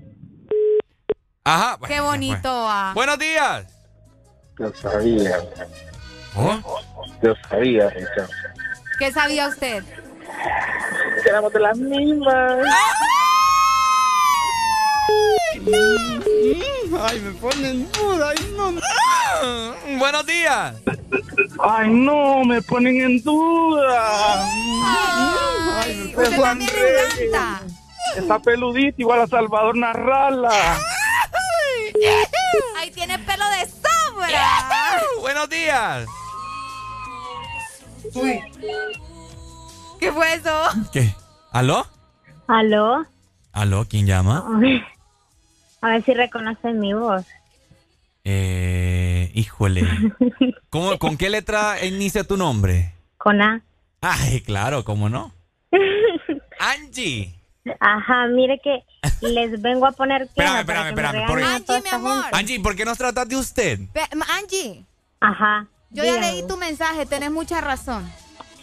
Ajá. bueno, Qué bonito va. Buenos días. Yo sabía. ¿Oh? Yo sabía, Richard. ¿Qué sabía usted? Que éramos de las mismas. Ay, me ponen duda. Ay, no. Buenos días. Ay, no, me ponen en duda. Ay, encanta. Está peludita igual a Salvador Narrala. Ahí tiene pelo de sobra. Buenos días. ¿Qué fue eso? ¿Qué? ¿Aló? ¿Aló? ¿Aló? ¿Quién llama? A ver si reconocen mi voz. Eh, híjole. ¿Cómo, ¿Con qué letra inicia tu nombre? Con A. Ay, claro, ¿cómo no? Angie. Ajá, mire que les vengo a poner queja Espérame, espérame, que me espérame. ¿por regañen qué? a toda esta gente. Angie, ¿por qué nos tratas de usted? Pe- Angie, Ajá. yo ya leí tu mensaje, tenés mucha razón.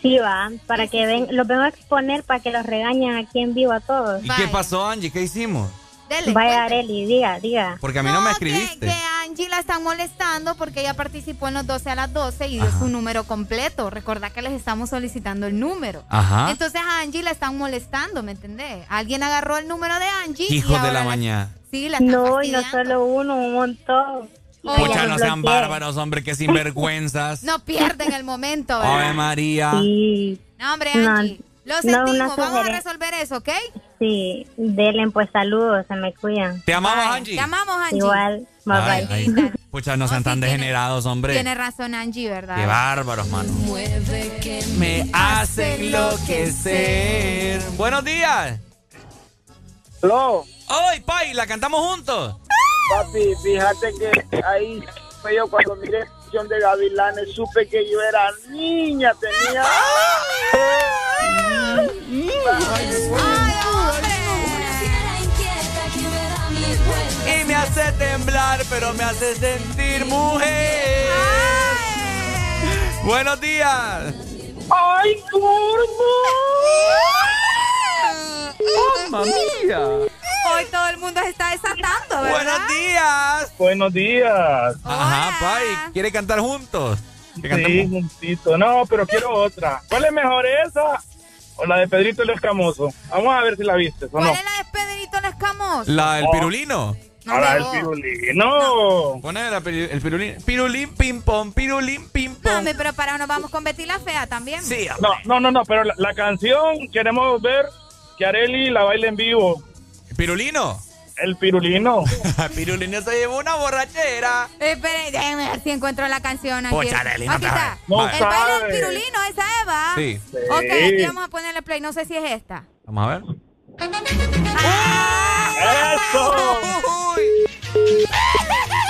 Sí, va, para que ven, los vengo a exponer para que los regañen aquí en vivo a todos. ¿Y qué pasó, Angie? ¿Qué hicimos? Dele, Vaya, cuente. Areli, diga, diga. Porque a mí no, me que, escribiste. que Angie la están molestando porque ella participó en los 12 a las 12 y dio Ajá. su número completo. Recordá que les estamos solicitando el número. Ajá. Entonces a Angie la están molestando, ¿me entendés? Alguien agarró el número de Angie. y Hijos de ahora la mañana. Sí, la están No, y no solo uno, un montón. Y Pucha, no sean bloqueé. bárbaros, hombre, que sinvergüenzas. No pierden el momento, Ave ¿verdad? María. Sí, No, hombre, No, Lo no, sentimos, una vamos a resolver eso, ¿ok? sí. Denle pues saludos, se me cuidan. Te amamos, Bye. Angie. Te amamos, Angie. Igual, bye Ay, bye. ay. Pucha, no sean tan degenerados, hombre. Tiene razón Angie, ¿verdad? Qué bárbaros, mano. Me hace enloquecer. Buenos días. Hello. ¡Ay, Pai! ¿La cantamos juntos? Papi, fíjate que ahí fue yo cuando miré Pasión de Gavilanes supe que yo era niña, tenía... Y me hace temblar, pero me hace sentir mujer. Buenos días. ¡Ay, gordo! ¡Mamma mía! Hoy todo el mundo se está desatando, ¿verdad? Buenos días. Buenos días. Ajá, Pai. ¿Quiere cantar juntos? ¿Que Sí, juntito. No, pero quiero otra. ¿Cuál es mejor esa o la de Pedrito el Escamoso? Vamos a ver si la viste o ¿Cuál no. es la de Pedrito el Escamoso? La del Oh. pirulino. Ahora el no. pirulino. Pone la piri- el pirulín. Pirulín, pim pom, pirulín, pim No, pom. hombre, pero para nos vamos con Betty la Fea también. Sí, No, no, no, no, pero la, la canción queremos ver que Areli la baile en vivo. ¿Pirulino? El pirulino. pirulino se llevó una borrachera. Eh, Espere, déjeme ver si encuentro la canción aquí. Pocha, Arely, no aquí está. No el baile del sabe. pirulino, esa Eva. Sí. Ok, Sí. aquí vamos a ponerle play. No sé si es esta. Vamos a ver. ¡Eso!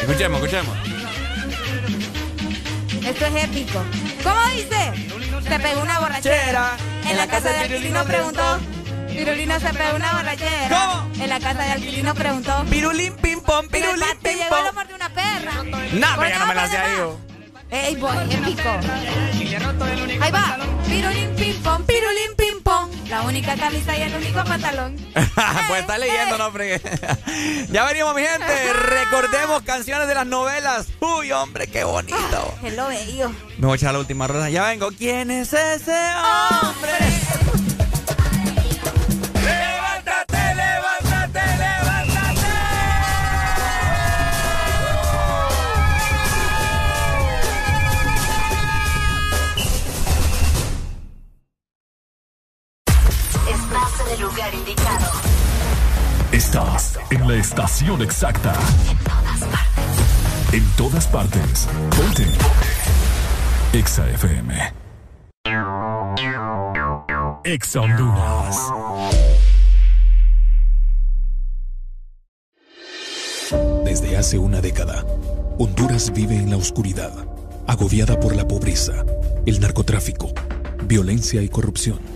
Escuchemos, escuchemos. Esto es épico. ¿Cómo dice? Se pegó una borrachera. En la casa de Alquilino preguntó. Pirulino se pegó una borrachera. ¿Cómo? En la casa de Alquilino preguntó. Pirulín, pim, pom, el pirulín, pim, llegó pom. lo mordió una perra. No, pero ya no me la hacía yo. Ey, boy, épico. Ahí va. Pirulín, pim, pom, pirulín, pim, pom. La única camisa y el único pantalón. pues está leyendo, no fregué. ya venimos, mi gente. Recordemos canciones de las novelas. Uy, hombre, qué bonito. Es lo bello. Me voy a echar la última ronda. Ya vengo. ¿Quién es ese hombre? En el lugar indicado. Estás en la estación exacta. En todas partes. Ponte. Exa FM. Exa Honduras. Desde hace una década, Honduras vive en la oscuridad, agobiada por la pobreza, el narcotráfico, violencia y corrupción.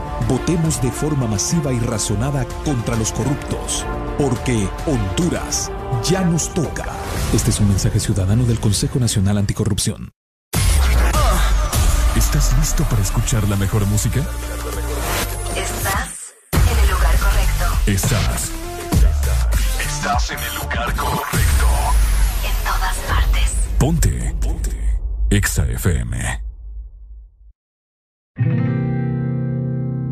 votemos de forma masiva y razonada contra los corruptos, porque Honduras ya nos toca. Este es un mensaje ciudadano del Consejo Nacional Anticorrupción. ¿Estás listo para escuchar la mejor música? Estás en el lugar correcto. Estás. Estás en el lugar correcto. En todas partes. Ponte. Ponte. Exa FM.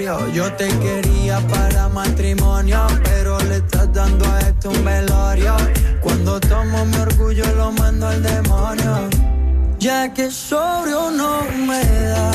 Yo te quería para matrimonio, pero le estás dando a esto un velorio. Cuando tomo mi orgullo lo mando al demonio. Ya que sobrio no me da.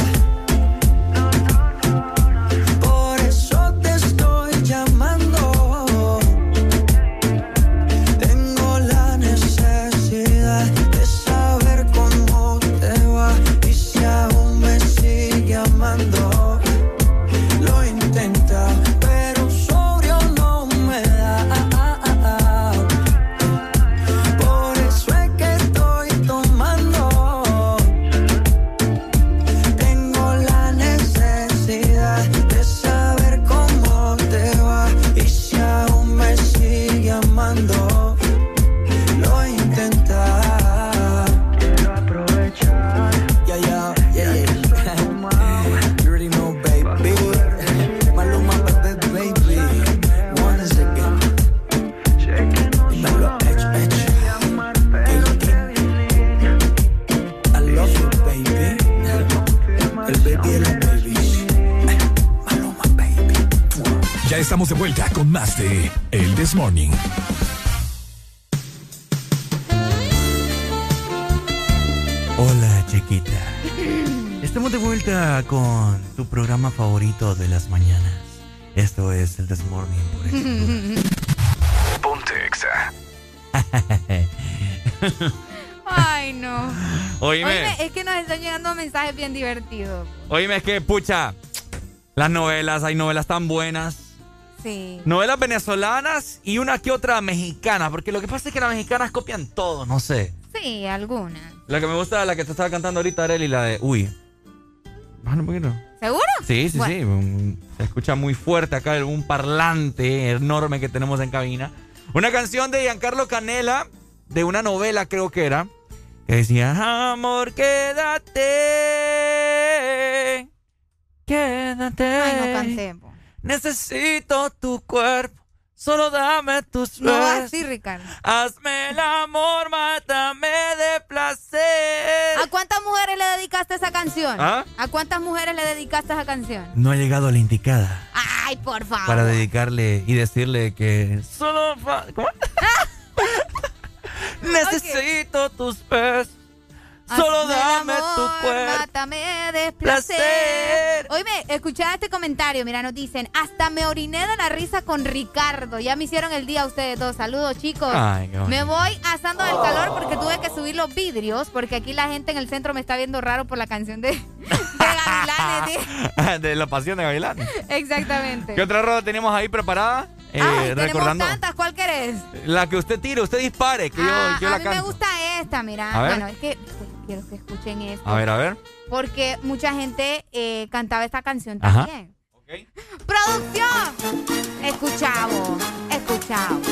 Estamos de vuelta con más de El This Morning. Hola, chiquita. Estamos de vuelta con tu programa favorito de las mañanas. Esto es el This Morning por Ponte Exa. Ay, no. Oíme. Oíme, es que nos están llegando mensajes bien divertidos. Oíme, es que, pucha, las novelas, hay novelas tan buenas. Sí. Novelas venezolanas y una que otra mexicana, porque lo que pasa es que las mexicanas copian todo, no sé. Sí, algunas. La que me gusta, la que te estaba cantando ahorita, Arely, la de Uy. Bájale un poquito. ¿Seguro? Sí, sí, Bueno. sí. Se escucha muy fuerte acá, un parlante enorme que tenemos en cabina. Una canción de Giancarlo Canela, de una novela creo que era, que decía, amor, quédate. Quédate. Ay, no canté. Necesito tu cuerpo. Solo dame tus No besos. así, Ricardo. Hazme el amor, mátame de placer. ¿A cuántas mujeres le dedicaste esa canción? ¿Ah? ¿A cuántas mujeres le dedicaste esa canción? No ha llegado la indicada Ay, por favor. para dedicarle y decirle que solo fa- ¿Cómo? Necesito tus besos. Solo dame tu cuerpo. Mátame de placer. Oíme, escuchá este comentario. Mira, nos dicen, hasta me oriné de la risa con Ricardo. Ya me hicieron el día ustedes dos. Saludos, chicos. Ay, me voy asando del calor porque tuve que subir los vidrios porque aquí la gente en el centro me está viendo raro por la canción de, de Gavilanes. de la pasión de Gavilán. Exactamente. ¿Qué otra rola teníamos ahí preparada? Eh, Ay, tenemos recordando. tantas. ¿Cuál querés? La que usted tire, usted dispare, que Ah, yo, yo a la mí canto. me gusta esta, mira. Bueno, es que quiero que escuchen esto. A ver, a ver. Porque mucha gente eh, cantaba esta canción Ajá. también. ¡Producción! Escuchamos, escuchamos.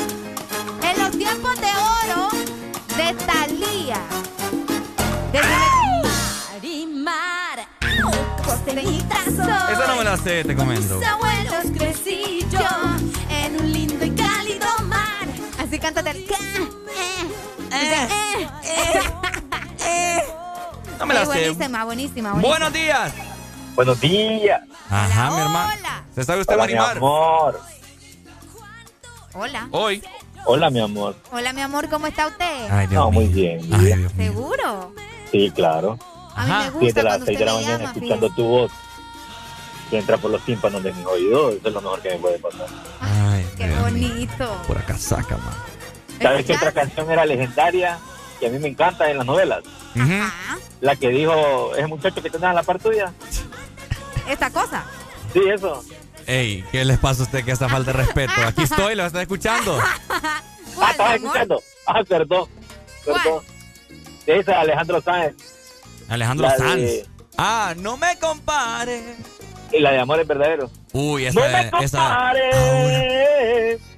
En los tiempos de oro de Thalía. Marimar, Esa no me la sé, te comento. Mis abuelos crecí yo en un lindo y cálido mar. Así cántate el. Eh, eh, No me la Eh, sé. Buenísima, buenísima, buenísima. Buenos días. Buenos días. Ajá, mi hermano. ¿Se sabe usted Hola, mi amor. Hola. Hoy. Hola, mi amor. Hola, mi amor, ¿cómo está usted? Ay, Dios No, muy mío. bien. Ay, Dios mío. ¿Seguro? Sí, claro. A mí me gusta Siete de las cuando seis usted de la me mañana llama, escuchando tu voz. Que entra por los tímpanos de mis oídos. Eso es lo mejor que me puede pasar. Ay, Qué Dios mío. bonito. Pura casaca, man. ¿Sabes qué otra canción era legendaria? Que a mí me encanta en las novelas. La que dijo ese muchacho que tenés a la par tuya. Esta cosa. Sí, eso. Ey, ¿qué les pasa a usted que esta falta de respeto? Aquí estoy, lo está escuchando. Ah, estabas escuchando. Ah, perdón. Perdón. De esa Alejandro Sáenz. Alejandro La de- Sanz. Ah, no me compare. Y la de Amores Verdaderos. Uy, esa, No me esa,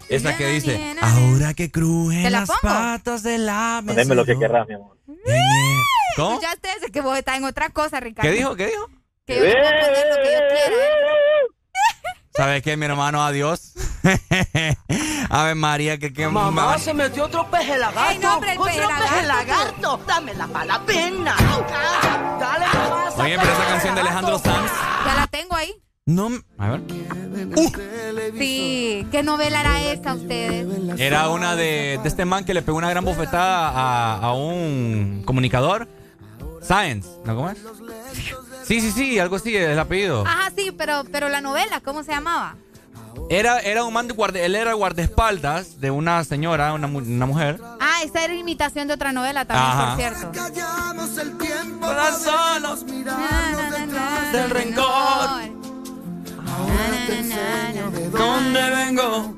compares. esa que dice, ahora que cruje ¿Te la las patas de la mesa. Poneme lo que querrás, mi amor. ¿Cómo? ¿Escuchaste ese? Que vos estás en otra cosa, Ricardo. ¿Qué dijo? ¿Qué dijo? Que yo. ¿Sabes qué, mi hermano? Adiós. Ave María, que qué Mamá, se metió otro peje lagarto. Ey, no, hombre, el otro peje lagarto. para la pena. Dale, mamá. Oye, pero esa canción de Alejandro Sanz. Ya la tengo ahí. No, a ver. Sí. ¿Qué novela era esta ustedes? Era una de, de este man que le pegó una gran bofetada a, a un comunicador. Science, ¿no? ¿Cómo es? Sí, sí, sí, algo así, es el apellido. Ajá, sí, pero, pero la novela, ¿cómo se llamaba? Era, era un man de guardia, él era guardaespaldas de una señora, una, una mujer. Ah, esa era imitación de otra novela también, Ajá. por cierto. solos del rencor. ¿Dónde vengo?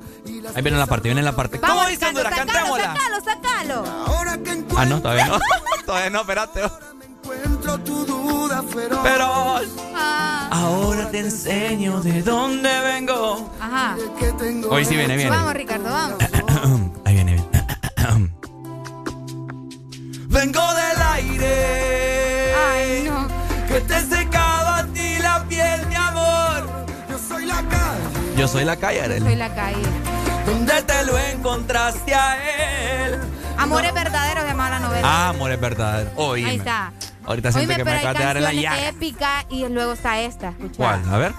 Ahí viene la parte, viene la parte. ¿Cómo dice Honduras? Cantémosla. sacalo, sacalo. Ah, no, todavía no. todavía no, espérate. Pero Ah, ahora te enseño de dónde vengo. Ajá. Hoy sí viene, viene. Vamos, Ricardo, vamos. Ahí viene, viene. Vengo del aire. Ay, no. Que te secaba Yo soy la calle, Arely. Soy la calle. ¿Dónde te lo encontraste a él? Amores verdaderos de mala novela. Ah, amor, es verdad. Oíme. Ahí está. Ahorita siento Oíme, que me acabas de dar en la llaga. épicas y luego está esta. Escucha. ¿Cuál? A ver.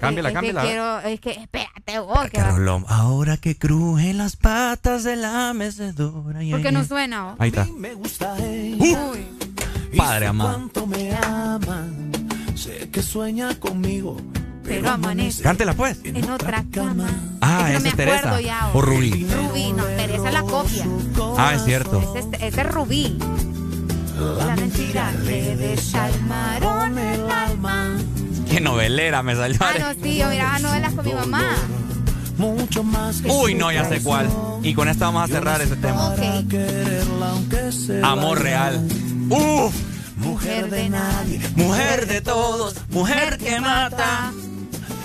Cámbiala, es cámbiala. Que quiero, es que, espérate vos. Que Rolón, ahora que crujen las patas de la mecedora. y ¿Por qué ahí- no suena? vos? Ahí está. Me gusta ella. Uy, Padre amado. Cuánto me ama. Sé que sueña conmigo. Pero amanece Cántela pues. en otra cama. Ah, esa es Teresa. O Rubí. Rubí, no, Teresa es la copia. Ah, es cierto. Ese es, Rubí. La mentira le desalmaron el alma. Qué novelera me salió. Ah, no, sí, yo miraba novelas con mi mamá. Mucho más Uy, no, ya sé cuál. Y con esta vamos a cerrar ese tema. Ok. quererla aunque sea. Amor real. Uf. Mujer de nadie. Mujer de todos. Mujer que mata.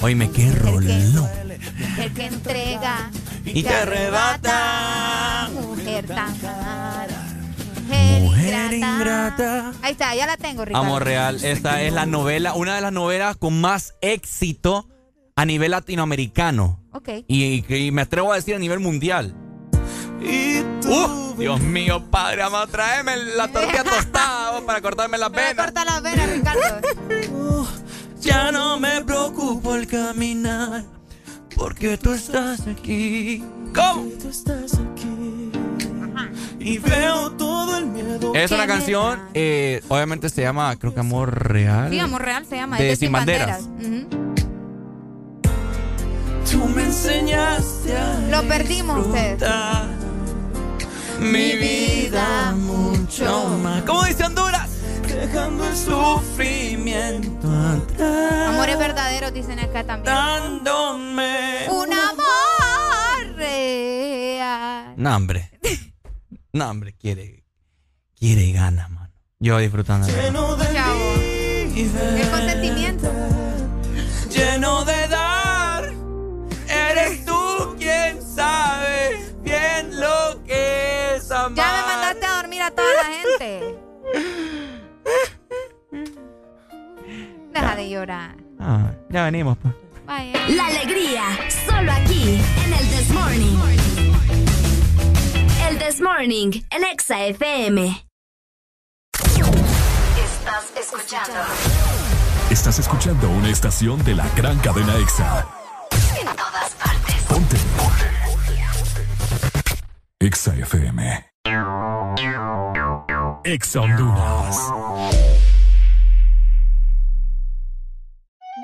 Oíme, qué rolón. Mujer que entrega. Y te arrebata. Mujer tan rara. Mujer, Mujer ingrata. ingrata. Ahí está, ya la tengo, Ricardo. Amor real. Esta es la novela, una de las novelas con más éxito a nivel latinoamericano. Ok. Y, y me atrevo a decir a nivel mundial. ¡Uh! Dios mío, padre, amado, tráeme la tortilla tostada para cortarme las Me a venas. cortar las venas, Ricardo. Ya no me preocupo el caminar, porque tú estás aquí. ¿Cómo? Tú estás aquí. Y veo todo el miedo. Es una ¿Quién canción, eh, obviamente se llama, creo que Amor Real. Sí, Amor Real se llama. De Sin Banderas. Ujú. Tú me enseñaste a Lo perdimos ustedes. Mi vida mucho más. ¿Cómo dice Honduras? dejando el Sufrimiento atrás. Amores verdaderos dicen acá también. Dándome. Un amor real. No, hombre. No, hombre, quiere. Quiere ganas, mano. Yo disfrutando. lleno de Chavo. Deja de llorar. Ah, ya venimos, pues. Vaya. La alegría, solo aquí, en el This Morning. El This Morning, en Exa FM. Estás escuchando Estás escuchando una estación de la gran cadena EXA. en todas partes. Ponte. EXA FM. EXA Honduras.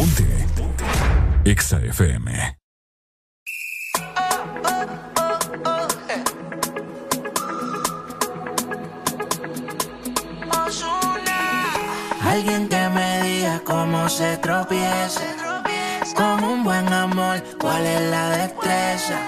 Ponte. FM. Alguien que me diga cómo se tropieza. Como un buen amor, cuál es la destreza.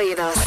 oídos.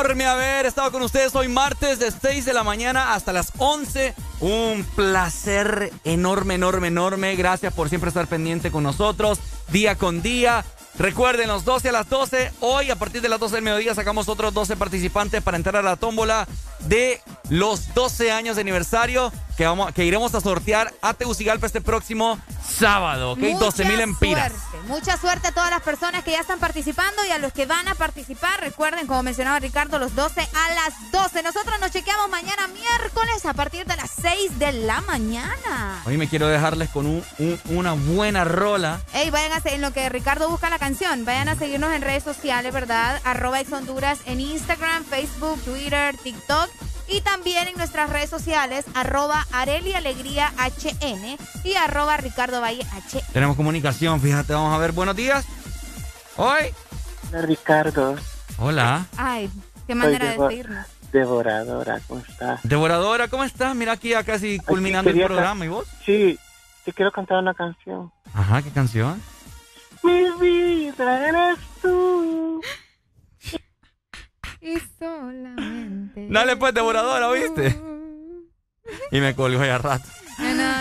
enorme haber estado con ustedes hoy martes de 6 de la mañana hasta las 11. Un placer enorme, enorme, enorme. Gracias por siempre estar pendiente con nosotros día con día. Recuerden, los 12 a las 12, hoy a partir de las 12 del mediodía sacamos otros 12 participantes para entrar a la tómbola de los 12 años de aniversario que, vamos, que iremos a sortear a Tegucigalpa este próximo sábado, ¿ok? 12 mil empiras. Mucha suerte a todas las personas que ya están participando y a los que van a participar. Recuerden, como mencionaba Ricardo, los 12 a las 12. Nosotros nos chequeamos mañana miércoles a partir de las 6 de la mañana. Hoy me quiero dejarles con un- un- una buena rola. Ey, vayan a seguir en lo que Ricardo busca la canción. Vayan a seguirnos en redes sociales, ¿verdad? Arroba Ex Honduras en Instagram, Facebook, Twitter, TikTok. Y también en nuestras redes sociales, arroba Areli Alegría HN y arroba Ricardo Valle H. Tenemos comunicación, fíjate, vamos a ver. Buenos días. Hoy. Hola, Ricardo. Hola. Ay, qué manera de decirnos. Devoradora, ¿cómo estás? Devoradora, ¿cómo estás? Mira aquí ya casi culminando el programa. ¿Y vos? Sí, te quiero cantar una canción. Ajá, ¿qué canción? Mi vida eres tú. Y solamente. Dale pues, devoradora, ¿oíste? Y me colgó ya rato.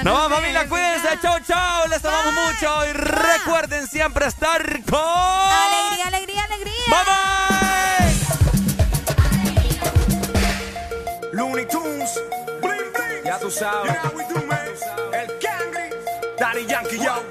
No, familia, cuídense. Chau, chau. Les amamos mucho. Y recuerden siempre estar con. Alegría, alegría, alegría. Looney Tunes, bling bling. Ya tú sabes. How we do, man. El Cangri, Daddy Yankee, yo.